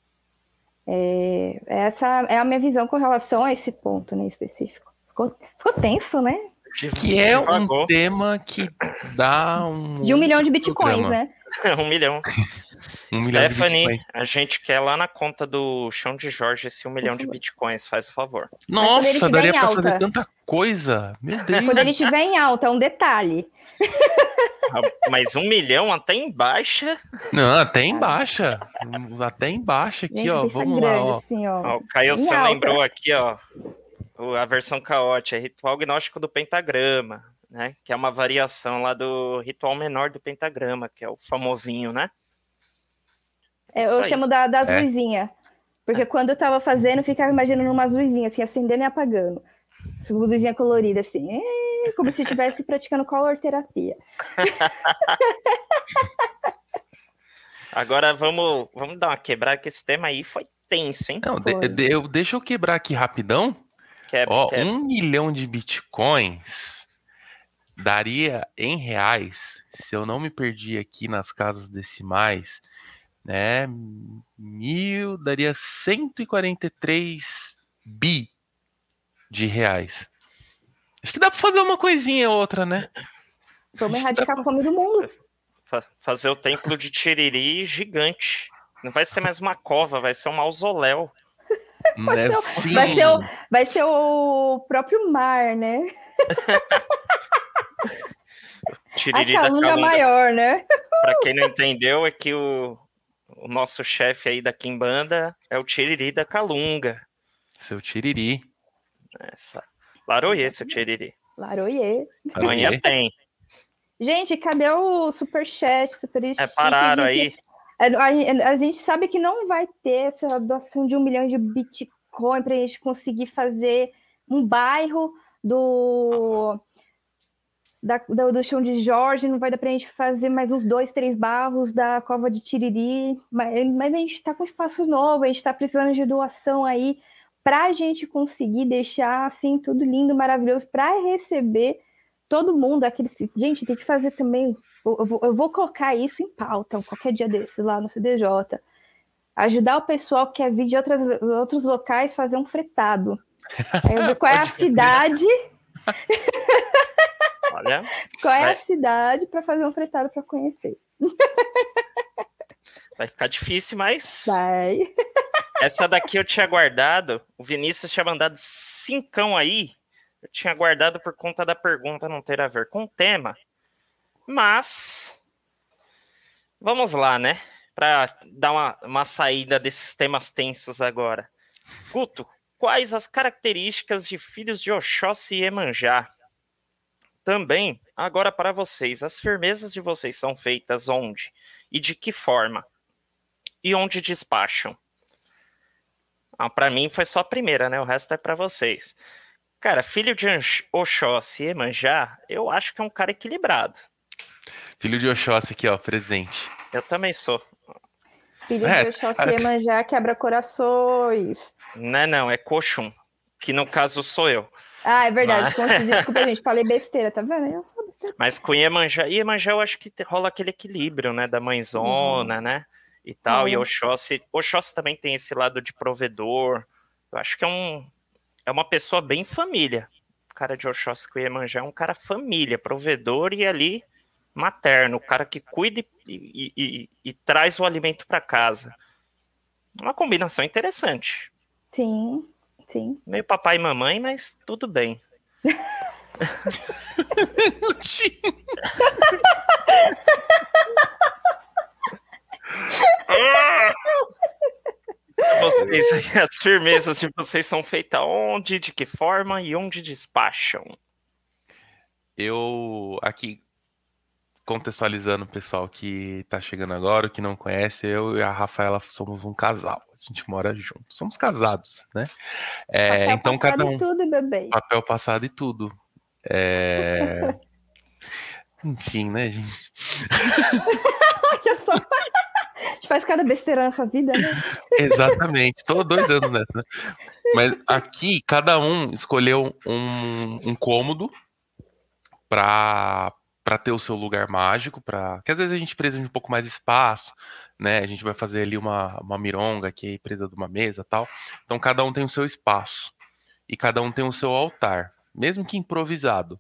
É, essa é a minha visão com relação a esse ponto, né, específico. Ficou, ficou tenso, né? Que é um tema que dá um. De um milhão de bitcoins, programa. né? [LAUGHS] um milhão. Um milhão de Stephanie, a gente quer lá na conta do Chão de Jorge esse um milhão de favor. bitcoins, faz o favor. Nossa, daria pra fazer tanta coisa. Meu Deus. Quando ele estiver em alta, é um detalhe. Ah, Mas um milhão até em baixa. Não, até em baixa. Até em baixa aqui, Gente, ó. Vamos lá, ó. assim, ó. Ó, o Caio alta. lembrou aqui, ó. A versão caótica, é ritual gnóstico do pentagrama, né? Que é uma variação lá do ritual menor do pentagrama, que é o famosinho, né? É, Só eu isso. chamo da, das É. luzinhas. Porque quando eu tava fazendo, eu ficava imaginando umas luzinhas, assim, acendendo e apagando. Essa luzinha colorida, assim, é, como se estivesse praticando color terapia. [LAUGHS] Agora vamos, vamos dar uma quebrada, que esse tema aí foi tenso, hein? Não, de- de- eu, deixa eu quebrar aqui rapidão. Quebra, Ó, quebra. um milhão de bitcoins daria em reais, se eu não me perdi aqui nas casas decimais, né? Mil daria 143 bi de reais. Acho que dá pra fazer uma coisinha ou outra, né? Vamos erradicar a fome do mundo. Fa- fazer o templo de Tiriri gigante. Não vai ser mais uma cova, vai ser um mausoléu. [LAUGHS] Né? ser- vai ser o-. Vai ser o próprio mar, né? [LAUGHS] A Tiriri da calunga Calunga. maior, né? Pra quem não entendeu, é que o, o nosso chefe aí da Kimbanda é o Tiriri da Calunga. Seu tiriri. Essa. Laroie, seu Tiriri. Laroie. Amanhã tem. Gente, cadê o superchat, super É, pararam a gente, aí. A, a- a gente sabe que não vai ter essa doação de um milhão de Bitcoin para a gente conseguir fazer um bairro do, da- do, do chão de Jorge, não vai dar para a gente fazer mais uns dois, três barros da cova de Tiriri, mas, mas a gente está com espaço novo, a gente está precisando de doação aí para a gente conseguir deixar assim tudo lindo, maravilhoso, para receber todo mundo. Aquele, gente, tem que fazer também eu vou, eu vou colocar isso em pauta qualquer dia desses lá no CDJ. Ajudar o pessoal que quer vir de outras, outros locais fazer um fretado. [LAUGHS] Aí eu ver qual é a cidade, [LAUGHS] Olha, qual é a Vai. cidade para fazer um fretado para conhecer. vai ficar difícil, mas Vai. essa daqui eu tinha guardado. O Vinícius tinha mandado cincão aí. Eu tinha guardado por conta da pergunta não ter a ver com o tema. Mas vamos lá, né? Para dar uma, uma saída desses temas tensos agora. Guto, quais as características de filhos de Oxóssi e Emanjá? Também, agora para vocês, as firmezas de vocês são feitas onde? E de que forma? E onde despacham? Ah, para mim foi só a primeira, né? O resto é para vocês. Cara, filho de Oxóssi e Emanjá, eu acho que é um cara equilibrado. Filho de Oxóssi aqui, ó, presente. Eu também sou. Filho É, de Oxóssi e Iemanjá quebra corações. Não é não, é Coxum. Que no caso sou eu. Ah, é verdade. Mas- [LAUGHS] Desculpa, gente. Falei besteira, tá vendo? Besteira. Mas com Iemanjá, Iemanjá eu acho que rola aquele equilíbrio, né? Da mãezona, né? E tal. E É. Oxóssi, Oxóssi também tem esse lado de provedor. Eu acho que é um é uma pessoa bem família. O cara de Oxóssi com Iemanjá é um cara família, provedor e ali materno, o cara que cuida e, e- e- e traz o alimento para casa. Uma combinação interessante. Sim, sim. Meio papai e mamãe, mas tudo bem. [LAUGHS] Vocês, aí, as firmezas de vocês são feitas onde, de que forma e onde despacham? Eu, aqui, contextualizando o pessoal que tá chegando agora, que não conhece, eu e a Rafaela somos um casal. A gente mora junto. Somos casados, né? É, Papel então, cada um. tudo, bebê. Papel passado e tudo. É... [LAUGHS] Enfim, né, gente? [LAUGHS] Só. A gente faz cada besteira nessa vida, né? Exatamente. Tô dois anos nessa. né? Mas aqui, cada um escolheu um, um cômodo para para ter o seu lugar mágico, para que às vezes a gente precisa de um pouco mais de espaço, né? A gente vai fazer ali uma, uma mironga que é presa de uma mesa, tal. Então cada um tem o seu espaço e cada um tem o seu altar, mesmo que improvisado.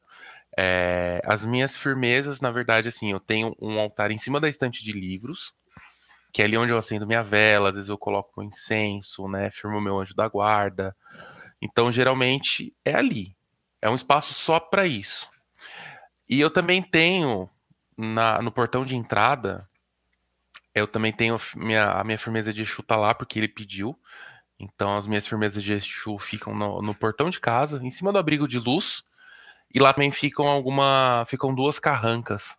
É, as minhas firmezas, na verdade, assim, eu tenho um altar em cima da estante de livros, que é ali onde eu acendo minha vela, às vezes eu coloco meu incenso, né? Firmo meu anjo da guarda. Então, geralmente é ali. É um espaço só para isso. E eu também tenho na, no portão de entrada, eu também tenho minha, a minha firmeza de Exu tá lá porque ele pediu. Então as minhas firmezas de Exu ficam no, no portão de casa, em cima do abrigo de luz. E lá também ficam alguma, ficam duas carrancas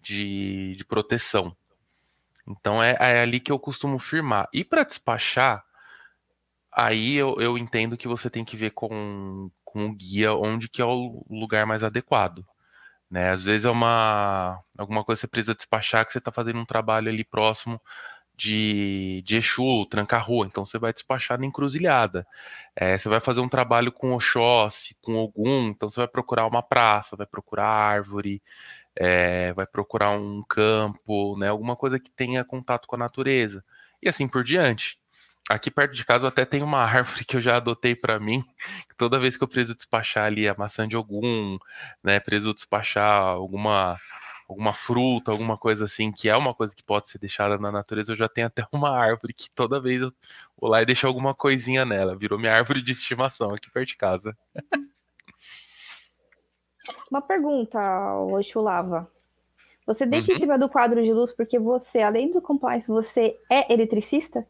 de, de proteção. Então é, é ali que eu costumo firmar. E para despachar, aí eu, eu entendo que você tem que ver com, com o guia onde que é o lugar mais adequado. Né? Às vezes é uma alguma coisa que você precisa despachar que você está fazendo um trabalho ali próximo de, de Exu, trancar rua, então você vai despachar na encruzilhada. É, você vai fazer um trabalho com Oxóssi, com Ogum, então você vai procurar uma praça, vai procurar árvore, é, vai procurar um campo, né, alguma coisa que tenha contato com a natureza, e assim por diante. Aqui perto de casa eu até tenho uma [LAUGHS] árvore que eu já adotei para mim, toda vez que eu preciso despachar ali a maçã de algum, né, preciso despachar alguma alguma fruta, alguma coisa assim, que é uma coisa que pode ser deixada na natureza, eu já tenho até uma árvore que toda vez eu vou lá e deixo alguma coisinha nela, virou minha árvore de estimação aqui perto de casa. Uma pergunta, Oxu Lava. Você deixa Uhum. em cima do quadro de luz porque você, além do compliance, você é eletricista?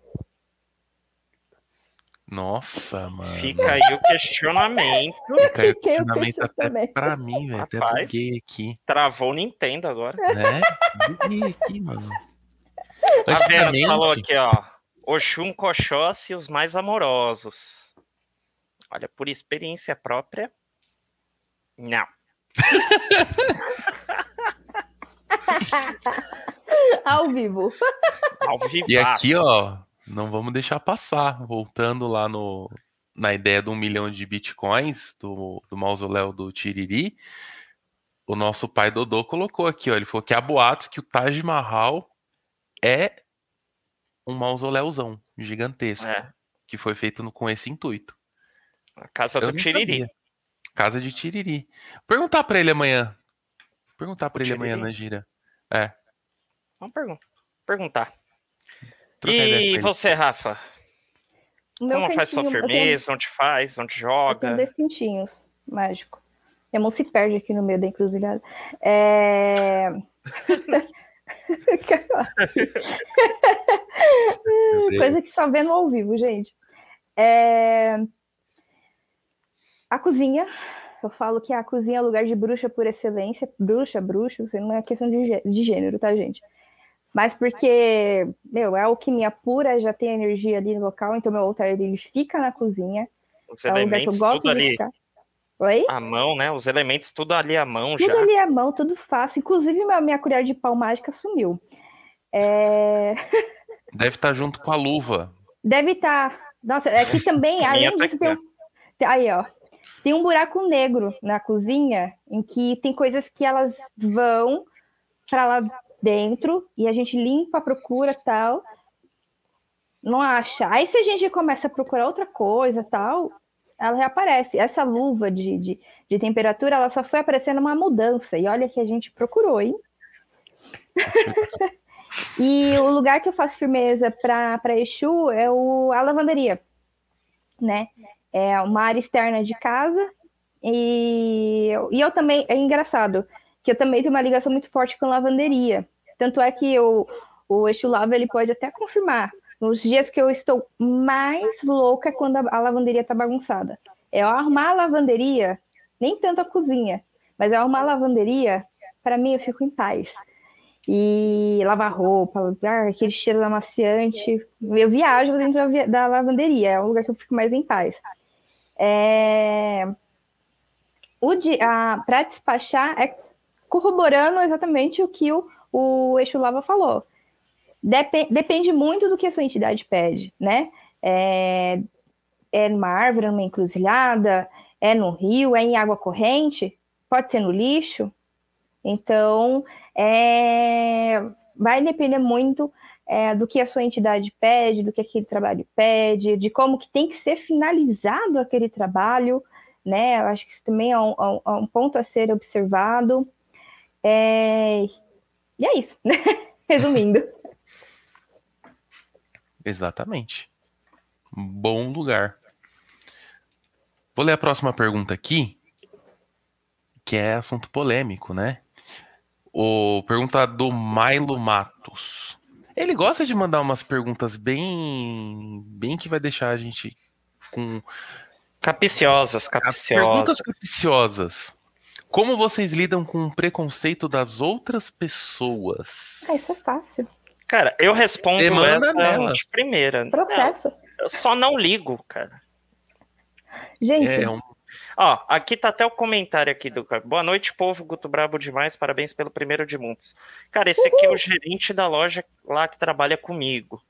Nossa, mano. Fica aí o questionamento. Fica aí o questionamento até também. pra mim, velho. Até Rapaz. buguei aqui, Travou o Nintendo agora. né? Buguei aqui, mano. A Vênus Antigamente- falou aqui, ó. Oxum Coxóssi, os mais amorosos. Olha, por experiência própria, não. [LAUGHS] Ao vivo. Ao vivo. E aqui, ó, não vamos deixar passar. Voltando lá no, na ideia do um milhão de bitcoins do, do mausoléu do Tiriri, o nosso pai Dodô colocou aqui, ó. Ele falou que há boatos que o Taj Mahal é um mausoléuzão gigantesco, É, que foi feito no- com esse intuito. a casa Eu do Tiriri. sabia. Casa de Tiriri. Perguntar pra ele amanhã. Perguntar pra ele amanhã na gira. É. Vamos pergun- perguntar. E você, Rafa? O meu Como faz sua cantinho- eu tenho- firmeza? Onde faz? Onde Eu joga? tenho dois cantinhos mágico. Minha mão se perde aqui no meio da encruzilhada. É... [LAUGHS] Coisa que só vendo ao vivo, gente. É... A cozinha. Eu falo que a cozinha é lugar de bruxa por excelência. Bruxa, bruxo, não é questão de, gê- de gênero, tá, gente? Mas porque, meu, é alquimia pura, já tem energia ali no local, então meu altar ele fica na cozinha. Os É um lugar que eu elementos, gosto tudo de ali ficar. Oi? A mão, né? Os elementos, tudo ali à mão Tudo já. ali à mão, tudo fácil. Inclusive, minha, minha colher de pau mágica sumiu. É, [LAUGHS] Deve estar junto com a luva. Deve estar. Nossa, aqui também, [LAUGHS] A minha além tá disso, aqui, tem um... Aí, ó. Tem um buraco negro na cozinha em que tem coisas que elas vão para lá dentro e a gente limpa, procura tal. Não acha. Aí se a gente começa a procurar outra coisa tal, ela reaparece. Essa luva de, de, de temperatura, ela só foi aparecendo uma mudança. E olha que a gente procurou, hein? [LAUGHS] e o lugar que eu faço firmeza para Exu é o, a lavanderia, né? É uma área externa de casa. E, e eu também, é engraçado, que eu também tenho uma ligação muito forte com lavanderia. Tanto é que eu, o Exu Lava, ele pode até confirmar. Nos dias que eu estou mais louca é quando a, a lavanderia tá bagunçada. É arrumar a lavanderia, nem tanto a cozinha, mas eu arrumar a lavanderia, para mim eu fico em paz. E lavar roupa, ah, aquele cheiro amaciante. Eu viajo dentro da, da lavanderia, é um lugar que eu fico mais em paz. É... O para despachar é corroborando exatamente o que o, o Eixo Lava falou. Depe- depende muito do que a sua entidade pede, né? É, é numa árvore, numa encruzilhada, é no rio, é em água corrente, pode ser no lixo. Então, é, vai depender muito é, do que a sua entidade pede, do que aquele trabalho pede, de como que tem que ser finalizado aquele trabalho, né? Eu acho que isso também é um, é um- é um ponto a ser observado. É, E é isso, [LAUGHS] resumindo. Exatamente. Bom lugar. Vou ler a próxima pergunta aqui, que é assunto polêmico, né? O pergunta do Milo Matos. Ele gosta de mandar umas perguntas bem, bem que vai deixar a gente com Capiciosas, perguntas capiciosas. Como vocês lidam com o preconceito das outras pessoas? Ah, isso é fácil. Cara, eu respondo Demanda essa nela. de primeira. Processo. Não, eu só não ligo, cara. Gente, É um Ó, aqui tá até o comentário aqui do cara. Boa noite, povo. Guto Brabo demais. Parabéns pelo primeiro de muitos. Cara, esse aqui é o gerente da loja lá que trabalha comigo.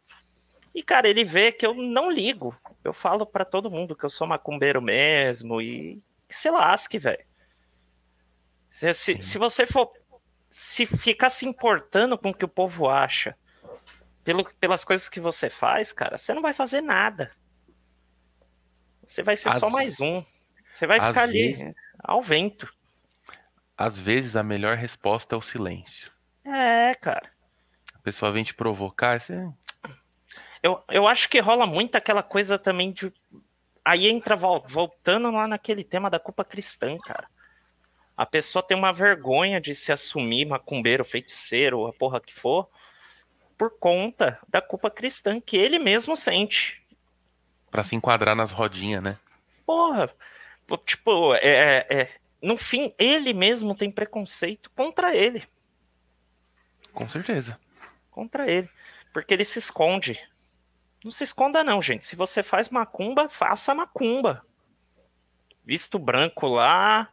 E, cara, ele vê que eu não ligo. Eu falo pra todo mundo que eu sou macumbeiro mesmo e que se lasque, velho. Se, se, se você for se ficar se importando com o que o povo acha pelo, pelas coisas que você faz, cara, você não vai fazer nada. Você vai ser só mais um. Você vai ficar ali vezes- ao vento. às vezes a melhor resposta é o silêncio. É, cara. A pessoa vem te provocar, você Eu, eu acho que rola muito aquela coisa também de. Aí entra vol- voltando lá naquele tema da culpa cristã, cara. A pessoa tem uma vergonha de se assumir macumbeiro, feiticeiro, a porra que for, por conta da culpa cristã que ele mesmo sente. Pra se enquadrar nas rodinhas, né? Porra, tipo, é, é- é- no fim, ele mesmo tem preconceito contra ele. Com certeza. Contra ele. Porque ele se esconde. Não se esconda, não, gente. Se você faz macumba, faça macumba. Visto branco lá,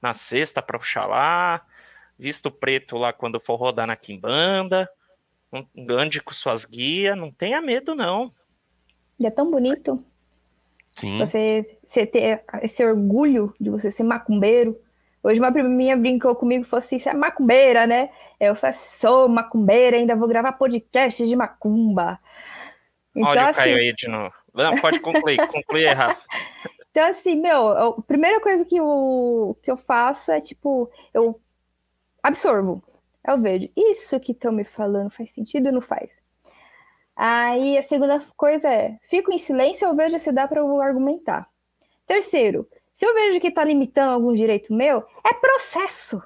na sexta pra Oxalá. Visto preto lá quando for rodar na quimbanda. Não- Ande com suas guias. Não tenha medo, não. é tão bonito Sim. você, você ter esse orgulho de você ser macumbeiro. Hoje uma prima minha brincou comigo e falou assim, você é macumbeira, né? Eu falei, sou macumbeira, ainda vou gravar podcast de macumba. Então, Olha o assim, Caio aí de novo. Não, pode concluir. Conclui aí, Rafa. Então, assim, meu, a primeira coisa que eu, que eu faço é, tipo, eu absorvo. Eu vejo, isso que estão me falando faz sentido ou não faz? Aí a segunda coisa é, fico em silêncio ou vejo se dá para eu argumentar. Terceiro, se eu vejo que está limitando algum direito meu, é processo.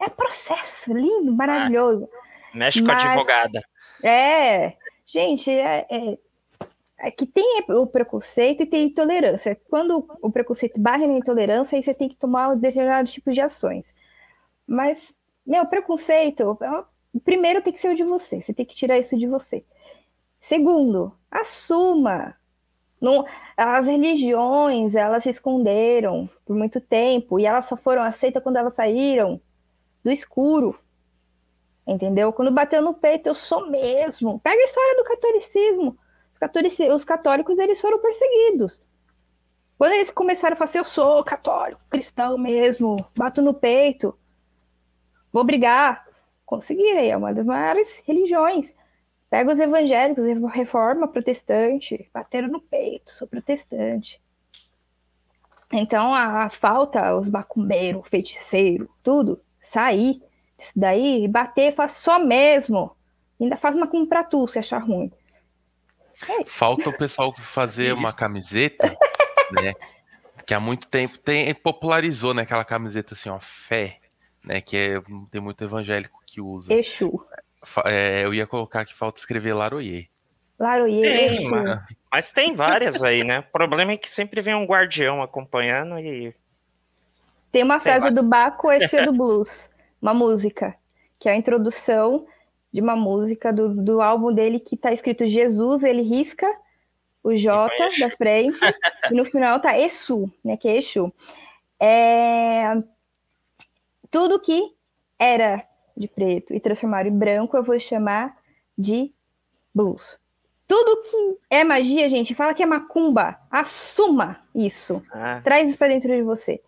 É processo, lindo, maravilhoso. Mexe com a advogada. É, gente, é, é- é que tem o preconceito e tem intolerância. Quando o preconceito barra na intolerância, aí você tem que tomar determinados tipos de ações. Mas, meu, preconceito, é- primeiro tem que ser o de você, você tem que tirar isso de você. Segundo, assuma. Não, as religiões, elas se esconderam por muito tempo e elas só foram aceitas quando elas saíram do escuro. Entendeu? Quando bateu no peito, eu sou mesmo. Pega a história do catolicismo. Os, católicos, eles foram perseguidos. Quando eles começaram a falar assim, eu sou católico, cristão mesmo, bato no peito, vou brigar, conseguiram, é uma das maiores religiões. Pega os evangélicos, reforma protestante, bateram no peito, sou protestante. Então a, a falta, os bacumbeiros, feiticeiro, tudo, sair daí, bater, faz só mesmo. Ainda faz uma com pra tu, se achar ruim. Falta o pessoal fazer uma camiseta, [LAUGHS] né? Que há muito tempo tem, popularizou, né? Aquela camiseta assim, ó, fé, né? Que é, tem muito evangélico que usa. Exu. É, eu ia colocar que falta escrever Laroyer. Laroyer, Exu. Mas, mas tem várias aí, né? O problema é que sempre vem um guardião acompanhando e. Tem uma Sei frase lá. do Baco, Exu é do Blues, uma música, que é a introdução de uma música do, do álbum dele que tá escrito Jesus, ele risca o J da frente, e no final tá Exu, né? Que é Exu. É... Tudo que era de preto e transformar em branco, eu vou chamar de blues. Tudo que é magia, gente, fala que é macumba. Assuma isso. Ah. Traz isso para dentro de você.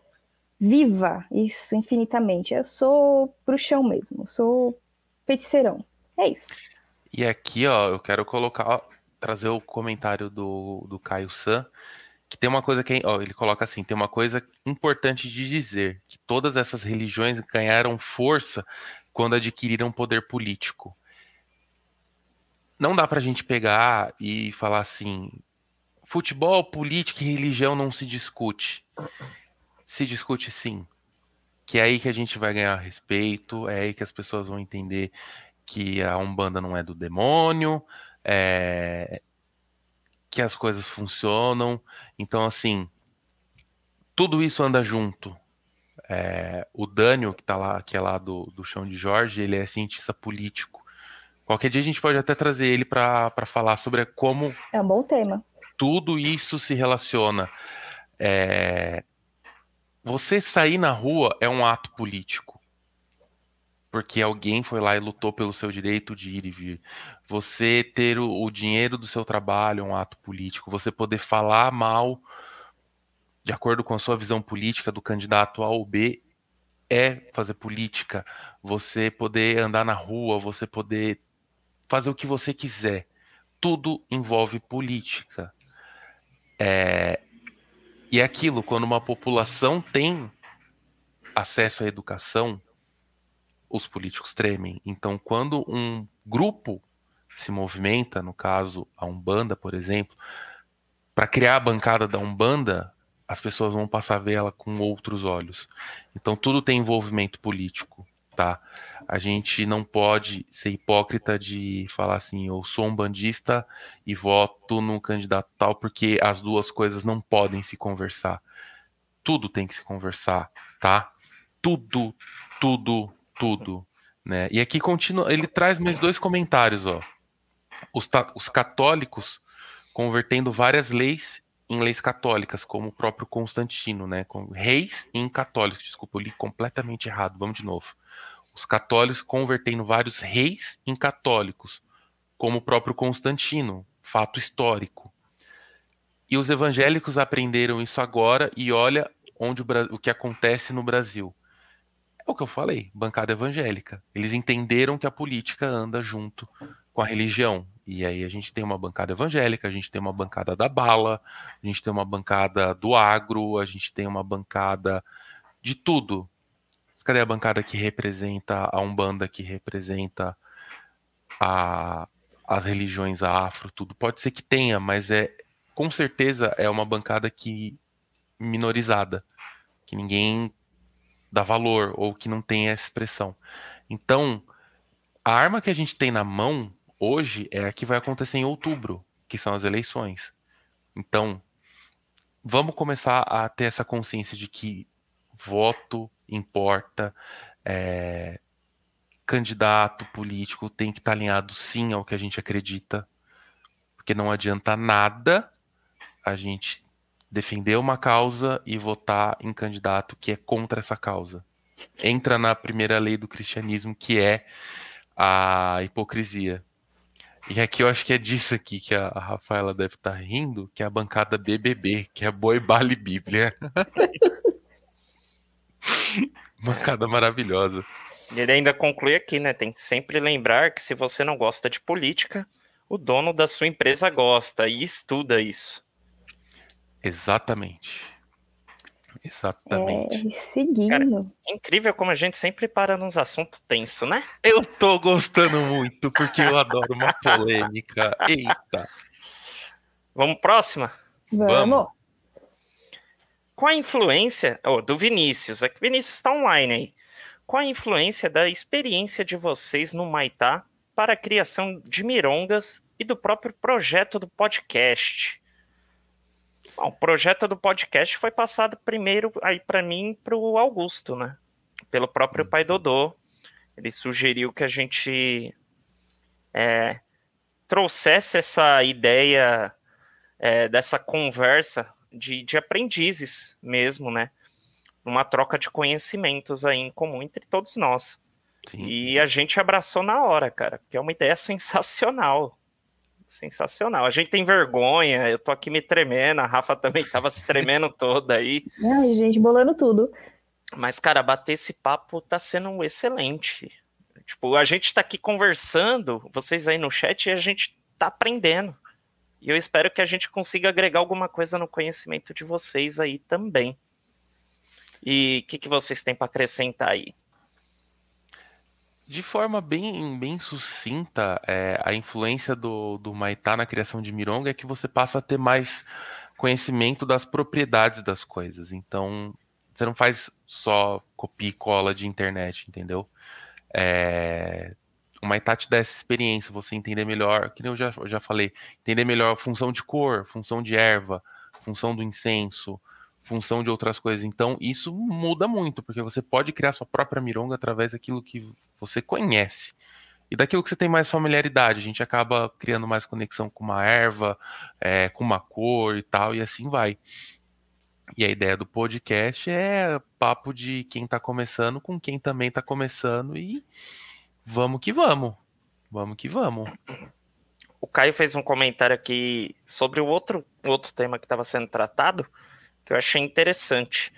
Viva isso infinitamente. Eu sou bruxão mesmo, sou feiticeirão. É isso. E aqui, ó, eu quero colocar, trazer o comentário do, do Caio San, que tem uma coisa que, ó, ele coloca assim, tem uma coisa importante de dizer, que todas essas religiões ganharam força quando adquiriram poder político. Não dá para a gente pegar e falar assim: futebol, política e religião não se discute. Se discute sim. Que é aí que a gente vai ganhar respeito, é aí que as pessoas vão entender que a Umbanda não é do demônio, é... que as coisas funcionam. Então, assim, tudo isso anda junto. É, o Daniel, que tá lá, que é lá do, do chão de Jorge, ele é cientista político. Qualquer dia a gente pode até trazer ele para falar sobre como. É um bom tema. Tudo isso se relaciona. É, você sair na rua é um ato político. Porque alguém foi lá e lutou pelo seu direito de ir e vir. Você ter o, o dinheiro do seu trabalho é um ato político. Você poder falar mal de acordo com a sua visão política do candidato A ou B, é fazer política. Você poder andar na rua, você poder fazer o que você quiser. Tudo envolve política. É... E é aquilo, quando uma população tem acesso à educação, os políticos tremem. Então, quando um grupo se movimenta, no caso a Umbanda, por exemplo, para criar a bancada da Umbanda, as pessoas vão passar a ver ela com outros olhos. Então tudo tem envolvimento político, tá? A gente não pode ser hipócrita de falar assim, eu sou um bandista e voto no candidato tal, porque as duas coisas não podem se conversar. Tudo tem que se conversar, tá? Tudo, tudo, tudo, né? E aqui continua, ele traz mais dois comentários, ó. Os, os católicos convertendo várias leis em leis católicas, como o próprio Constantino, né? Com reis em católicos. Desculpa, eu li completamente errado. Vamos de novo. Os católicos convertendo vários reis em católicos, como o próprio Constantino, fato histórico. E os evangélicos aprenderam isso agora e olha onde o, o que acontece no Brasil. É o que eu falei, bancada evangélica. Eles entenderam que a política anda junto com a religião. E aí a gente tem uma bancada evangélica, a gente tem uma bancada da bala, a gente tem uma bancada do agro, a gente tem uma bancada de tudo. Cadê a bancada que representa a Umbanda, que representa a, as religiões afro, tudo? Pode ser que tenha, mas é com certeza é uma bancada que minorizada, que ninguém dá valor ou que não tem essa expressão. Então, a arma que a gente tem na mão hoje é a que vai acontecer em outubro, que são as eleições. Então, vamos começar a ter essa consciência de que voto importa, é, candidato político tem que estar alinhado sim ao que a gente acredita, porque não adianta nada a gente defender uma causa e votar em candidato que é contra essa causa. Entra na primeira lei do cristianismo, que é a hipocrisia. E aqui eu acho que é disso aqui que a Rafaela deve estar tá rindo, que é a bancada BBB, que é Boi Bale Bíblia. [LAUGHS] bancada maravilhosa. Ele ainda conclui aqui, né? Tem que sempre lembrar que se você não gosta de política, o dono da sua empresa gosta e estuda isso. Exatamente. Exatamente. É, seguindo. Cara, é incrível como a gente sempre para nos assuntos tenso, né? Eu tô gostando muito, porque eu adoro uma polêmica. Eita. Vamos próxima? Vamos. Com a influência oh, do Vinícius, é que Vinícius está online aí. Qual a influência da experiência de vocês no Maitá para a criação de mirongas e do próprio projeto do podcast? Bom, o projeto do podcast foi passado primeiro aí para mim para o Augusto, né? Pelo próprio pai Dodô. Ele sugeriu que a gente é, trouxesse essa ideia é, dessa conversa de, de aprendizes mesmo, né? uma troca de conhecimentos aí em comum entre todos nós. Sim. E a gente abraçou na hora, cara, que é uma ideia [LAUGHS] sensacional. Sensacional. A gente tem vergonha, eu tô aqui me tremendo, a Rafa também tava se tremendo [LAUGHS] toda aí. Ai, gente, bolando tudo. Mas, cara, bater esse papo tá sendo excelente. Tipo, a gente tá aqui conversando, vocês aí no chat, e a gente tá aprendendo. E eu espero que a gente consiga agregar alguma coisa no conhecimento de vocês aí também. E o que, que vocês têm para acrescentar aí? De forma bem, bem sucinta, é, a influência do, do Maitá na criação de Mironga é que você passa a ter mais conhecimento das propriedades das coisas. Então, você não faz só copia e cola de internet, entendeu? É, o Maitá te dá essa experiência, você entender melhor, que nem eu já, eu já falei, entender melhor a função de cor, função de erva, função do incenso, função de outras coisas. Então, isso muda muito, porque você pode criar sua própria mironga através daquilo que você conhece. E daquilo que você tem mais familiaridade, a gente acaba criando mais conexão com uma erva, é, com uma cor e tal, e assim vai. E a ideia do podcast é papo de quem está começando com quem também está começando e vamos que vamos. Vamos que vamos. O Caio fez um comentário aqui sobre o outro, outro tema que estava sendo tratado, que eu achei interessante.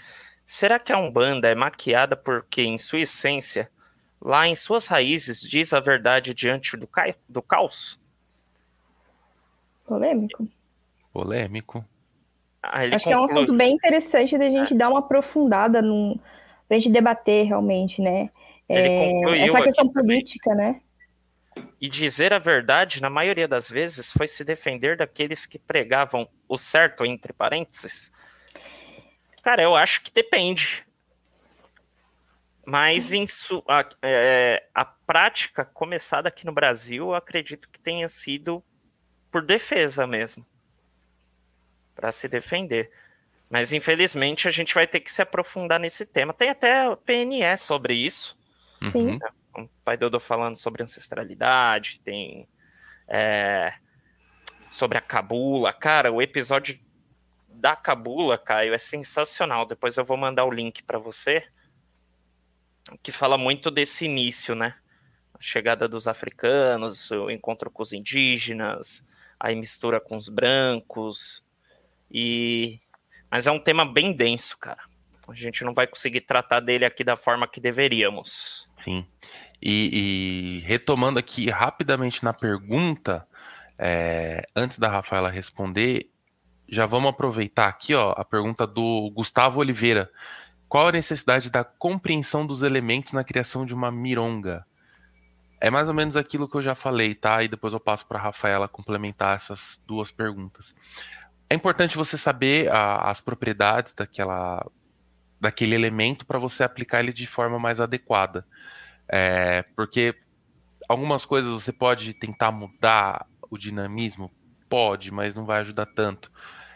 Será que a Umbanda é maquiada porque, em sua essência, lá em suas raízes, diz a verdade diante do, ca... do caos? Polêmico. Polêmico. Ah, Acho conclui... que é um assunto bem interessante da gente é. dar uma aprofundada num... pra gente debater realmente, né? É... essa questão política, também. né? E dizer a verdade, na maioria das vezes, foi se defender daqueles que pregavam o certo, entre parênteses, Cara, eu acho que depende. Mas em su, a, é, a prática começada aqui no Brasil, eu acredito que tenha sido por defesa mesmo. Para se defender. Mas infelizmente a gente vai ter que se aprofundar nesse tema. Tem até PNE sobre isso. Sim. O pai Dodô falando sobre ancestralidade, tem é, sobre a cabula. Cara, o episódio da Cabula, Caio, é sensacional. Depois eu vou mandar o link para você, que fala muito desse início, né? A chegada dos africanos, o encontro com os indígenas, aí mistura com os brancos. E mas é um tema bem denso, cara. A gente não vai conseguir tratar dele aqui da forma que deveríamos. Sim. E, e retomando aqui rapidamente na pergunta, é, antes da Rafaela responder, já vamos aproveitar aqui, ó, a pergunta do Gustavo Oliveira. Qual a necessidade da compreensão dos elementos na criação de uma mironga? É mais ou menos aquilo que eu já falei, tá? E depois eu passo para a Rafaela complementar essas duas perguntas. É importante você saber a, as propriedades daquela, daquele elemento para você aplicar ele de forma mais adequada. É, porque algumas coisas você pode tentar mudar o dinamismo, pode, mas não vai ajudar tanto.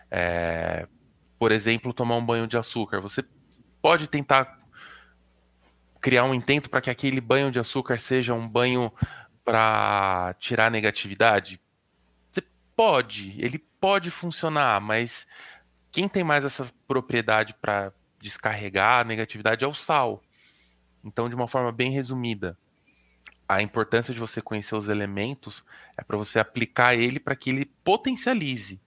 É, por exemplo, tomar um banho de açúcar. Você pode tentar criar um intento para que aquele banho de açúcar seja um banho para tirar negatividade? Você pode, ele pode funcionar, mas quem tem mais essa propriedade para descarregar a negatividade é o sal. Então, de uma forma bem resumida, a importância de você conhecer os elementos é para você aplicar ele para que ele potencialize,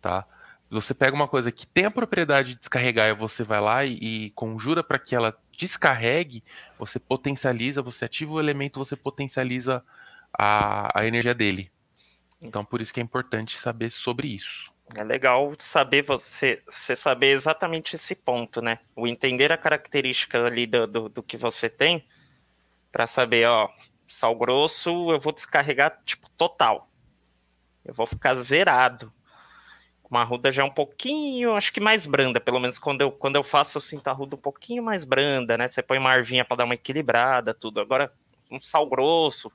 tá? Você pega uma coisa que tem a propriedade de descarregar e você vai lá e, e conjura para que ela descarregue, você potencializa, você ativa o elemento, você potencializa a, a energia dele. Então, por isso que é importante saber sobre isso. É legal saber você, você saber exatamente esse ponto, né? O entender a característica ali do, do, do que você tem, para saber, ó, sal grosso eu vou descarregar tipo total. Eu vou ficar zerado. Uma arruda já é um pouquinho, acho que mais branda, pelo menos quando eu, quando eu faço, eu sinto a arruda um pouquinho mais branda, né? Você põe uma arvinha para dar uma equilibrada, tudo. Agora, um sal grosso,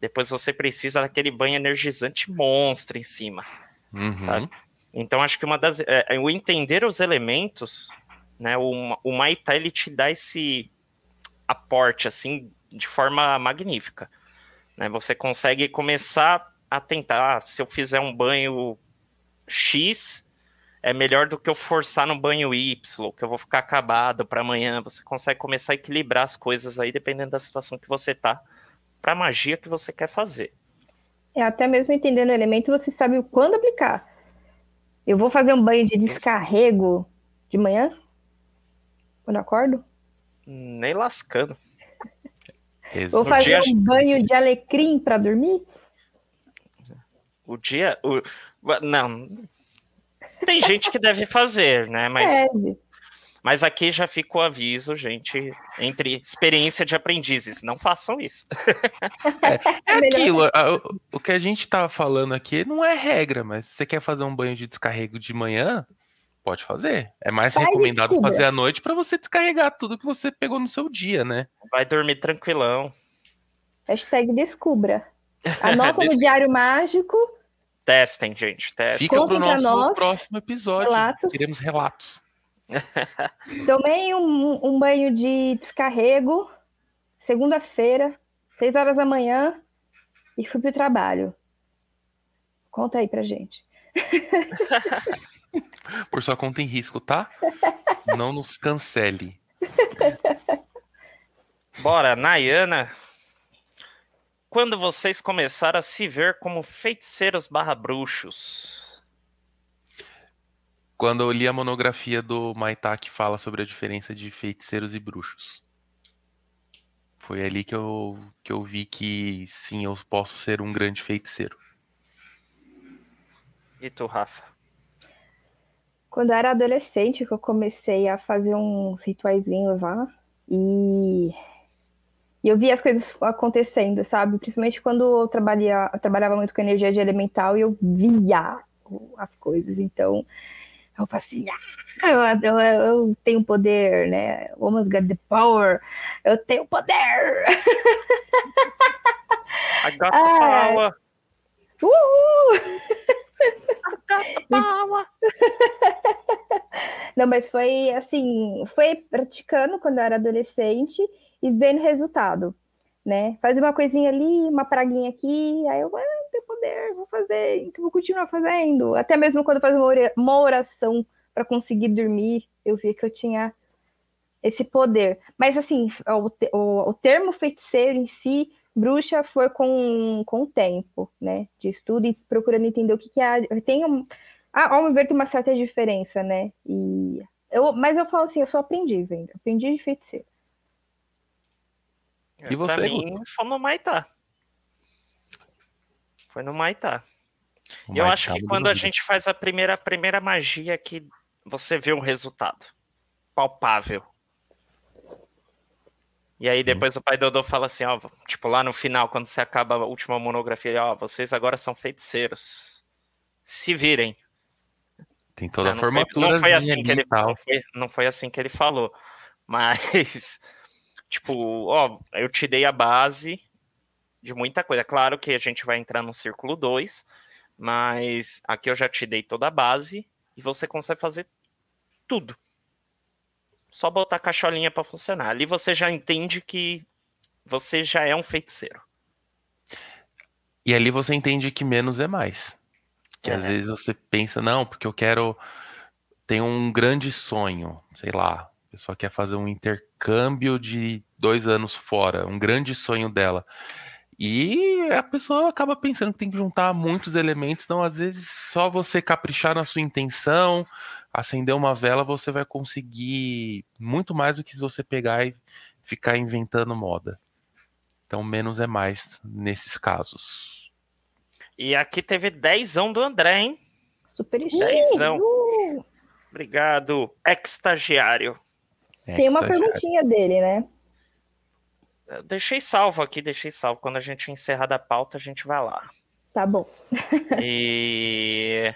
depois você precisa daquele banho energizante monstro em cima, uhum. sabe? Então acho que uma das, é, é, o entender os elementos, né? O, o Maitá ele te dá esse aporte assim de forma magnífica, né? Você consegue começar a tentar, ah, se eu fizer um banho X é melhor do que eu forçar no banho Y, que eu vou ficar acabado para amanhã. Você consegue começar a equilibrar as coisas aí dependendo da situação que você tá para a magia que você quer fazer. É, até mesmo entendendo o elemento, você sabe quando aplicar. Eu vou fazer um banho de descarrego de manhã? Quando acordo? Nem lascando. Vou fazer dia... um banho de alecrim para dormir? O dia. O... Não. Tem gente que deve fazer, né? Mas. Deve. Mas aqui já fica o aviso, gente, entre experiência de aprendizes. Não façam isso. É, é [LAUGHS] aquilo, o que a gente tá falando aqui não é regra, mas se você quer fazer um banho de descarrego de manhã, pode fazer. É mais Vai recomendado fazer à noite para você descarregar tudo que você pegou no seu dia, né? Vai dormir tranquilão. Hashtag descubra. [LAUGHS] Anota no Diário Mágico. Testem, gente. Testem. Fica Contem pro nosso nós, próximo episódio. Relatos. Queremos relatos. [LAUGHS] Tomei um, um banho de descarrego, segunda-feira, seis horas da manhã, e fui pro trabalho. Conta aí pra gente. [LAUGHS] Por sua conta em risco, tá? [LAUGHS] Não nos cancele. Bora, Nayana. Quando vocês começaram a se ver como feiticeiros barra bruxos? quando eu li a monografia do Maitá que fala sobre a diferença de feiticeiros e bruxos. Foi ali que eu, que eu vi que sim, eu posso ser um grande feiticeiro. E tu, Rafa? Quando eu era adolescente, que eu comecei a fazer uns rituaizinhos lá, e, e eu vi as coisas acontecendo, sabe? Principalmente quando eu, trabalhava, eu trabalhava muito com energia de elemental e eu via as coisas. Então, eu falo assim, ah, eu, eu, eu, tenho poder, né? Woman's got the power. Eu tenho poder. [LAUGHS] I got the power. Uhul! [LAUGHS] Power. [LAUGHS] Não, mas foi assim, foi praticando quando eu era adolescente e vendo resultado, né? Fazer uma coisinha ali, uma praguinha aqui, aí eu, ah, tenho poder, vou fazer, então vou continuar fazendo. Até mesmo quando faz uma oração para conseguir dormir, eu vi que eu tinha esse poder. Mas assim, o, o, o termo feiticeiro em si, bruxa, foi com, com o tempo, né? De estudo e procurando entender o que, que é. Tem um, ao meu ver, tem uma certa diferença, né? E eu, mas eu falo assim, eu sou aprendiz ainda, aprendiz de feiticeiro. E você? Pra mim, foi no Maitá. Foi no Maitá. E eu acho que quando a gente faz a primeira, a primeira magia que você vê um resultado palpável. E aí depois o pai Dodô fala assim, ó, tipo lá no final, quando você acaba a última monografia, ó, vocês agora são feiticeiros. Se virem. Tem toda não, a formatura. Não foi assim que ele não foi, não foi assim que ele falou. Mas, [LAUGHS] tipo, ó, eu te dei a base de muita coisa. Claro que a gente vai entrar no círculo 2, mas aqui eu já te dei toda a base e você consegue fazer tudo. Só botar a cacholinha para funcionar. Ali você já entende que você já é um feiticeiro. E ali você entende que menos é mais. Que É. às vezes você pensa, não, porque eu quero. Tenho um grande sonho, sei lá. A pessoa quer fazer um intercâmbio de dois anos fora, um grande sonho dela. E a pessoa acaba pensando que tem que juntar muitos elementos, então às vezes só você caprichar na sua intenção, acender uma vela, você vai conseguir muito mais do que se você pegar e ficar inventando moda. Então menos é mais nesses casos. E aqui teve dezão do André, hein? Super Dezão. Obrigado, ex-estagiário. É, Tem uma perguntinha dele, né? Eu deixei salvo aqui, deixei salvo. Quando a gente encerrar da pauta, a gente vai lá. Tá bom. E.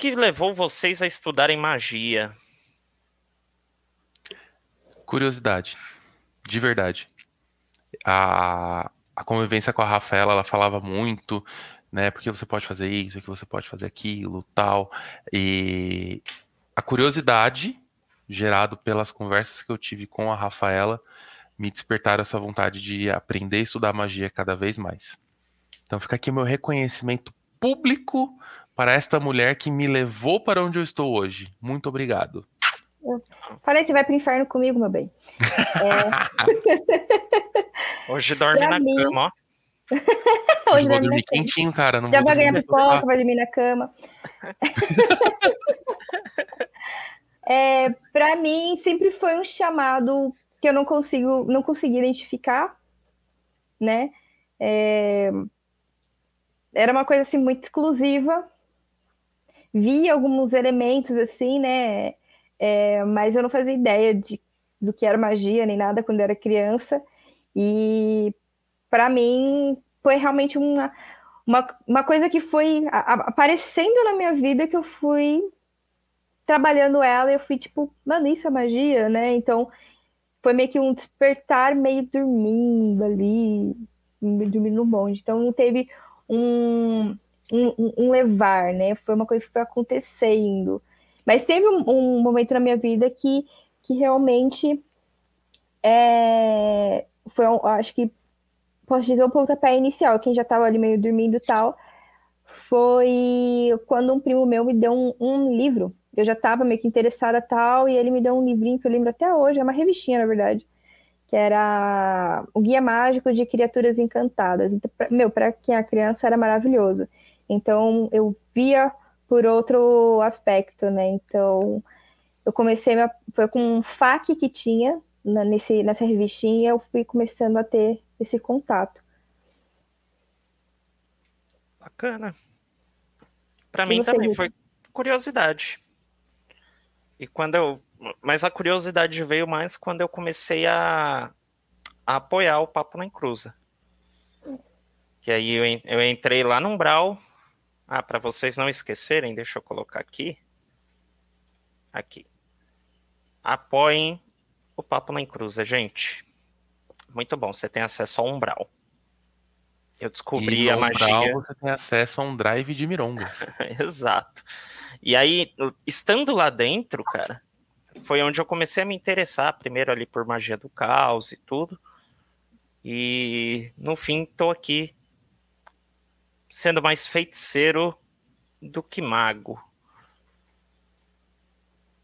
Que levou vocês a estudarem magia? Curiosidade. De verdade. A, a convivência com a Rafaela, ela falava muito, né? Porque você pode fazer isso, que você pode fazer aquilo, tal. E a curiosidade, gerado pelas conversas que eu tive com a Rafaela, me despertaram essa vontade de aprender e estudar magia cada vez mais. Então fica aqui meu reconhecimento público para esta mulher que me levou para onde eu estou hoje. Muito obrigado. Falei, você vai pro inferno comigo, meu bem. [LAUGHS] Hoje dorme Pra na mim- cama, ó. [LAUGHS] Hoje Hoje vou dormir cama. quentinho, cara. Não Já vou vai ganhar pipoca, vai dormir na cama. [LAUGHS] é, para mim, sempre foi um chamado que eu não consigo, não consegui identificar, né? É, era uma coisa assim muito exclusiva. Vi alguns elementos assim, né? É, mas eu não fazia ideia de, do que era magia nem nada quando eu era criança. E para mim foi realmente uma, uma, uma coisa que foi aparecendo na minha vida que eu fui trabalhando ela e eu fui tipo, mano, isso é magia, né? Então foi meio que um despertar meio dormindo ali, dormindo no bonde. Então não teve um, um, um levar, né? Foi uma coisa que foi acontecendo. Mas teve um, um momento na minha vida que, que realmente é, foi, um- acho que posso dizer, o pontapé inicial, quem já estava ali meio dormindo e tal, foi quando um primo meu me deu um, um livro. Eu já estava meio que interessada tal, e ele me deu um livrinho que eu lembro até hoje, é uma revistinha, na verdade, que era o Guia Mágico de Criaturas Encantadas. Então, pra- meu, para quem é criança era maravilhoso. Então, eu via por outro aspecto, né? Então, eu comecei, minha- foi com um FAQ que tinha na- nesse, nessa revistinha, eu fui começando a ter esse contato. Bacana. Pra E mim também Vitor? foi curiosidade. E quando eu. Mas a curiosidade veio mais quando eu comecei a, a apoiar o Papo na Encruza. Que aí eu, eu entrei lá no Umbral. Ah, para vocês não esquecerem, deixa eu colocar aqui. Aqui. Apoiem o Papo na Encruza, gente. Muito bom, você tem acesso ao Umbral. Eu descobri e a no magia. Umbral você tem acesso a um drive de mirongas. [LAUGHS] Exato. E aí, estando lá dentro, cara, foi onde eu comecei a me interessar, primeiro ali por magia do caos e tudo. E no fim, tô aqui sendo mais feiticeiro do que mago.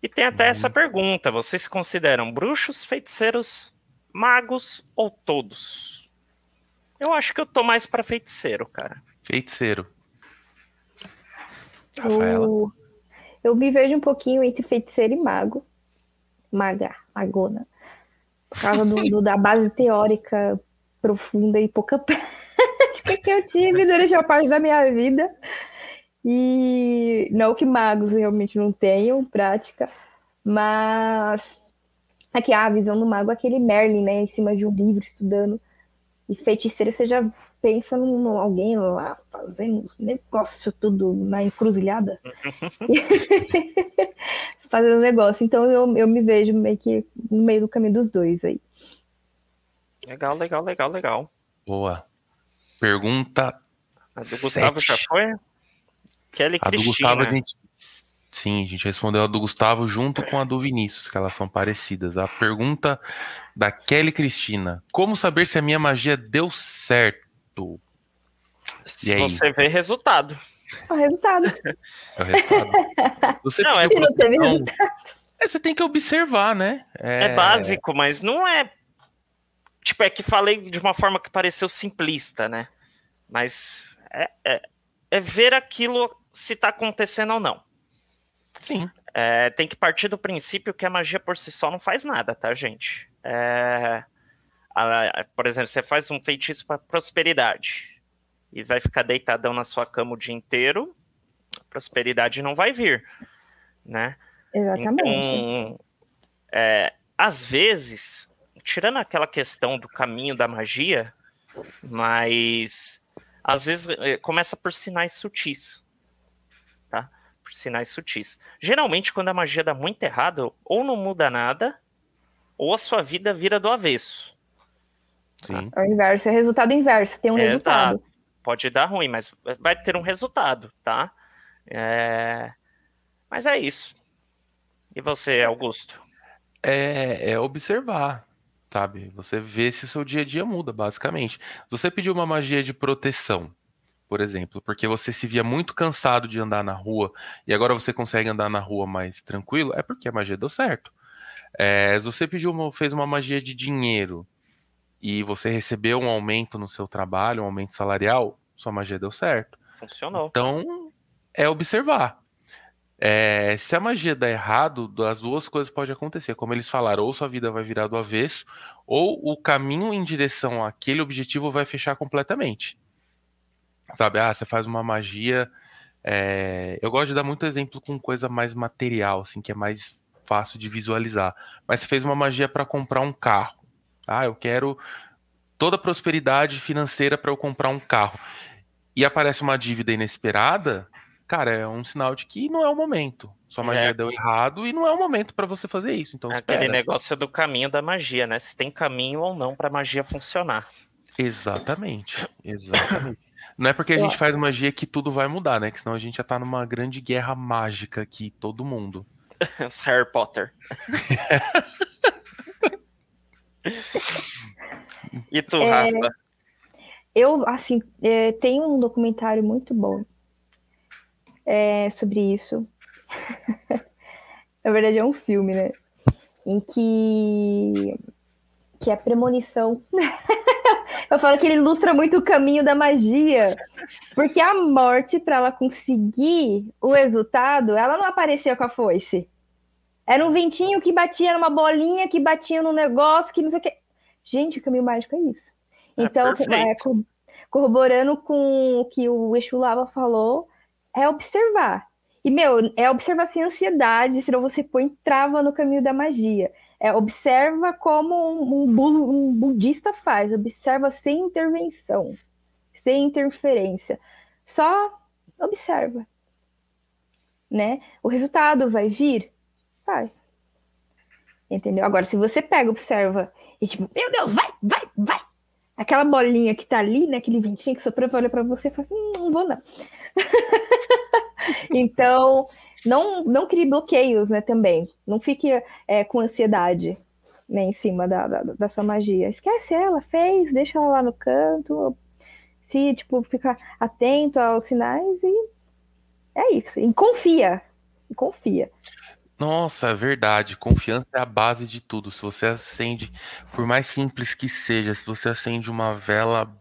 E tem até essa pergunta: vocês se consideram bruxos, feiticeiros, magos ou todos? Eu acho que eu tô mais pra feiticeiro, cara. Feiticeiro. Rafaela. Eu, eu me vejo um pouquinho entre feiticeiro e mago. Maga, magona. Por causa do, do- da base teórica profunda e pouca [LAUGHS] prática [LAUGHS] que eu tive durante a parte da minha vida. E não que magos realmente não tenham prática, mas aqui a visão do mago é aquele Merlin, né, em cima de um livro estudando. E feiticeiro você já pensa num alguém lá fazendo os negócio tudo na encruzilhada. [LAUGHS] fazendo negócio. Então eu, eu me vejo meio que no meio do caminho dos dois aí. Legal, legal, legal, legal. Boa. Pergunta. A do Gustavo já Sete. foi? Kelly A do Cristina. Gustavo a gente. Sim, a gente respondeu a do Gustavo junto com a do Vinícius, que elas são parecidas. A pergunta da Kelly Cristina: Como saber se a minha magia deu certo? Se E aí? você vê resultado. O resultado. É o resultado. [LAUGHS] Você Não, é- não teve resultado. é, você tem que observar, né? É... básico, mas não é. Tipo, é que falei de uma forma que pareceu simplista, né? Mas é, é, é ver aquilo se tá acontecendo ou não. Sim. É, tem que partir do princípio que a magia por si só não faz nada, tá, gente? É, a- a- por exemplo, você faz um feitiço para prosperidade e vai ficar deitadão na sua cama o dia inteiro, a prosperidade não vai vir, né? Exatamente. Então, é, às vezes, tirando aquela questão do caminho da magia, mas às vezes é, começa por sinais sutis, tá? Por sinais sutis. Geralmente, quando a magia dá muito errado, ou não muda nada, ou a sua vida vira do avesso. Sim. É o inverso, é o resultado inverso. Tem um É, resultado. Pode dar ruim, mas vai ter um resultado, tá? É, Mas é isso. E você, Augusto? É, é observar, sabe? Você vê se o seu dia a dia muda, basicamente. Se você pediu uma magia de proteção, por exemplo, porque você se via muito cansado de andar na rua e agora você consegue andar na rua mais tranquilo, é porque a magia deu certo. É, se você pediu uma- fez uma magia de dinheiro e você recebeu um aumento no seu trabalho, um aumento salarial, sua magia deu certo. Funcionou. Então, é observar. É, se a magia dá errado, as duas coisas podem acontecer. Como eles falaram, ou sua vida vai virar do avesso, ou o caminho em direção àquele objetivo vai fechar completamente. Sabe, ah, você faz uma magia. é, Eu gosto de dar muito exemplo com coisa mais material, assim, que é mais fácil de visualizar. Mas você fez uma magia para comprar um carro. Ah, eu quero toda a prosperidade financeira para eu comprar um carro. E aparece uma dívida inesperada, cara, é um sinal de que não é o momento. Sua magia É. deu errado e não é o momento para você fazer isso. Então Aquele espera. negócio do caminho da magia, né? Se tem caminho ou não pra magia funcionar. Exatamente. Exatamente. Não é porque a gente faz magia que tudo vai mudar, né? Que senão a gente já tá numa grande guerra mágica aqui, todo mundo. [LAUGHS] Os Harry Potter. [LAUGHS] e tu, É, Rafa? Eu, assim, é, tem um documentário muito bom é, sobre isso. [LAUGHS] Na verdade, é um filme, né? Em que, que é premonição. [LAUGHS] Eu falo que ele ilustra muito o caminho da magia. Porque a morte, para ela conseguir o resultado, ela não apareceu com a foice. Era um ventinho que batia numa bolinha, que batia num negócio, que não sei o que. Gente, o caminho mágico é isso. É Então, é, co- corroborando com o que o Exu Lava falou, é observar. E, meu, é observar sem ansiedade, senão você põe trava no caminho da magia. É, observa como um, um um budista faz, observa sem intervenção, sem interferência. Só observa. Né? O resultado vai vir? Vai. Entendeu? Agora, se você pega, observa e tipo, meu Deus, vai, vai, vai. Aquela bolinha que tá ali, né? Aquele ventinho que soprou olha pra você e fala, hum, não vou não. [LAUGHS] então, não, não crie bloqueios, né, também. Não fique é, com ansiedade né, em cima da, da, da sua magia. Esquece ela, fez, deixa ela lá no canto. Se, tipo, fica atento aos sinais e é isso. E confia. E confia. Nossa, é verdade. Confiança é a base de tudo. Se você acende, por mais simples que seja, se você acende uma vela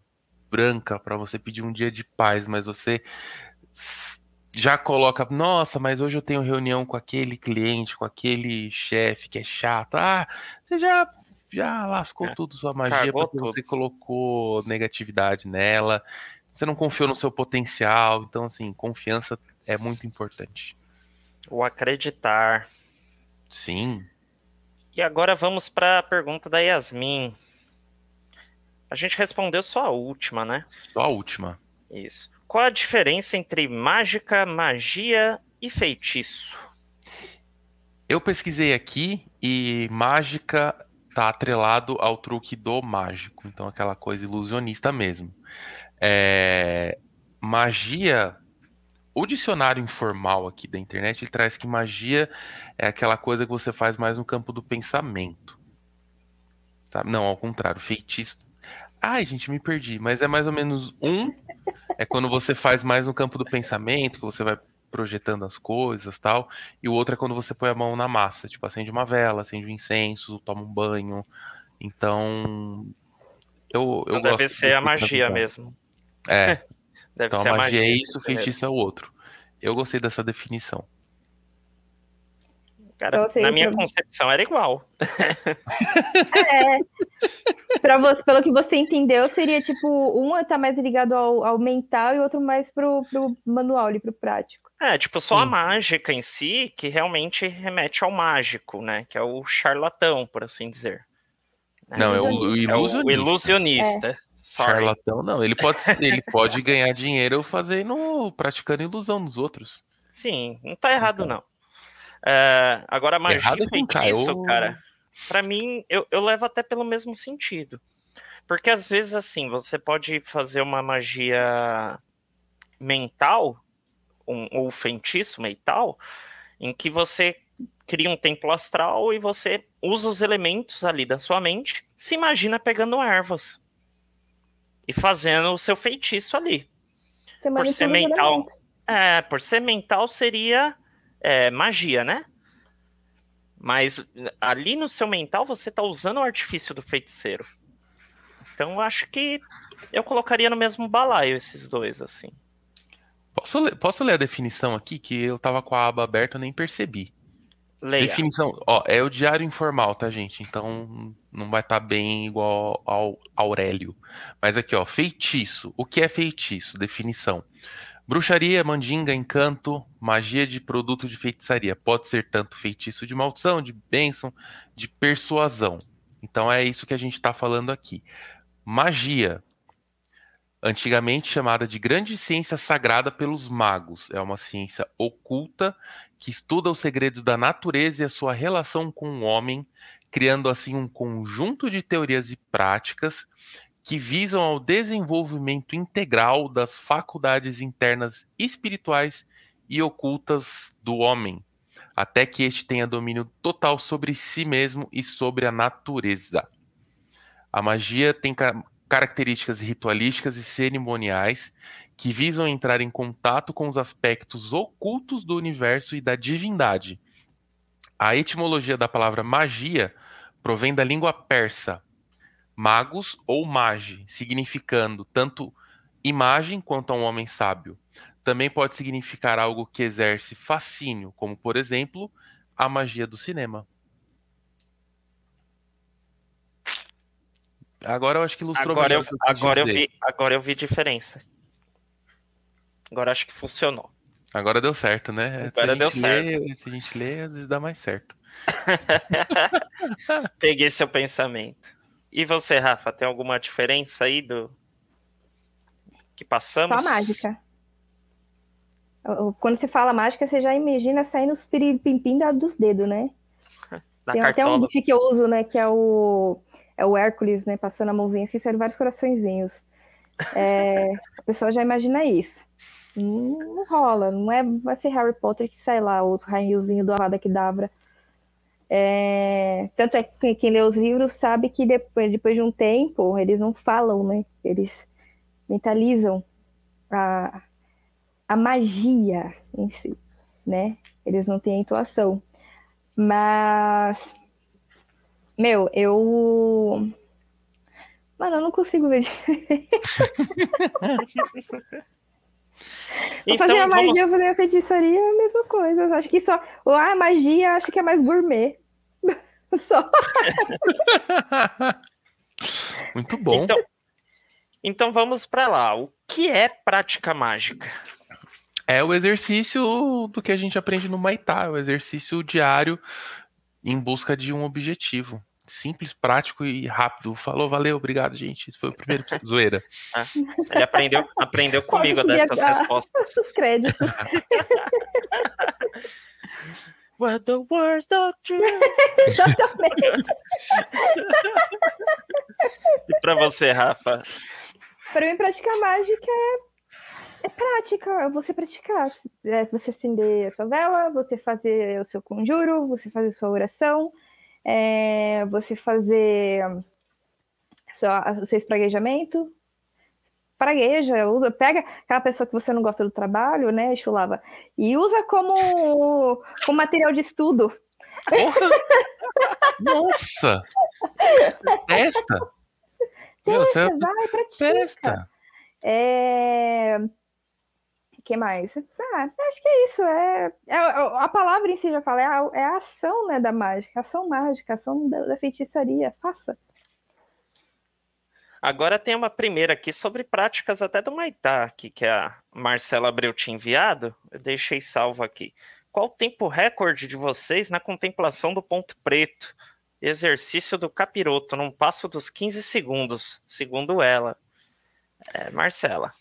branca para você pedir um dia de paz, mas você já coloca, nossa, mas hoje eu tenho reunião com aquele cliente, com aquele chefe que é chato. Ah, você já já lascou É, tudo sua magia porque tudo. você colocou negatividade nela. Você não confiou no seu potencial, então assim, confiança é muito importante. O acreditar. Sim. E agora vamos para a pergunta da Yasmin. A gente respondeu só a última, né? Só a última. Isso. Qual a diferença entre mágica, magia e feitiço? Eu pesquisei aqui e mágica tá atrelado ao truque do mágico, então aquela coisa ilusionista mesmo. É, magia, o dicionário informal aqui da internet ele traz que magia é aquela coisa que você faz mais no campo do pensamento. Sabe? Não, ao contrário, feitiço. Ai, gente, me perdi. Mas é mais ou menos um. É quando você faz mais no campo do pensamento, que você vai projetando as coisas tal. E o outro é quando você põe a mão na massa. Tipo, acende uma vela, acende um incenso, toma um banho. Então. Eu, eu Então gosto deve ser de a magia representar. mesmo. É, [LAUGHS] Deve então ser a magia é mesmo. isso, feitiço é o outro. Eu gostei dessa definição. Cara, Então, assim, na minha pra- concepção era igual. É. Pra você, pelo que você entendeu, seria tipo, um tá mais ligado ao, ao mental e o outro mais pro, pro manual ali, pro prático. É, tipo, só a Sim. mágica em si que realmente remete ao mágico, né? Que é o charlatão, por assim dizer. Né? Não, é o, o É o ilusionista. ilusionista. Sorry. Charlatão, não. Ele pode, [LAUGHS] ele pode ganhar dinheiro fazendo, praticando ilusão nos outros. Sim, não tá errado, não. É, agora, magia e é feitiço, cara, pra mim, eu, eu levo até pelo mesmo sentido. Porque às vezes, assim, você pode fazer uma magia mental, um, ou feitiço mental, em que você cria um templo astral e você usa os elementos ali da sua mente, se imagina pegando ervas e fazendo o seu feitiço ali. Você Por ser mental. É, por ser mental seria é, magia, né? Mas ali no seu mental você tá usando o artifício do feiticeiro. Então eu acho que eu colocaria no mesmo balaio esses dois, assim. Posso ler, posso ler a definição aqui? Que eu tava com a aba aberta e eu nem percebi. Leia. Definição, ó, é o diário informal, tá, gente? Então não vai estar bem igual ao Aurélio. Mas aqui, ó, feitiço. O que é feitiço? Definição. Bruxaria, mandinga, encanto, magia de produto de feitiçaria. Pode ser tanto feitiço de maldição, de bênção, de persuasão. Então é isso que a gente está falando aqui. Magia, antigamente chamada de grande ciência sagrada pelos magos, é uma ciência oculta que estuda os segredos da natureza e a sua relação com o homem, criando assim um conjunto de teorias e práticas que visam ao desenvolvimento integral das faculdades internas espirituais e ocultas do homem, até que este tenha domínio total sobre si mesmo e sobre a natureza. A magia tem ca- características ritualísticas e cerimoniais que visam entrar em contato com os aspectos ocultos do universo e da divindade. A etimologia da palavra magia provém da língua persa, magos ou magi, significando tanto imagem quanto a um homem sábio. Também pode significar algo que exerce fascínio, como por exemplo, a magia do cinema. Agora eu acho que ilustrou Agora melhor eu, agora, eu vi, agora eu vi diferença. Agora acho que funcionou. Agora deu certo, né? Agora deu lê- se a gente lê, às vezes dá mais certo. [LAUGHS] [LAUGHS] Peguei seu pensamento. E você, Rafa, tem alguma diferença aí do que Só passamos? a mágica. Quando você fala mágica, você já imagina saindo os piripimpim dos dedos, né? Da Tem até um cartola. gif que eu uso, né? Que é o, é o Hércules, né? Passando a mãozinha assim, saem vários coraçõezinhos. É, a pessoa já imagina isso. Não, não rola, não é, vai ser Harry Potter que sai lá, os raiozinhos do Avada Kedavra. É, tanto é que quem lê os livros sabe que depois, depois de um tempo eles não falam, né? Eles mentalizam a, a magia em si, né? Eles não têm intuação. Mas, meu, eu. Mano, eu não consigo ver. [LAUGHS] Eu fazer a Então vamos, magia, fazer a feitiçaria é a mesma coisa. Acho que só. Ou a magia, acho que é mais gourmet. [LAUGHS] Só. [LAUGHS] Muito bom. Então, então vamos para lá. O que é prática mágica? É o exercício do que a gente aprende no Maitá, é o exercício diário em busca de um objetivo. Simples, prático e rápido. Falou, valeu, obrigado, gente. Esse foi o primeiro [LAUGHS] zoeira. Ele aprendeu, aprendeu comigo a dar subir essas a- respostas. [LAUGHS] Os créditos. [LAUGHS] What the words don't you... Exatamente. E para você, Rafa? Para mim, praticar mágica é, é prática, é você praticar. É você acender a sua vela, você fazer o seu conjuro, você fazer sua oração, é você fazer só o seu espraguejamento. Pragueja, usa, pega aquela pessoa que você não gosta do trabalho, né, Chulava, e usa como, como material de estudo. Nossa! Testa! Meu, Testa, você vai, pratica. testa! É... Que mais? Ah, acho que é isso. É, é- a palavra em si já fala, é a, é a ação né, da mágica, ação mágica, ação da, da feitiçaria. Faça. Agora tem uma primeira aqui sobre práticas até do Maitá, que a Marcela Abreu tinha enviado. Eu deixei salvo aqui. Qual o tempo recorde de vocês na contemplação do ponto preto? Exercício do capiroto, num passo dos 15 segundos, segundo ela. É, Marcela.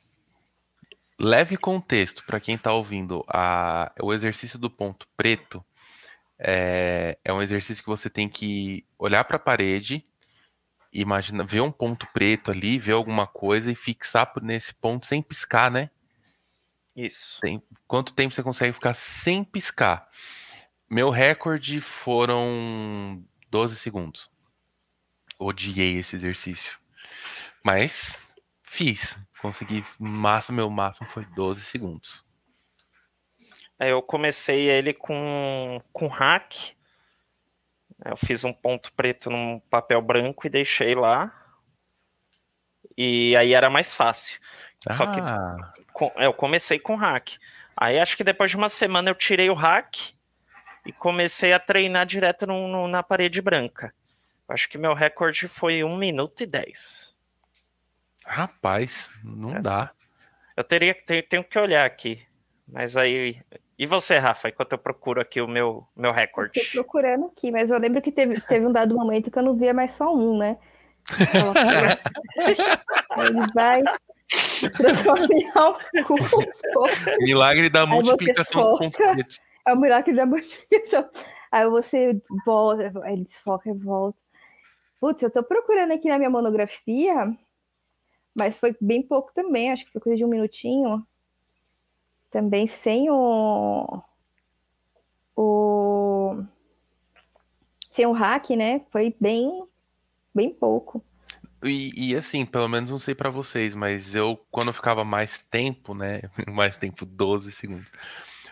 Leve contexto para quem está ouvindo. A, o exercício do ponto preto é, é um exercício que você tem que olhar para a parede, imagina, ver um ponto preto ali, ver alguma coisa e fixar nesse ponto sem piscar, né? Isso. Tem- quanto tempo você consegue ficar sem piscar? Meu recorde foram 12 segundos. Odiei esse exercício. Mas fiz. Consegui. Máximo, meu máximo foi 12 segundos. Eu comecei ele com, com hack. Eu fiz um ponto preto num papel branco e deixei lá. E aí era mais fácil. Só que Ah, com- eu comecei com hack. Aí acho que depois de uma semana eu tirei o hack e comecei a treinar direto no- no- na parede branca. Acho que meu recorde foi 1 minuto e 10. Rapaz, não É. dá. Eu teria que tenho, tenho que olhar aqui. Mas aí. E você, Rafa, enquanto eu procuro aqui o meu, meu recorde? Tô procurando aqui, mas eu lembro que teve, teve um dado momento que eu não via mais só um, né? [LAUGHS] Aí ele vai transformar o curso. Milagre da multiplicação de. É o milagre da multiplicação. Aí você volta, aí ele desfoca e volta. Putz, eu tô procurando aqui na minha monografia, mas foi bem pouco também, acho que foi coisa de um minutinho. Também sem o. O. Sem o hack, né? Foi bem. Bem pouco. E, e assim, pelo menos não sei pra vocês, mas eu, quando eu ficava mais tempo, né? [LAUGHS] Mais tempo, 12 segundos.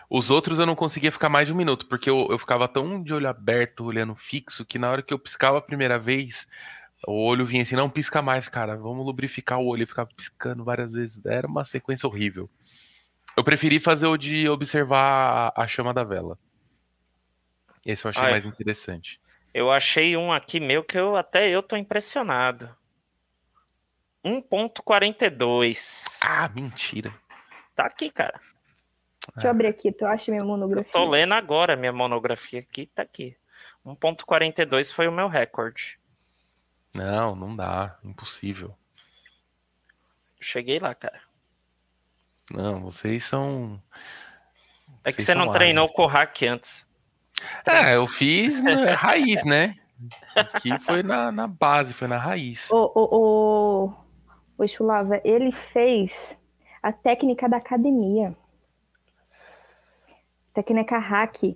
Os outros eu não conseguia ficar mais de um minuto, porque eu, eu ficava tão de olho aberto, olhando fixo, que na hora que eu piscava a primeira vez, o olho vinha assim, não pisca mais, cara, vamos lubrificar o olho. E ficava piscando várias vezes. Era uma sequência horrível. Eu preferi fazer o de observar a, chama da vela. Esse eu achei Ai. mais interessante. Eu achei um aqui meu que eu até eu tô impressionado. 1.42. Ah, mentira. Tá aqui, cara. Deixa eu abrir aqui, tu acha minha Eu monografia? tô lendo agora minha monografia aqui, tá aqui. 1.42 foi o meu recorde. Não, não dá. Impossível. Cheguei lá, cara. Não, vocês são. É que Vocês você não treinou o hack antes. É, eu fiz né, [LAUGHS] raiz, né? Aqui foi na, na base, foi na raiz. O, o, o, o Chulava, ele fez a técnica da academia. Técnica hack.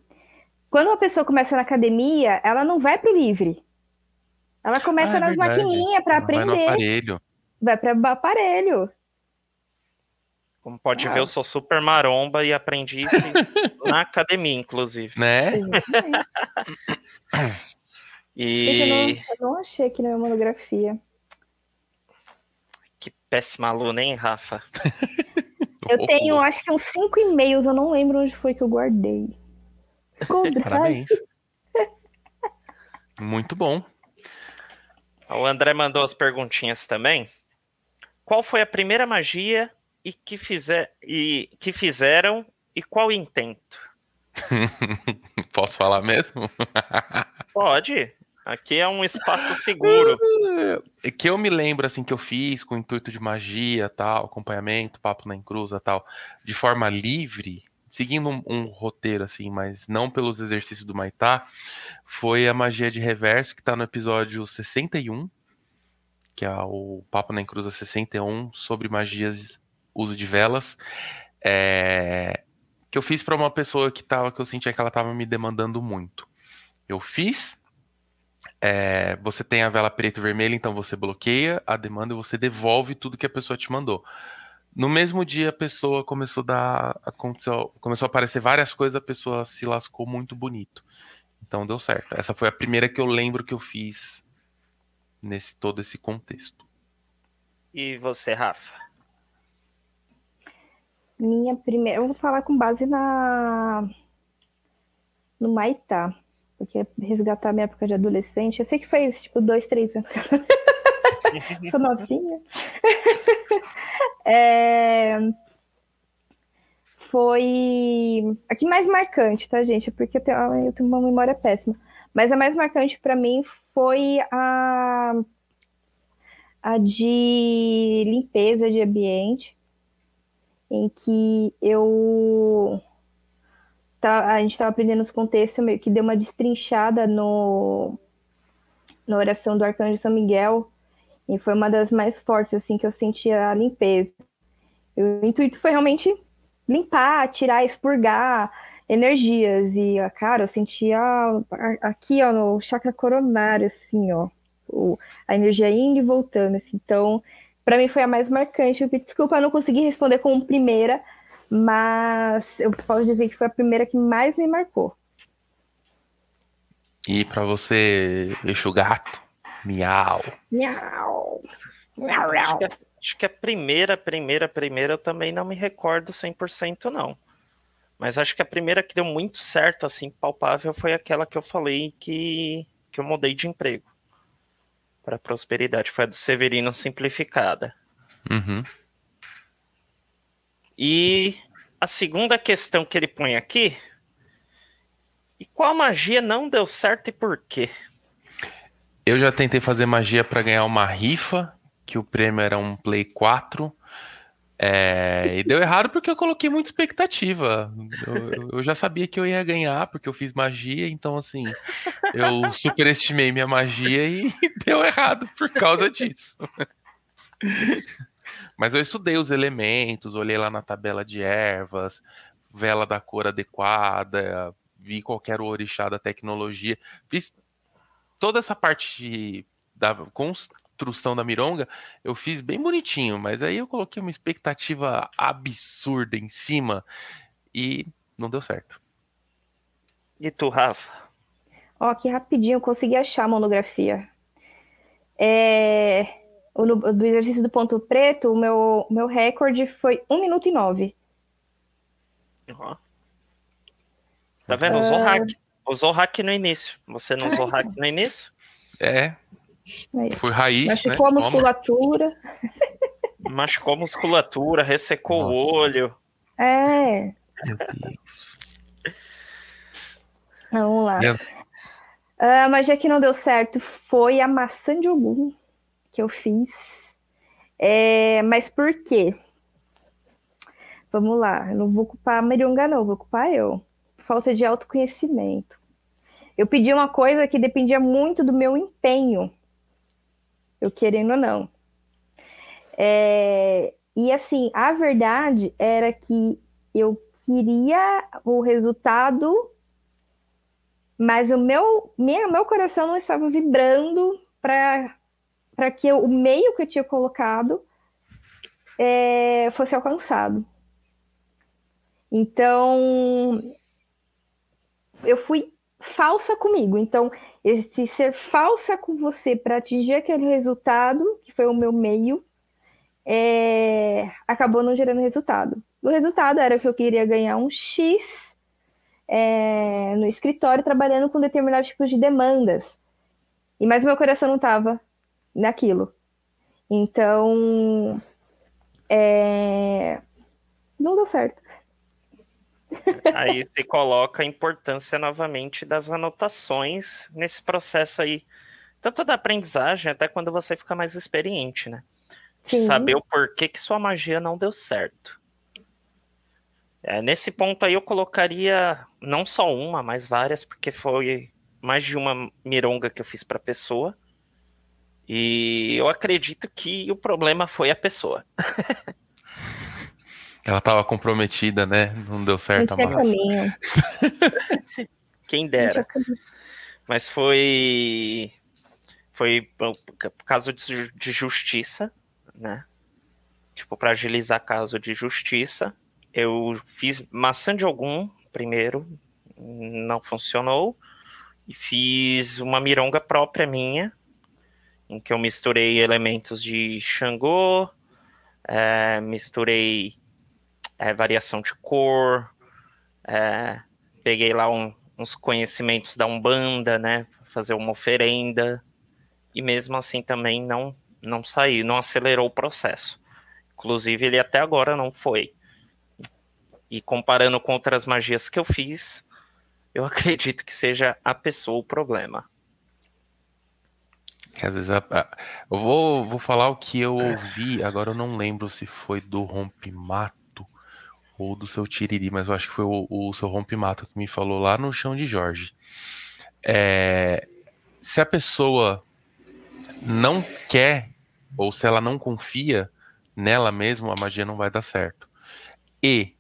Quando uma pessoa começa na academia, ela não vai pro livre. Ela começa Ah, é nas verdade. maquininhas para Ela Vai no aprender. aparelho. Vai para o aparelho. Como pode Ah. ver, eu sou super maromba e aprendi isso [LAUGHS] na academia, inclusive. Né? Gente, eu, não, E eu não achei aqui na minha monografia. que péssima aluna, hein, Rafa? [LAUGHS] Eu tenho, acho que uns cinco e-mails, eu não lembro onde foi que eu guardei. Parabéns. Muito bom. O André mandou as perguntinhas também. Qual foi a primeira magia e que, fizer, e que fizeram e qual o intento? [LAUGHS] Posso falar mesmo? [LAUGHS] Pode. Aqui é um espaço seguro. É que eu me lembro assim que eu fiz com o intuito de magia, tal, acompanhamento, papo na encruza, tal, de forma livre, seguindo um, um roteiro assim, mas não pelos exercícios do Maitá, foi a magia de reverso que tá no episódio 61, que é o papo na encruza 61 sobre magias, uso de velas, é, que eu fiz para uma pessoa que tava que eu sentia que ela tava me demandando muito. Eu fiz é, você tem a vela preta e vermelha, então você bloqueia a demanda e você devolve tudo que a pessoa te mandou. No mesmo dia, a pessoa começou a dar. Aconteceu, começou a aparecer várias coisas, a pessoa se lascou muito bonito. Então deu certo. Essa foi a primeira que eu lembro que eu fiz nesse todo esse contexto. E você, Rafa? Minha primeira. Eu vou falar com base na. No Maitá. Porque resgatar minha época de adolescente. Eu sei que foi tipo dois, três anos. [LAUGHS] Sou novinha. É... Foi a que mais marcante, tá, gente? Porque eu tenho, eu tenho uma memória péssima. Mas a mais marcante para mim foi a, a de limpeza de ambiente, em que eu a gente estava aprendendo os contextos, meio que deu uma destrinchada no, na oração do Arcanjo São Miguel, e foi uma das mais fortes, assim, que eu senti a limpeza. o intuito foi realmente limpar, tirar, expurgar energias. E, cara, eu sentia aqui, ó, no chakra coronário, assim, ó, a energia indo e voltando, assim. Então, para mim foi a mais marcante. Desculpa, eu não consegui responder como primeira, mas eu posso dizer que foi a primeira que mais me marcou. E para você, eixo gato? Miau. Miau. Miau. Acho, que, acho que a primeira, primeira, primeira eu também não me recordo 100% não. Mas acho que a primeira que deu muito certo, assim, palpável, foi aquela que eu falei que, que eu mudei de emprego para prosperidade. Foi a do Severino simplificada. Uhum. E a segunda questão que ele põe aqui. E qual magia não deu certo e por quê? Eu já tentei fazer magia para ganhar uma rifa, que o prêmio era um Play 4. É, e deu errado porque eu coloquei muita expectativa. Eu, eu, já sabia que eu ia ganhar, porque eu fiz magia, então assim, eu superestimei minha magia e [LAUGHS] deu errado por causa disso. Mas eu estudei os elementos, olhei lá na tabela de ervas, vela da cor adequada, vi qualquer orixá da tecnologia, fiz toda essa parte da construção da mironga, eu fiz bem bonitinho, mas aí eu coloquei uma expectativa absurda em cima e não deu certo. E tu, Rafa? Ó, aqui rapidinho, eu consegui achar a monografia. É... O, do exercício do ponto preto, o meu, meu recorde foi 1 minuto e 9. Uhum. Tá vendo? Usou uh... hack. Usou hack no início. Você não usou hack no início? É. foi raiz. Machucou né? a musculatura. Machucou a musculatura, ressecou Nossa. o olho. É. Meu Deus. Vamos lá. Meu... Uh, mas já que não deu certo, foi a maçã de Ogum que eu fiz. É, mas por quê? Vamos lá, eu não vou culpar a Marionga, não, vou culpar eu. Falta de autoconhecimento. Eu pedi uma coisa que dependia muito do meu empenho, eu querendo ou não. É, e assim, a verdade era que eu queria o resultado, mas o meu, minha, meu coração não estava vibrando para que o meio que eu tinha colocado é, fosse alcançado. Então, eu fui falsa comigo. Então, esse ser falsa com você para atingir aquele resultado, que foi o meu meio, é, acabou não gerando resultado. O resultado era que eu queria ganhar um X é, no escritório trabalhando com determinados tipos de demandas. E mais meu coração não estava naquilo. Então, é... não deu certo. Aí se coloca a importância novamente das anotações nesse processo aí, tanto da aprendizagem até quando você fica mais experiente, né? Sim. Saber o porquê que sua magia não deu certo. É, nesse ponto aí eu colocaria não só uma, mas várias, porque foi mais de uma mironga que eu fiz para pessoa. E eu acredito que o problema foi a pessoa. [LAUGHS] Ela estava comprometida, né? Não deu certo Não [LAUGHS] tinha caminho. Quem dera. Mas foi Foi por caso de, de justiça, né? Tipo, para agilizar caso de justiça. Eu fiz maçã de algum primeiro, não funcionou. E fiz uma mironga própria minha, em que eu misturei elementos de Xangô, é, misturei é, variação de cor, é, peguei lá um, uns conhecimentos da Umbanda, né, fazer uma oferenda, e mesmo assim também não, não saiu, não acelerou o processo. Inclusive, ele até agora não foi. E comparando com outras magias que eu fiz, eu [LAUGHS] acredito que seja a pessoa o problema. Às vezes eu vou, vou falar o que eu ouvi, agora eu não lembro se foi do Rompimato ou do seu Tiriri, mas eu acho que foi o, o seu Rompimato que me falou lá no chão de Jorge. É, se a pessoa não quer ou se ela não confia nela mesma, a magia não vai dar certo. E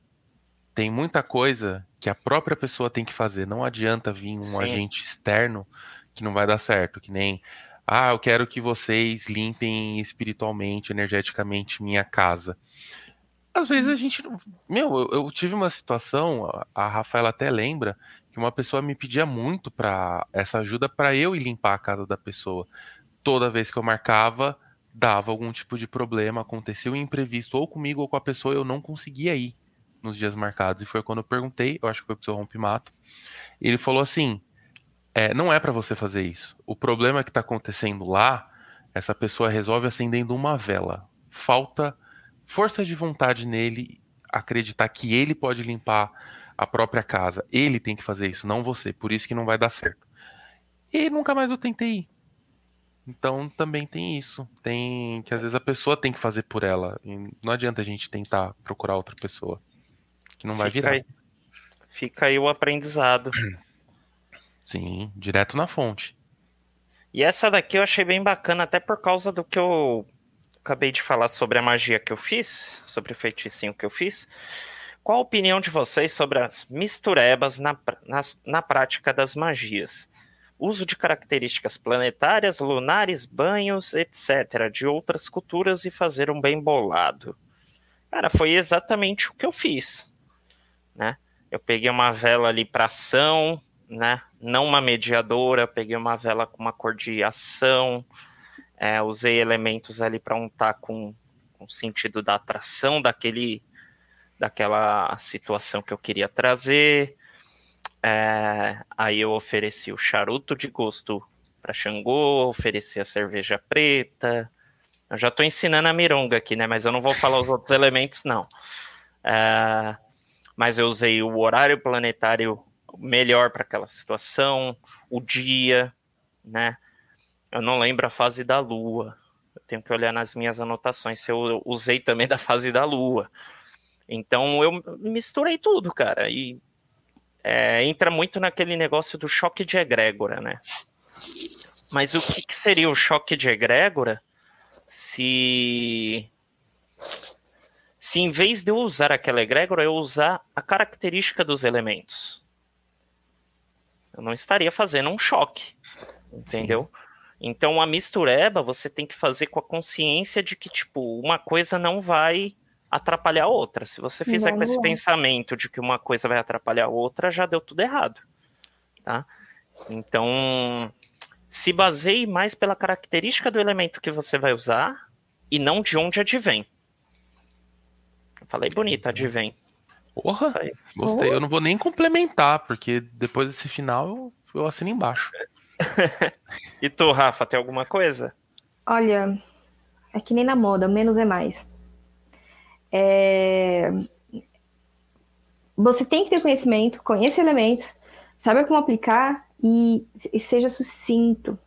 tem muita coisa que a própria pessoa tem que fazer. Não adianta vir um Sim. agente externo que não vai dar certo, que nem ah, eu quero que vocês limpem espiritualmente, energeticamente minha casa. Às vezes a gente. Meu, eu, eu tive uma situação, a Rafaela até lembra, que uma pessoa me pedia muito para essa ajuda para eu ir limpar a casa da pessoa. Toda vez que eu marcava, dava algum tipo de problema, acontecia um imprevisto ou comigo ou com a pessoa, eu não conseguia ir nos dias marcados. E foi quando eu perguntei, eu acho que foi pro seu rompimato. Ele falou assim: é, não é para você fazer isso. O problema que está acontecendo lá, essa pessoa resolve acendendo uma vela. Falta força de vontade nele acreditar que ele pode limpar a própria casa. Ele tem que fazer isso, não você. Por isso que não vai dar certo. E nunca mais eu tentei ir. Então também tem isso. Tem que às vezes a pessoa tem que fazer por ela. E não adianta a gente tentar procurar outra pessoa que não vai virar. Aí, fica aí o aprendizado. [CLEARS THROAT] Sim, direto na fonte. E essa daqui eu achei bem bacana, até por causa do que eu acabei de falar sobre a magia que eu fiz, sobre o feiticinho que eu fiz. Qual a opinião de vocês sobre as misturebas na, nas, na prática das magias? Uso de características planetárias, lunares, banhos, etc., de outras culturas e fazer um bem bolado. Cara, foi exatamente o que eu fiz né? Eu peguei uma vela ali para ação, né? Não uma mediadora, peguei uma vela com uma cor de ação, é, usei elementos ali para untar com, com o sentido da atração daquele, daquela situação que eu queria trazer. É, aí eu ofereci o charuto de gosto para Xangô, ofereci a cerveja preta. Eu já estou ensinando a mironga aqui, né? Mas eu não vou falar os outros elementos, não. É, mas eu usei o horário planetário melhor para aquela situação, o dia, né? Eu não lembro a fase da Lua. Eu tenho que olhar nas minhas anotações se eu usei também da fase da Lua. Então eu misturei tudo, cara. E é, entra muito naquele negócio do choque de egrégora, né? Mas o que, que seria o choque de egrégora se se em vez de eu usar aquela egrégora, eu usar a característica dos elementos. Eu não estaria fazendo um choque, entendeu? Sim. Então a mistureba você tem que fazer com a consciência de que tipo uma coisa não vai atrapalhar a outra. Se você fizer não, com esse pensamento de que uma coisa vai atrapalhar a outra, já deu tudo errado, tá? Então se baseie mais pela característica do elemento que você vai usar e não de onde advém. Falei bonito, advém. Porra, gostei. Eu não vou nem complementar, porque depois desse final eu, eu assino embaixo. [LAUGHS] e tu, Rafa, tem alguma coisa? Olha, é que nem na moda, menos é mais. É... Você tem que ter conhecimento, conhecer elementos, saber como aplicar e, e seja sucinto.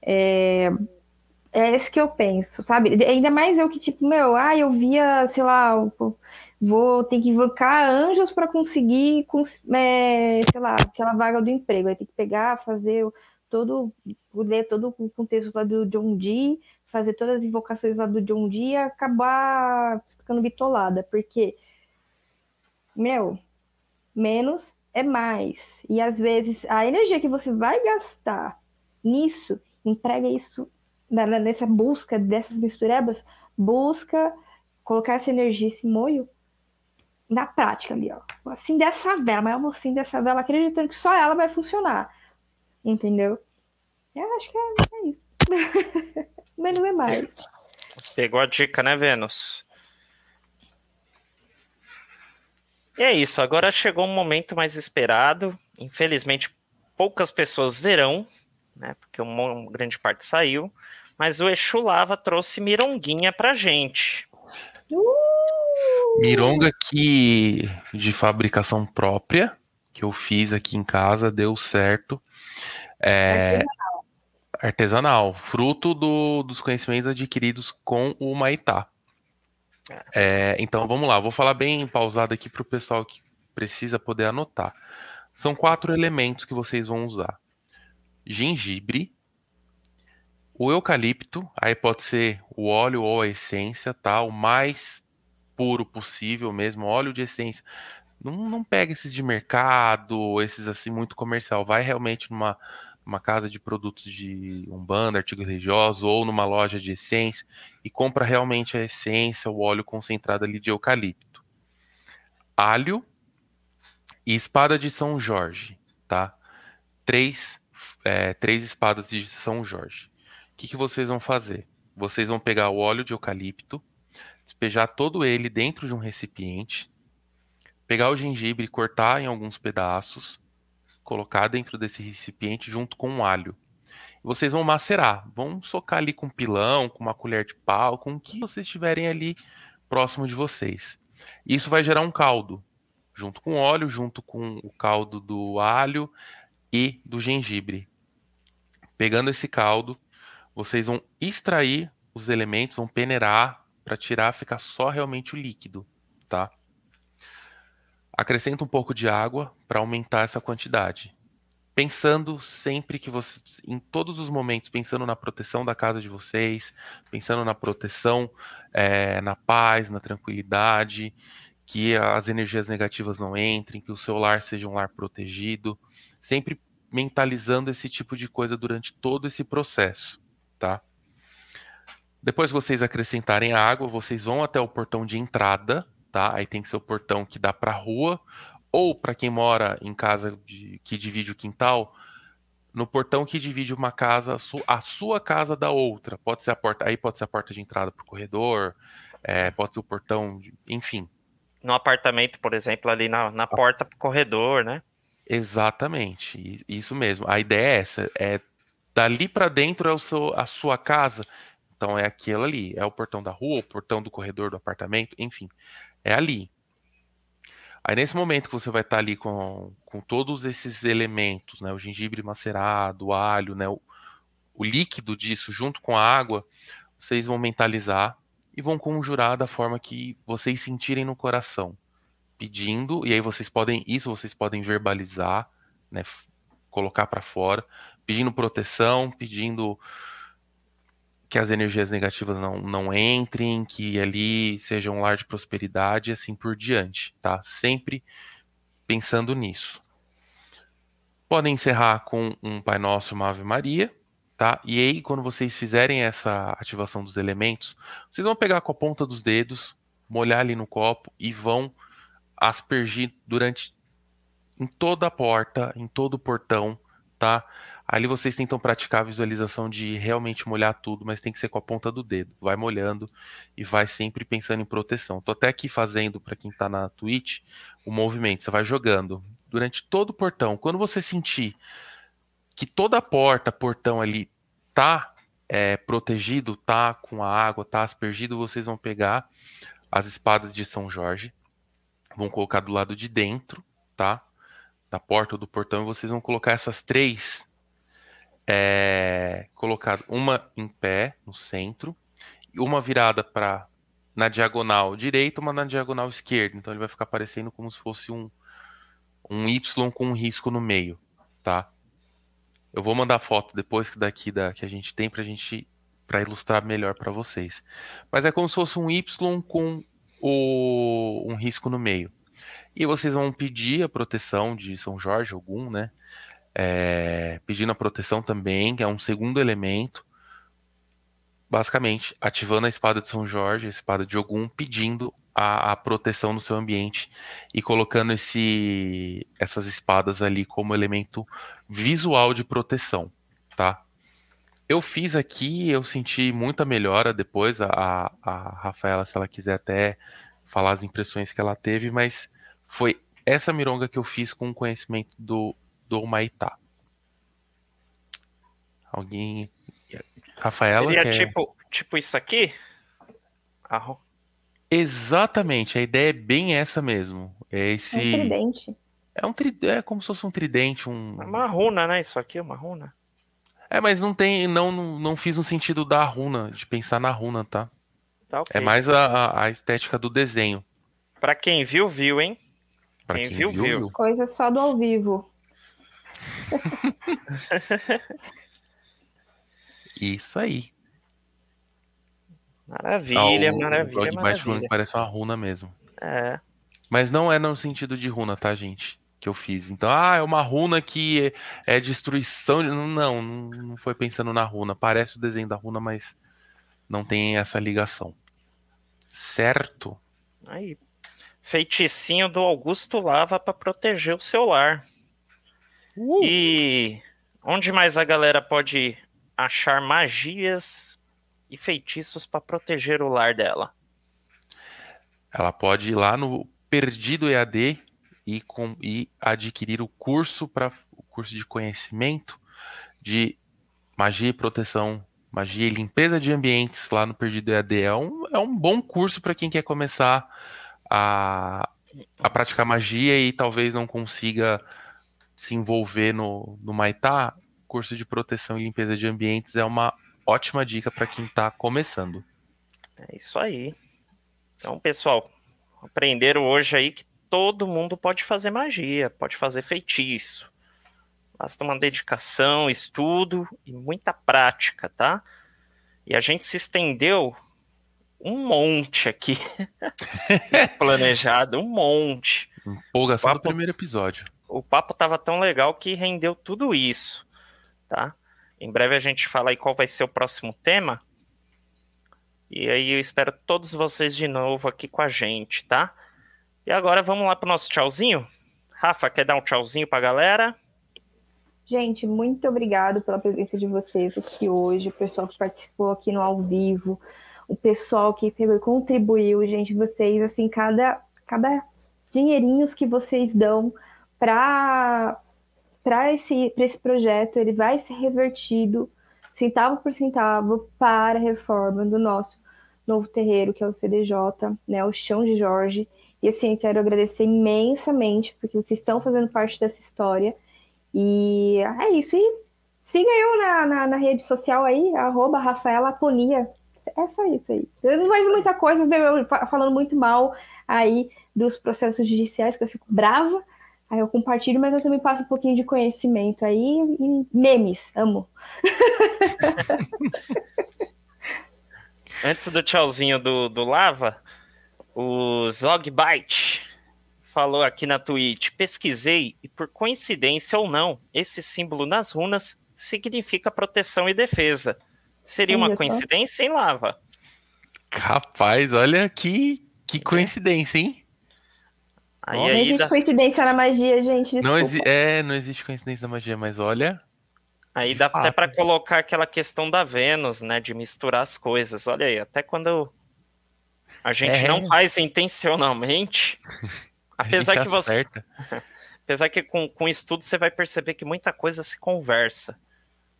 É... É esse que eu penso, sabe? Ainda mais eu que, tipo, meu, ah, eu via, sei lá, vou ter que invocar anjos para conseguir, é, sei lá, aquela vaga do emprego. Aí tem que pegar, fazer todo, ler todo o contexto lá do John Dee, fazer todas as invocações lá do John Dee e acabar ficando bitolada, porque, meu, menos é mais. E às vezes a energia que você vai gastar nisso emprega isso nessa busca dessas misturebas, busca colocar essa energia, esse moio na prática ali, ó. Assim dessa vela, mas assim dessa vela, acreditando que só ela vai funcionar. Entendeu? Eu acho que é, é isso. [LAUGHS] Menos é mais. Pegou a dica, né, Vênus? E é isso, agora chegou um momento mais esperado. Infelizmente, poucas pessoas verão, né? Porque uma grande parte saiu. Mas o Exu Lava trouxe mironguinha pra gente. Uh! Mironga que de fabricação própria, que eu fiz aqui em casa, deu certo. É, artesanal, fruto do, dos conhecimentos adquiridos com o Maitá. É, então vamos lá, vou falar bem pausado aqui para o pessoal que precisa poder anotar. São quatro elementos que vocês vão usar: gengibre, o eucalipto, aí pode ser o óleo ou a essência, tá? O mais puro possível mesmo, óleo de essência. Não, não pega esses de mercado, esses assim muito comercial. Vai realmente numa uma casa de produtos de umbanda, artigos religiosos, ou numa loja de essência e compra realmente a essência, o óleo concentrado ali de eucalipto. Alho e espada de São Jorge, tá? Três, é, três espadas de São Jorge. O que, que vocês vão fazer? Vocês vão pegar o óleo de eucalipto, despejar todo ele dentro de um recipiente, pegar o gengibre e cortar em alguns pedaços, colocar dentro desse recipiente junto com o alho. Vocês vão macerar, vão socar ali com pilão, com uma colher de pau, com o que vocês tiverem ali próximo de vocês. Isso vai gerar um caldo, junto com óleo, junto com o caldo do alho e do gengibre. Pegando esse caldo, vocês vão extrair os elementos, vão peneirar para tirar, ficar só realmente o líquido, tá? Acrescenta um pouco de água para aumentar essa quantidade. Pensando sempre que vocês, em todos os momentos, pensando na proteção da casa de vocês, pensando na proteção, é, na paz, na tranquilidade, que as energias negativas não entrem, que o seu lar seja um lar protegido, sempre mentalizando esse tipo de coisa durante todo esse processo, tá? Depois que vocês acrescentarem a água, vocês vão até o portão de entrada tá? Aí tem que ser o portão que dá para a rua, ou para quem mora em casa de, que divide o quintal, no portão que divide uma casa, a sua casa da outra. Pode ser a porta, aí pode ser a porta de entrada para o corredor, é, pode ser o portão, de, enfim. No apartamento, por exemplo, ali na, na porta para o corredor, né? Exatamente, isso mesmo. A ideia é essa, é dali para dentro é o seu, a sua casa. Então é aquilo ali, é o portão da rua, o portão do corredor do apartamento, enfim é ali. Aí nesse momento que você vai estar ali com, com todos esses elementos, né, o gengibre macerado, o alho, né, o, o líquido disso junto com a água, vocês vão mentalizar e vão conjurar da forma que vocês sentirem no coração, pedindo, e aí vocês podem, isso vocês podem verbalizar, né, colocar para fora, pedindo proteção, pedindo que as energias negativas não, não entrem, que ali seja um lar de prosperidade e assim por diante, tá? Sempre pensando nisso. Podem encerrar com um Pai Nosso, uma Ave Maria, tá? E aí, quando vocês fizerem essa ativação dos elementos, vocês vão pegar com a ponta dos dedos, molhar ali no copo e vão aspergir durante em toda a porta, em todo o portão, tá? Ali vocês tentam praticar a visualização de realmente molhar tudo, mas tem que ser com a ponta do dedo. Vai molhando e vai sempre pensando em proteção. Tô até aqui fazendo para quem está na Twitch o movimento. Você vai jogando durante todo o portão. Quando você sentir que toda a porta, portão ali tá é, protegido, tá com a água, tá aspergido, vocês vão pegar as espadas de São Jorge, vão colocar do lado de dentro, tá? Da porta ou do portão, e vocês vão colocar essas três é, uma em pé no centro uma virada para na diagonal direita, uma na diagonal esquerda. Então ele vai ficar parecendo como se fosse um um Y com um risco no meio, tá? Eu vou mandar foto depois que daqui da que a gente tem pra gente para ilustrar melhor para vocês. Mas é como se fosse um Y com o, um risco no meio. E vocês vão pedir a proteção de São Jorge, algum, né? É, pedindo a proteção também, que é um segundo elemento. Basicamente, ativando a espada de São Jorge, a espada de Ogum, pedindo a, a, proteção no seu ambiente e colocando esse, essas espadas ali como elemento visual de proteção, tá? Eu fiz aqui, eu senti muita melhora depois, a, a Rafaela, se ela quiser até falar as impressões que ela teve, mas foi essa mironga que eu fiz com o conhecimento do, do Maitá. Alguém. Rafaela? Seria quer... tipo, tipo isso aqui? Ah, Exatamente, a ideia é bem essa mesmo. É esse. É um tridente. É um tridente, é como se fosse um tridente, um. É uma runa, né? Isso aqui é uma runa. É, mas não tem, não, não, não fiz no sentido da runa, de pensar na runa, tá? Tá ok. É mais a, a estética do desenho. Pra quem viu, viu, hein? Pra Quem viu, viu. Coisa só do ao vivo. [LAUGHS] Isso aí. Maravilha, Ah, o- maravilha, o Bite falando maravilha. que parece uma runa mesmo. É. Mas não é no sentido de runa, tá, gente? Que eu fiz. Então, ah, é uma runa que é, é destruição. de- Não, não, não foi pensando na runa. Parece o desenho da runa, mas não tem essa ligação. Certo? Aí. Feiticinho do Augusto Lava pra proteger o seu lar. Uh! E onde mais a galera pode achar magias e feitiços pra proteger o lar dela? Ela pode ir lá no Perdido EAD e, com, e adquirir o curso para o curso de conhecimento de magia e proteção, magia e limpeza de ambientes lá no Perdido EAD. É um, é um bom curso para quem quer começar a, a praticar magia e talvez não consiga se envolver no, no Maitá. Curso de proteção e limpeza de ambientes é uma ótima dica para quem está começando. É isso aí. Então, pessoal, aprenderam hoje aí que todo mundo pode fazer magia, pode fazer feitiço. Basta uma dedicação, estudo e muita prática, tá? E a gente se estendeu um monte aqui. [LAUGHS] planejado, um monte. Empolgação do primeiro episódio. O papo tava tão legal que rendeu tudo isso, tá? Em breve a gente fala aí qual vai ser o próximo tema. E aí eu espero todos vocês de novo aqui com a gente, tá? E agora vamos lá pro nosso tchauzinho? Rafa, quer dar um tchauzinho pra galera? Gente, muito obrigado pela presença de vocês aqui hoje, o pessoal que participou aqui no ao vivo, o pessoal que pegou e contribuiu, gente, vocês, assim, cada, cada dinheirinhos que vocês dão para esse, esse projeto, ele vai ser revertido centavo por centavo para a reforma do nosso novo terreiro, que é o CDJ, né, o Chão de Jorge. E assim, eu quero agradecer imensamente, porque vocês estão fazendo parte dessa história. E é isso. E siga eu na, na, na rede social aí, arroba Rafaela Aponia. É só isso aí. Eu não vejo muita coisa, falando muito mal aí dos processos judiciais, que eu fico brava. Aí eu compartilho, mas eu também passo um pouquinho de conhecimento aí e memes, amo. [LAUGHS] Antes do tchauzinho do, do Lava, o Zogbyte falou aqui na Twitch: pesquisei e por coincidência ou não, esse símbolo nas runas significa proteção e defesa. Seria uma coincidência, hein, Lava? Rapaz, olha que, que coincidência, hein? Aí, Não aí existe dá, coincidência na magia, gente. Não, exi é, não existe coincidência na magia, mas olha. aí dá até fato. para colocar aquela questão da Vênus, né? De misturar as coisas. Olha aí, até quando a gente É. não faz intencionalmente. [LAUGHS] Apesar que você. acerta. [LAUGHS] Apesar que com, com estudo você vai perceber que muita coisa se conversa,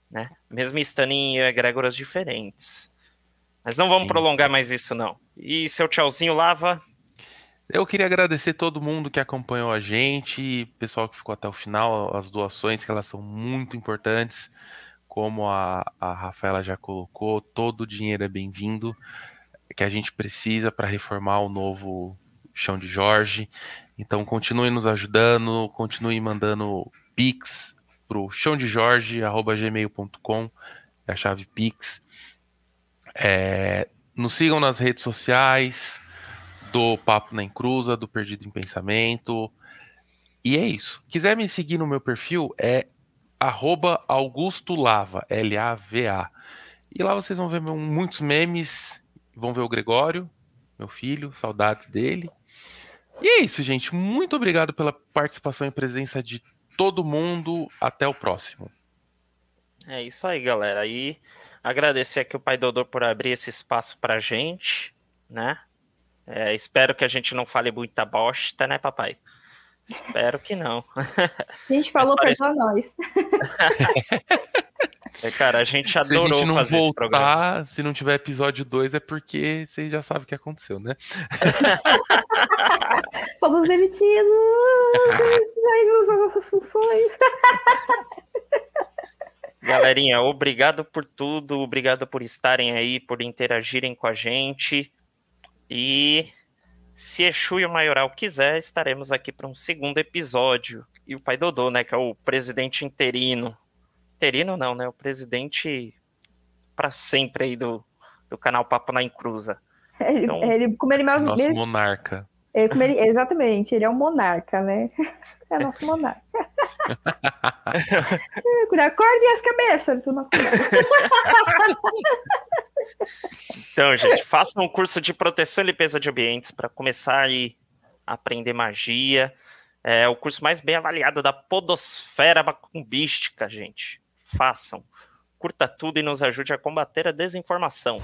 né? Mesmo estando em egrégoras diferentes. Mas não vamos Sim. prolongar mais isso, não. E seu tchauzinho, Lava? Eu queria agradecer todo mundo que acompanhou a gente, pessoal que ficou até o final, as doações, que elas são muito importantes. Como a, a Rafaela já colocou, todo o dinheiro é bem-vindo, que a gente precisa para reformar o novo chão de Jorge. Então continue nos ajudando, continue mandando Pix pro chão de Jorge@gmail.com, é a chave Pix. É, nos sigam nas redes sociais do Papo na Encruza, do Perdido em Pensamento. E é isso. Quiser me seguir no meu perfil, é arroba Augusto Lava, L-A-V-A. E lá vocês vão ver muitos memes, vão ver o Gregório, meu filho, saudades dele. E é isso, gente. Muito obrigado pela participação e presença de todo mundo. Até o próximo. É isso aí, galera. E agradecer aqui o Pai Dodô por abrir esse espaço pra gente, né? É, espero que a gente não fale muita bosta, né, papai? Espero que não. A gente falou parece... pra nós. É, cara, a gente adorou se a gente não fazer voltar, Se não tiver episódio 2, é porque vocês já sabem o que aconteceu, né? [LAUGHS] Fomos demitidos! [LAUGHS] Saímos das nossas funções. Galerinha, obrigado por tudo, obrigado por estarem aí, por interagirem com a gente. E se Exu e o Maioral quiser, estaremos aqui para um segundo episódio. E o pai Dodô, né, que é o presidente interino. Interino não, né? O presidente para sempre aí do, do canal Papo na Encruza. Então, ele, como ele Nosso ele, monarca. Ele, como ele, exatamente, ele é um monarca, né? É [LAUGHS] [LAUGHS] nosso monarca. Acorde as cabeças. Tu não... então, gente, façam um curso de proteção e limpeza de ambientes para começar a aprender magia. É o curso mais bem avaliado da podosfera macumbística, gente. Façam. Curta tudo e nos ajude a combater a desinformação.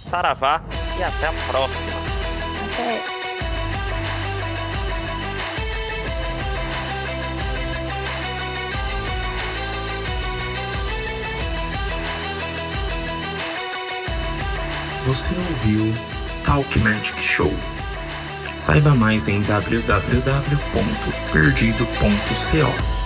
Saravá e até a próxima. Você ouviu Talk Magic Show. Saiba mais em www.perdido.co.